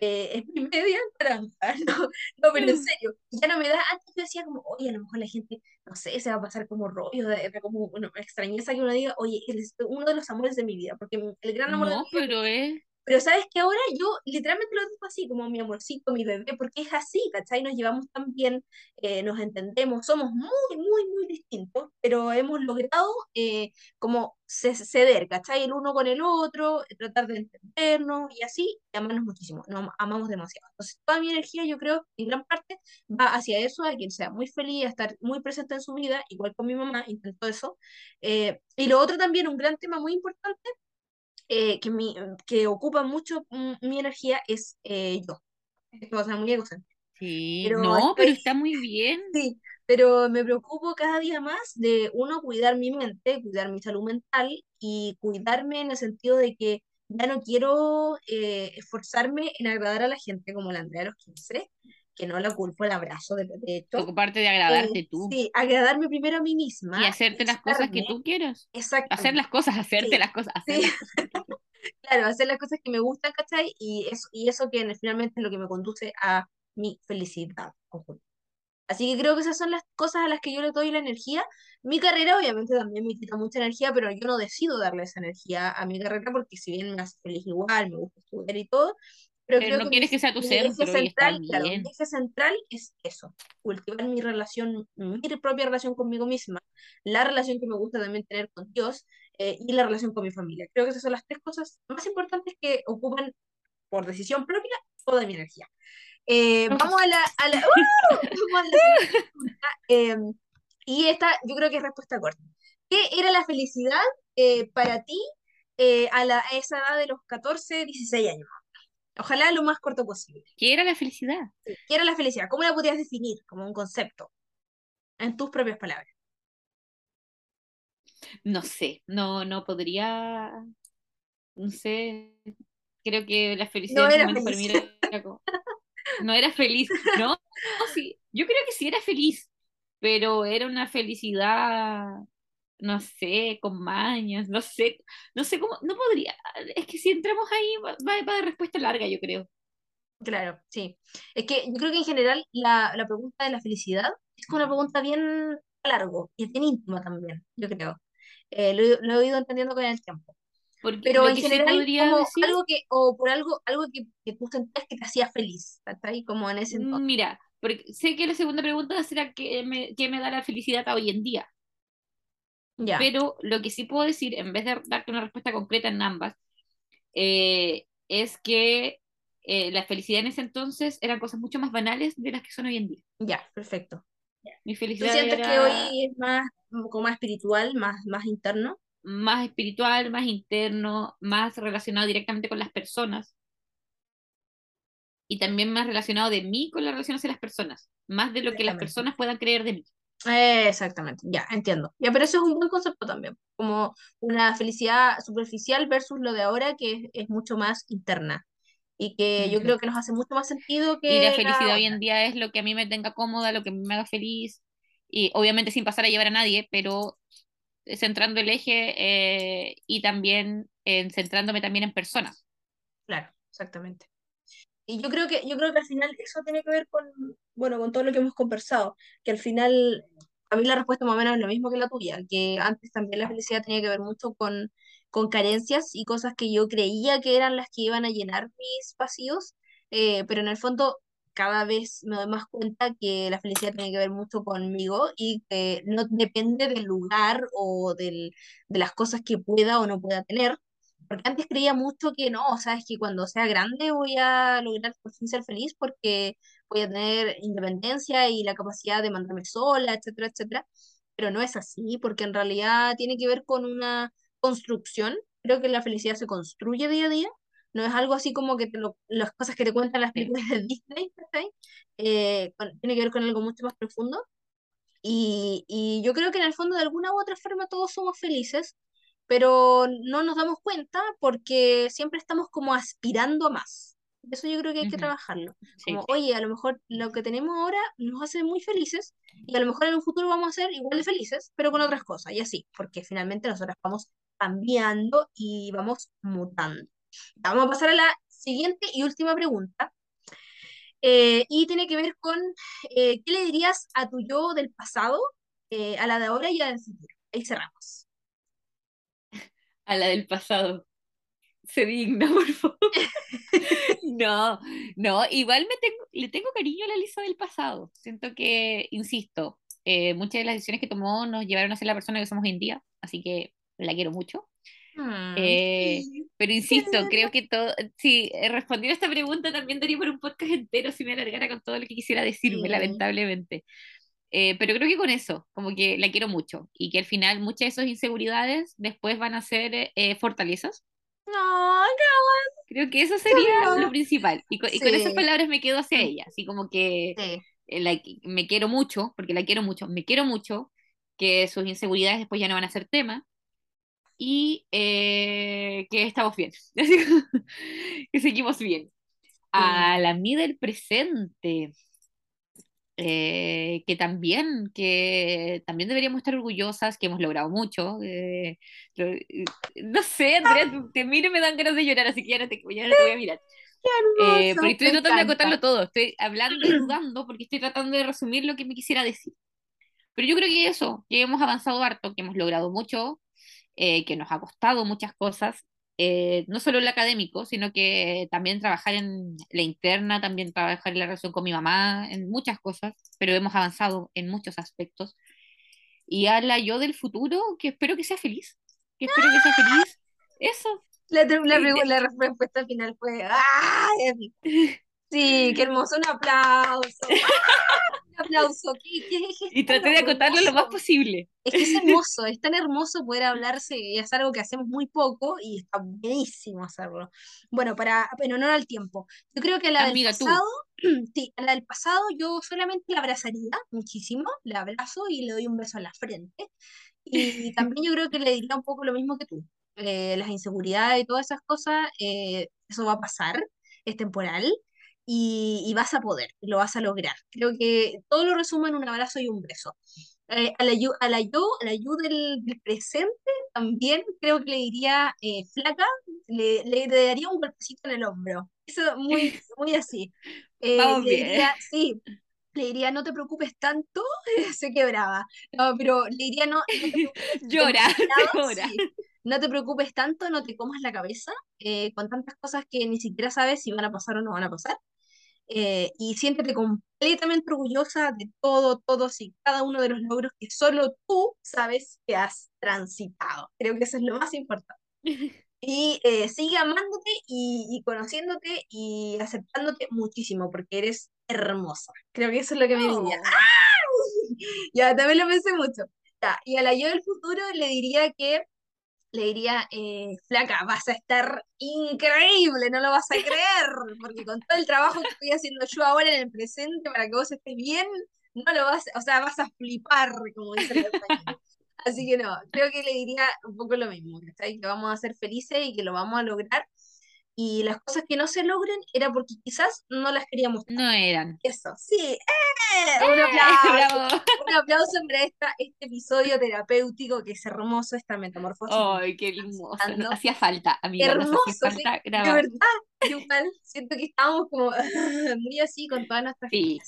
eh, es mi media naranja, no, no, pero en mm. serio, ya no me da, antes yo decía como, oye, a lo mejor la gente, no sé, se va a pasar como rollo, de, como una extrañeza que uno diga, oye, es uno de los amores de mi vida, porque el gran amor no, pero es... Pero sabes que ahora yo literalmente lo digo así, como mi amorcito, mi bebé, porque es así, ¿cachai? Nos llevamos tan bien, eh, nos entendemos, somos muy, muy, muy distintos, pero hemos logrado eh, como ceder, ¿cachai? El uno con el otro, tratar de entendernos y así, y amarnos muchísimo, nos amamos demasiado. Entonces, toda mi energía, yo creo, en gran parte, va hacia eso, a quien sea muy feliz, a estar muy presente en su vida, igual con mi mamá, intento eso. Eh, y lo otro también, un gran tema muy importante, eh, que, mi, que ocupa mucho mi energía es eh, yo. Esto va a ser muy egocéntrico. Sí, no, pero está muy bien. Sí, pero me preocupo cada día más de, uno, cuidar mi mente, cuidar mi salud mental y cuidarme en el sentido de que ya no quiero eh, esforzarme en agradar a la gente como la Andrea de los 15, que no la culpo el abrazo de hecho. Ocuparte de agradarte eh, tú. Sí, agradarme primero a mí misma. Y hacerte las cosas que tú quieras. Exacto. Hacer las cosas, hacerte las cosas, hacer claro, hacer las cosas que me gustan, ¿cachai? Y eso, y eso que finalmente es lo que me conduce a mi felicidad Así que creo que esas son las cosas a las que yo le doy la energía. Mi carrera obviamente también me quita mucha energía, pero yo no decido darle esa energía a mi carrera porque si bien me hace feliz igual, me gusta estudiar y todo, pero, no quieres que sea tu centro. central, claro, mi eje central es eso, cultivar mi relación, mi propia relación conmigo misma, la relación que me gusta también tener con Dios, eh, y la relación con mi familia. Creo que esas son las tres cosas más importantes que ocupan por decisión propia toda mi energía. Eh, vamos a la... A la, ¡Uh! vamos a la pregunta, eh, y esta yo creo que es respuesta corta. ¿Qué era la felicidad eh, para ti a, la, a esa edad de los 14, 16 años? Ojalá lo más corto posible. ¿Qué era la felicidad? ¿Qué era la felicidad? ¿Cómo la podrías definir como un concepto? En tus propias palabras. No sé, no, no podría, no sé, creo que la felicidad No era momento para mí feliz. era como- no era feliz, ¿no? No, sí, yo creo que sí era feliz, pero era una felicidad, no sé, con mañas, no sé, no sé cómo, no podría, es que si entramos ahí va, va, va de respuesta larga, yo creo. Claro, sí. Es que yo creo que en general la, la pregunta de la felicidad es una pregunta bien largo y bien íntima también, yo creo. Eh, lo, he- lo he ido entendiendo con el tiempo. Porque Pero en general, como decir, algo que, o por algo, algo que, que tú sentías que te hacía feliz, ¿cachai? Como en ese entonces. mira, porque sé que la segunda pregunta será qué me, qué me da la felicidad hoy en día. Pero lo que sí puedo decir, en vez de darte una respuesta concreta en ambas, eh, es que eh, la felicidad en ese entonces eran cosas mucho más banales de las que son hoy en día. ya, perfecto. Mi ¿Tú felicidad sientes que hoy es más, como más espiritual, más, más interno? más espiritual, más interno, más relacionado directamente con las personas y también más relacionado de mí con la relación hacia las personas, más de lo que las personas puedan creer de mí. Eh, exactamente, ya, entiendo. Ya, pero eso es un buen concepto también, como una felicidad superficial versus lo de ahora que es, es mucho más interna y que yo creo que nos hace mucho más sentido Y la que felicidad la hoy en día es lo que a mí me tenga cómoda, lo que me haga feliz, y obviamente sin pasar a llevar a nadie, pero centrando el eje eh, y también en centrándome también en personas. Claro, exactamente. Y yo creo que, yo creo que al final eso tiene que ver con, bueno, con todo lo que hemos conversado, que al final, a mí la respuesta más o menos es lo mismo que la tuya, que antes también la felicidad tenía que ver mucho con, con carencias y cosas que yo creía que eran las que iban a llenar mis vacíos, eh, pero en el fondo cada vez me doy más cuenta que la felicidad tiene que ver mucho conmigo y que no depende del lugar o del, de las cosas que pueda o no pueda tener porque antes creía mucho que no, o sea, es que cuando sea grande voy a lograr por fin ser feliz porque voy a tener independencia y la capacidad de mandarme sola, etcétera, etcétera. Pero no es así, porque en realidad tiene que ver con una construcción. Creo que la felicidad se construye día a día. No es algo así como que te lo- las cosas que te cuentan las Sí. películas de Disney, ¿cachai? Eh, tiene que ver con algo mucho más profundo. Y, y yo creo que en el fondo de alguna u otra forma todos somos felices, pero no nos damos cuenta porque siempre estamos como aspirando a más. Eso yo creo que hay que trabajarlo. Sí. Como, oye, a lo mejor lo que tenemos ahora nos hace muy felices y a lo mejor en un futuro vamos a ser igual de felices, pero con otras cosas, y así, porque finalmente nosotras vamos cambiando y vamos mutando. Vamos a pasar a la siguiente y última pregunta. Eh, y tiene que ver con eh, ¿qué le dirías a tu yo del pasado, eh, a la de ahora y a la del futuro? Ahí cerramos. A la del pasado. Se digna, por favor. No, no, igual me tengo, le tengo cariño a la Lisa del pasado. Siento que, insisto, eh, muchas de las decisiones que tomó nos llevaron a ser la persona que somos hoy en día, así que la quiero mucho. Mm, Eh, sí, pero insisto, creo que todo, si eh, respondiera a esta pregunta también daría por un podcast entero si me alargara con todo lo que quisiera decirme, Sí, lamentablemente. Eh, pero creo que con eso, como que la quiero mucho y que al final muchas de esas inseguridades después van a ser eh, fortalezas. No, Creo que eso sería tierno. lo principal. Y, co- y con esas Sí, palabras me quedo hacia ella, así como que sí, eh, la- me quiero mucho, porque la quiero mucho, me quiero mucho, que sus inseguridades después ya no van a ser tema y eh, que estamos bien, que seguimos bien. sí. A la mí del presente, eh, que también, que también deberíamos estar orgullosas, que hemos logrado mucho. eh, lo- eh, no sé, Andrea, te, miro y me dan ganas de llorar, así que ya no te, ya no te voy a mirar. Eh, pero estoy tratando de encanta. acotarlo todo, estoy hablando y dudando porque estoy tratando de resumir lo que me quisiera decir. Pero yo creo que eso, que hemos avanzado harto, que hemos logrado mucho, eh, que nos ha costado muchas cosas, eh, no solo en lo académico, sino que también trabajar en la interna, también trabajar en la relación con mi mamá, en muchas cosas, pero hemos avanzado en muchos aspectos. Y a la yo del futuro, que espero que sea feliz, que espero que sea feliz. Eso. La, la, la respuesta final fue ¡Ay! Sí, qué hermoso, un aplauso. un aplauso. y traté de acotarlo lo más posible. Es que es hermoso, es tan hermoso poder hablarse y es algo que hacemos muy poco y está buenísimo hacerlo. Bueno, para, en honor al tiempo. Yo creo que la del pasado, sí, la del pasado yo solamente la abrazaría muchísimo, la abrazo y le doy un beso en la frente. Y también yo creo que le diría un poco lo mismo que tú. Eh, las inseguridades y todas esas cosas, eh, eso va a pasar, es temporal y, vas a poder, lo vas a lograr. Creo que todo lo resumo en un abrazo y un beso. Eh, a, la, a la yo, a la yo del, presente, también creo que le diría flaca, le, le, daría un golpecito en el hombro. Eso muy, muy así. Vamos le diría, sí, le diría, no te preocupes tanto, se quebraba. No, pero le diría, no, llora, llora no te preocupes tanto, no te comas la cabeza eh, con tantas cosas que ni siquiera sabes si van a pasar o no van a pasar. Eh, y siéntete completamente orgullosa de todo, todos y cada uno de los logros que solo tú sabes que has transitado. Creo que eso es lo más importante. Y eh, sigue amándote y, conociéndote y aceptándote muchísimo porque eres hermosa. Creo que eso es lo que me diría. Oh. Ya, también lo pensé mucho. y a la yo del futuro le diría que le diría, eh, flaca, vas a estar increíble, no lo vas a creer, porque con todo el trabajo que estoy haciendo yo ahora en el presente para que vos estés bien, no lo vas, o sea, vas a flipar, como dice el español. Así que no, creo que le diría un poco lo mismo, que vamos a ser felices y que lo vamos a lograr y las cosas que no se logren era porque quizás no las queríamos. No eran. Eso, sí. ¡Eh! Un aplauso. un aplauso para esta, este episodio terapéutico que es hermoso, esta metamorfosis. ¡Ay, qué hermoso! hacía falta, amiga. Hermoso, sí, de verdad. Igual, siento que estábamos como muy así con todas nuestras sí.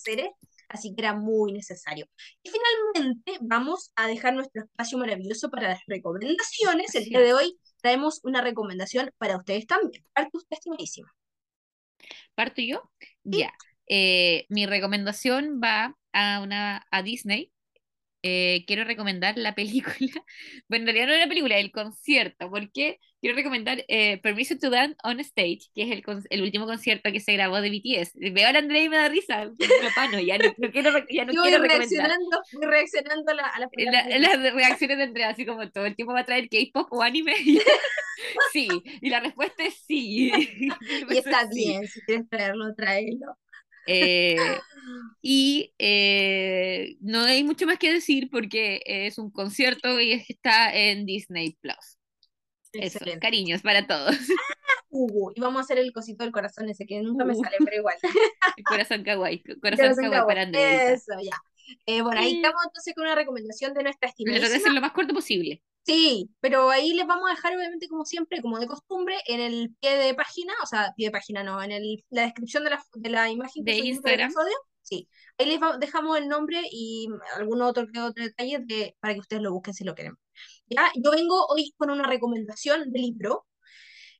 así que era muy necesario. Y finalmente vamos a dejar nuestro espacio maravilloso para las recomendaciones. El día de hoy traemos una recomendación para ustedes también. Parte usted, estimadísima. ¿Parto yo? Ya. Eh, mi recomendación va a, una, a Disney. Eh, quiero recomendar la película, bueno, en realidad no es la película, el concierto, porque quiero recomendar eh, Permission to Dance on Stage, que es el, el, último concierto que se grabó de BTS. Veo a la Andrea y me da risa, ya no, no quiero, ya no quiero reaccionando, reaccionando a, la, a las reacciones de Andrea, así como todo el tiempo va a traer K-pop o anime. sí, y la respuesta es sí. y está bien, si quieres traerlo, tráelo. Eh, y eh, no hay mucho más que decir porque es un concierto y está en Disney Plus. Eso, cariños para todos. Uh, y vamos a hacer el cosito del corazón ese que nunca me uh. sale, pero igual. El corazón kawaii, corazón, kawaii, para Andrea. Eso, ya. Eh, bueno, ahí estamos entonces con una recomendación de nuestra estimación. Pero que lo más corto posible. Sí, pero ahí les vamos a dejar, obviamente, como siempre, como de costumbre, en el pie de página, o sea, pie de página no, en el, la descripción de la, de la imagen de Instagram. Episodio, sí, ahí les dejamos el nombre y algún otro, otro detalle de, para que ustedes lo busquen si lo quieren. ¿Ya? Yo vengo hoy con una recomendación de libro,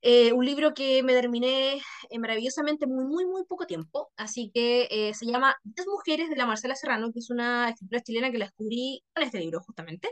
eh, un libro que me terminé eh, maravillosamente muy, muy, muy poco tiempo, así que eh, se llama Diez mujeres de la Marcela Serrano, que es una escritora chilena que la descubrí con este libro justamente.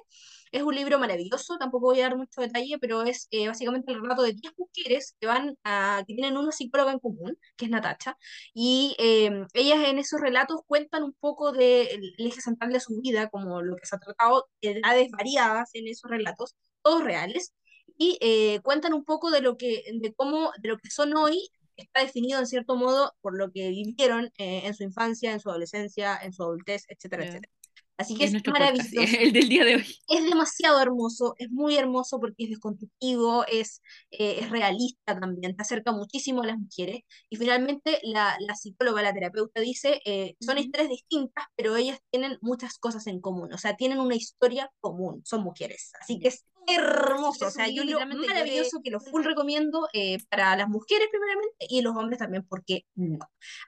Es un libro maravilloso, tampoco voy a dar mucho detalle, pero es básicamente el relato de 10 mujeres que van a, que tienen una psicóloga en común, que es Natacha, y ellas en esos relatos cuentan un poco del eje central de su vida, como lo que se ha tratado, edades variadas en esos relatos, todos reales, y eh, cuentan un poco de lo que, de cómo, de lo que son hoy, está definido en cierto modo por lo que vivieron eh, en su infancia, en su adolescencia, en su adultez, etcétera, etcétera. Así que es, maravilloso. el del día de hoy. Es demasiado hermoso, es muy hermoso porque es desconstructivo, es, eh, es realista también, te acerca muchísimo a las mujeres. Y finalmente la, la psicóloga, la terapeuta dice, son historias distintas, pero ellas tienen muchas cosas en común, o sea, tienen una historia común, son mujeres. Así que es hermoso, o sea, yo lo maravilloso que lo full recomiendo eh, para las mujeres primeramente y los hombres también, porque no.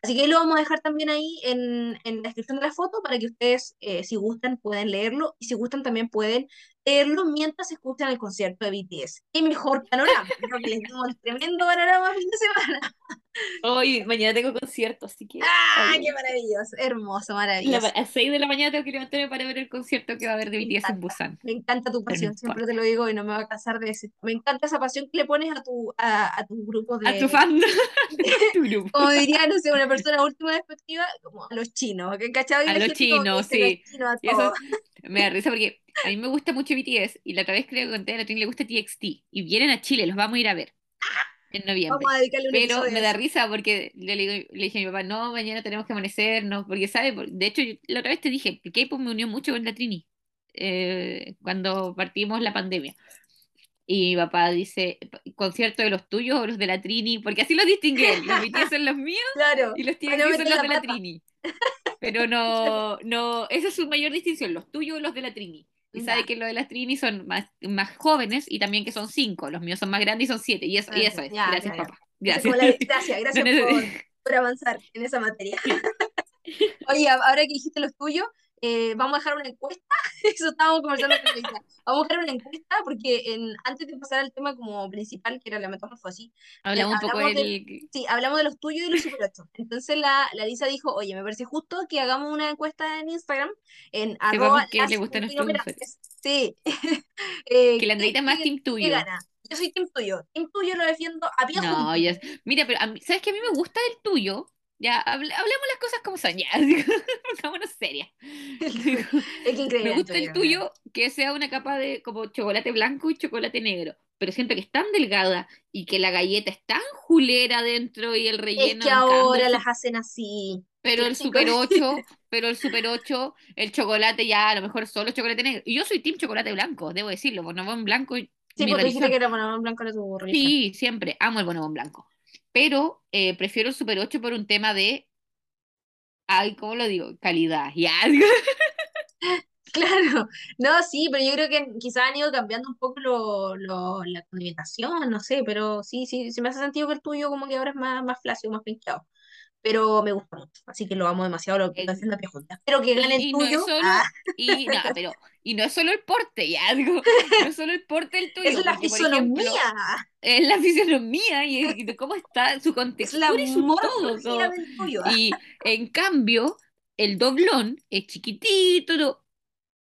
Así que lo vamos a dejar también ahí en, en la descripción de la foto para que ustedes, eh, si gustan, pueden leerlo y si gustan también pueden leerlo mientras escuchan el concierto de BTS. Qué mejor panorama, creo que les dimos tremendo panorama fin de semana. Hoy, mañana tengo concierto, así que. ¡Ah, ay, qué maravilloso! Hermoso, la- maravilloso. a 6 de la mañana tengo que levantarme para ver el concierto que va a haber de BTS en Busan. me encanta tu no pasión, siempre te lo digo y no me voy a cansar de decir. Me encanta esa pasión que le pones a tu, a, a tu grupo A tu de, fan, a tu grupo. como diría, no sé, una persona última despectiva, como a los chinos, que cachado y A la los chinos, dice los sí. chinos Y eso me da risa porque a mí me gusta mucho BTS y la otra vez creo que conté a la Trini le gusta TXT y vienen a Chile, los vamos a ir a ver en noviembre. Vamos a dedicarle un Pero me da risa porque le, digo- le dije a mi papá, no, mañana tenemos que amanecernos, porque sabe, de hecho, yo- la otra vez te dije, el K-pop me unió mucho con la Trini eh, cuando partimos la pandemia. Y mi papá dice, concierto de los tuyos o los de la Trini, porque así los distingue los BTS son los míos Claro, y los no son los la de la. Trini. Pero no, no, esa es su mayor distinción, los tuyos o los de la Trini. Y sabe que los de la Trini son más, más jóvenes y también que son cinco. Los míos son más grandes y son siete. Y eso, y eso es. ya, Gracias, ya, papá. Gracias. la- gracias, gracias por, por avanzar en esa materia. Oye, ahora que dijiste los tuyos, eh, vamos a dejar una encuesta. Eso estábamos conversando con. Vamos a dejar una encuesta porque en, antes de pasar al tema como principal, que era la metamorfosis, eh, Hablamos un poco hablamos del, del. sí, hablamos de los tuyos y de los Super 8. Entonces la, la Lisa dijo, oye, me parece justo que hagamos una encuesta en Instagram, en arroba qué le las gusta a nuestros latinoperantes. Sí. Eh, Que la Andreita más ¿qué- team tuyo. gana? Yo soy team tuyo. Team tuyo lo defiendo a pie No, ya. Mira, pero a mí- ¿sabes que a mí me gusta del tuyo? Ya, hable- hablemos las cosas como son, ya. Pongámonos serias. Es que increíble. Me gusta el tuyo, que sea una capa de como chocolate blanco y chocolate negro, pero siento que es tan delgada y que la galleta es tan julera dentro y el Es relleno que en cambio, ahora las hacen así. pero el. Super 8, pero el Super 8, el chocolate ya a lo mejor solo chocolate negro. Y yo soy team chocolate blanco, debo decirlo, bonobón blanco Sí, porque dijiste que era Bonobón Blanco era tu religión. Sí, siempre amo el bonobón blanco. Pero eh, prefiero el Super 8 por un tema de ay, ¿cómo lo digo? Calidad. Ya. Claro, no, sí, pero yo creo que quizás han ido cambiando un poco lo, lo- la condimentación, no sé, pero sí, sí, sí me hace sentido que el tuyo como que ahora es más, más flácido, más pinchado. Pero me gusta mucho, así que lo amo demasiado, lo lo Eh, defiendo a pie juntas. Espero que gane el Y, y no es tuyo. solo, Ah, y no, pero, y no es solo el porte, ya digo, no es solo el porte del tuyo, es la porque por ejemplo, fisonomía, es la fisionomía y, y cómo está su es la y su todo, tuyo. ah. Y en cambio, el doblón es chiquitito,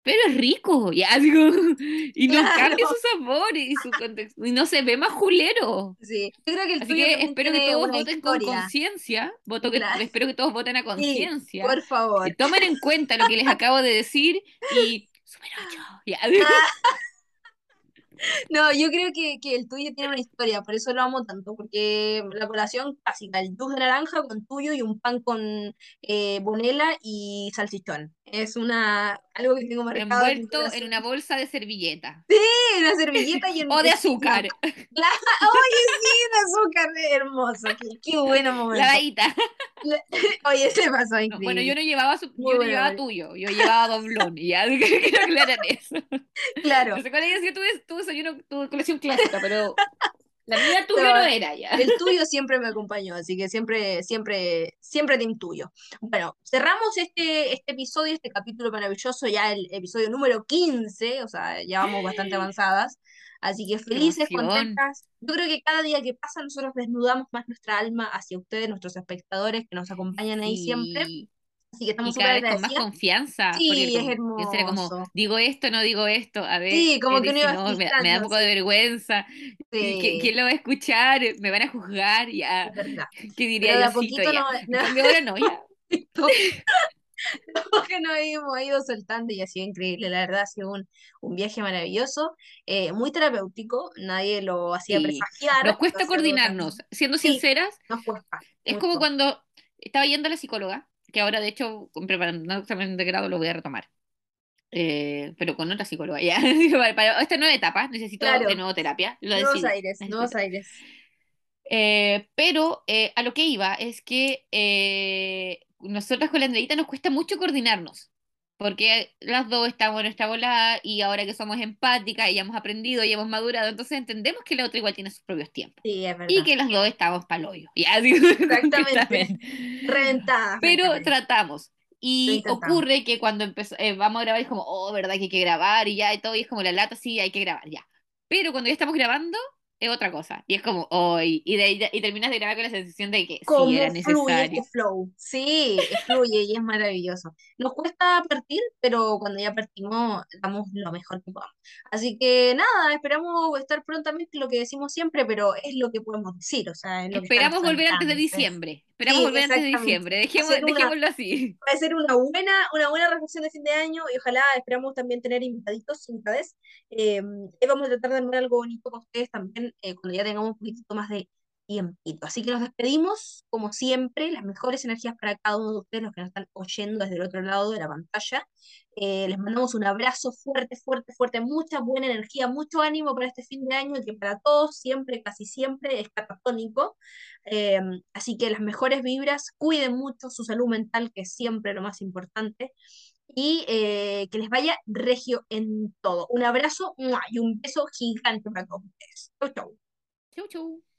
pero es rico, ya digo, y no Claro. cambia su sabor y su contextura, y no se ve más julero. Sí, yo creo que el Así que espero que todos voten con conciencia, voto que, espero que todos voten a Sí, conciencia. por favor. Eh, Tomen en cuenta lo que les acabo de decir y Super 8. Ya. Ah, No, yo creo que, que el tuyo tiene una historia, por eso lo amo tanto, porque la colación clásica, el jugo de naranja con tuyo y un pan con eh, bonela y salchichón. Es una algo que tengo marcado en Envuelto en corazón. una bolsa de servilleta. Sí, una servilleta y un O de azúcar. Claro, oye, sí, de azúcar, hermoso, qué, qué bueno momento. Lavadita. Oye, se pasó No, increíble. bueno, yo no llevaba su- yo no buena, llevaba tuyo, yo llevaba doblón. Y ya quiero aclarar eso. Claro, No sé cuál es tu, tu desayuno, tu colección clásica, pero la mía tuyo No, no era ya. El tuyo siempre me acompañó, así que siempre, siempre, siempre te intuyo. Bueno, cerramos este, este episodio, este capítulo maravilloso, ya el episodio número 15, o sea, ya vamos bastante avanzadas. Así que felices, contentas. Yo creo que cada día que pasa nosotros desnudamos más nuestra alma hacia ustedes, nuestros espectadores que nos acompañan ahí siempre. Sí. Así que Y estamos cada súper vez con más confianza. Sí, es como, yo será como, hermoso. digo esto, no digo esto, a ver, Sí, como él que uno iba no, me, me da un poco de vergüenza. ¿Qui- qui- Sí, ¿Quién lo va a escuchar? ¿Me van a juzgar? Ya. ¿qué diría poquito Ya. no, no, ahora no, ya. que nos hemos ido soltando y ha sido increíble, la verdad ha sido un, un viaje maravilloso, eh, muy terapéutico, nadie lo hacía Sí. presagiar, Nos cuesta coordinarnos. Siendo Sí. sinceras, nos cuesta es como cuando estaba yendo a la psicóloga, que ahora de hecho, preparando examen de grado lo voy a retomar. Eh, pero con otra psicóloga, ya. Para, para esta nueva etapa necesito Claro. de nuevo terapia. Lo Nuevos decidí. aires, nuevos aires. Eh, pero eh, a lo que iba es que eh, nosotras con la Andreita nos cuesta mucho coordinarnos, porque las dos estamos en nuestra volada y ahora que somos empáticas y hemos aprendido y hemos madurado, entonces entendemos que la otra igual tiene sus propios tiempos Sí, es verdad. y que las dos estamos pa'l hoyo. Ya digo, completamente. Reventadas. Pero tratamos. Y ocurre que cuando empezó, eh, vamos a grabar es como, oh, ¿verdad que hay que grabar? Y ya, y todo, y es como la lata, sí, hay que grabar, ya. Pero cuando ya estamos grabando, es otra cosa. Y es como, hoy, y, de, y terminas de grabar con la sensación de que Cómo sí era fluye necesario. este flow. Sí, fluye y es maravilloso. Nos cuesta partir, pero cuando ya partimos, damos lo mejor que podamos. Así que nada, esperamos estar prontamente, lo que decimos siempre, pero es lo que podemos decir, o sea, es lo que Esperamos nuestro volver antes de diciembre. Esperamos Sí, volver antes de diciembre. Dejemos, una- dejémoslo así. Va a ser una buena, una buena reflexión de fin de año y ojalá esperamos también tener invitaditos, invitades. Eh, y vamos a tratar de armar algo bonito con ustedes también eh, cuando ya tengamos un poquitito más de tiempito. Así que nos despedimos, como siempre, las mejores energías para cada uno de ustedes, los que nos están oyendo desde el otro lado de la pantalla. Eh, les mandamos un abrazo fuerte, fuerte, fuerte, mucha buena energía, mucho ánimo para este fin de año, que para todos siempre, casi siempre, es catatónico. Eh, así que las mejores vibras, cuiden mucho su salud mental, que es siempre lo más importante, y eh, que les vaya regio en todo. Un abrazo y un beso gigante para todos ustedes. Chau, chau. Chau, chau.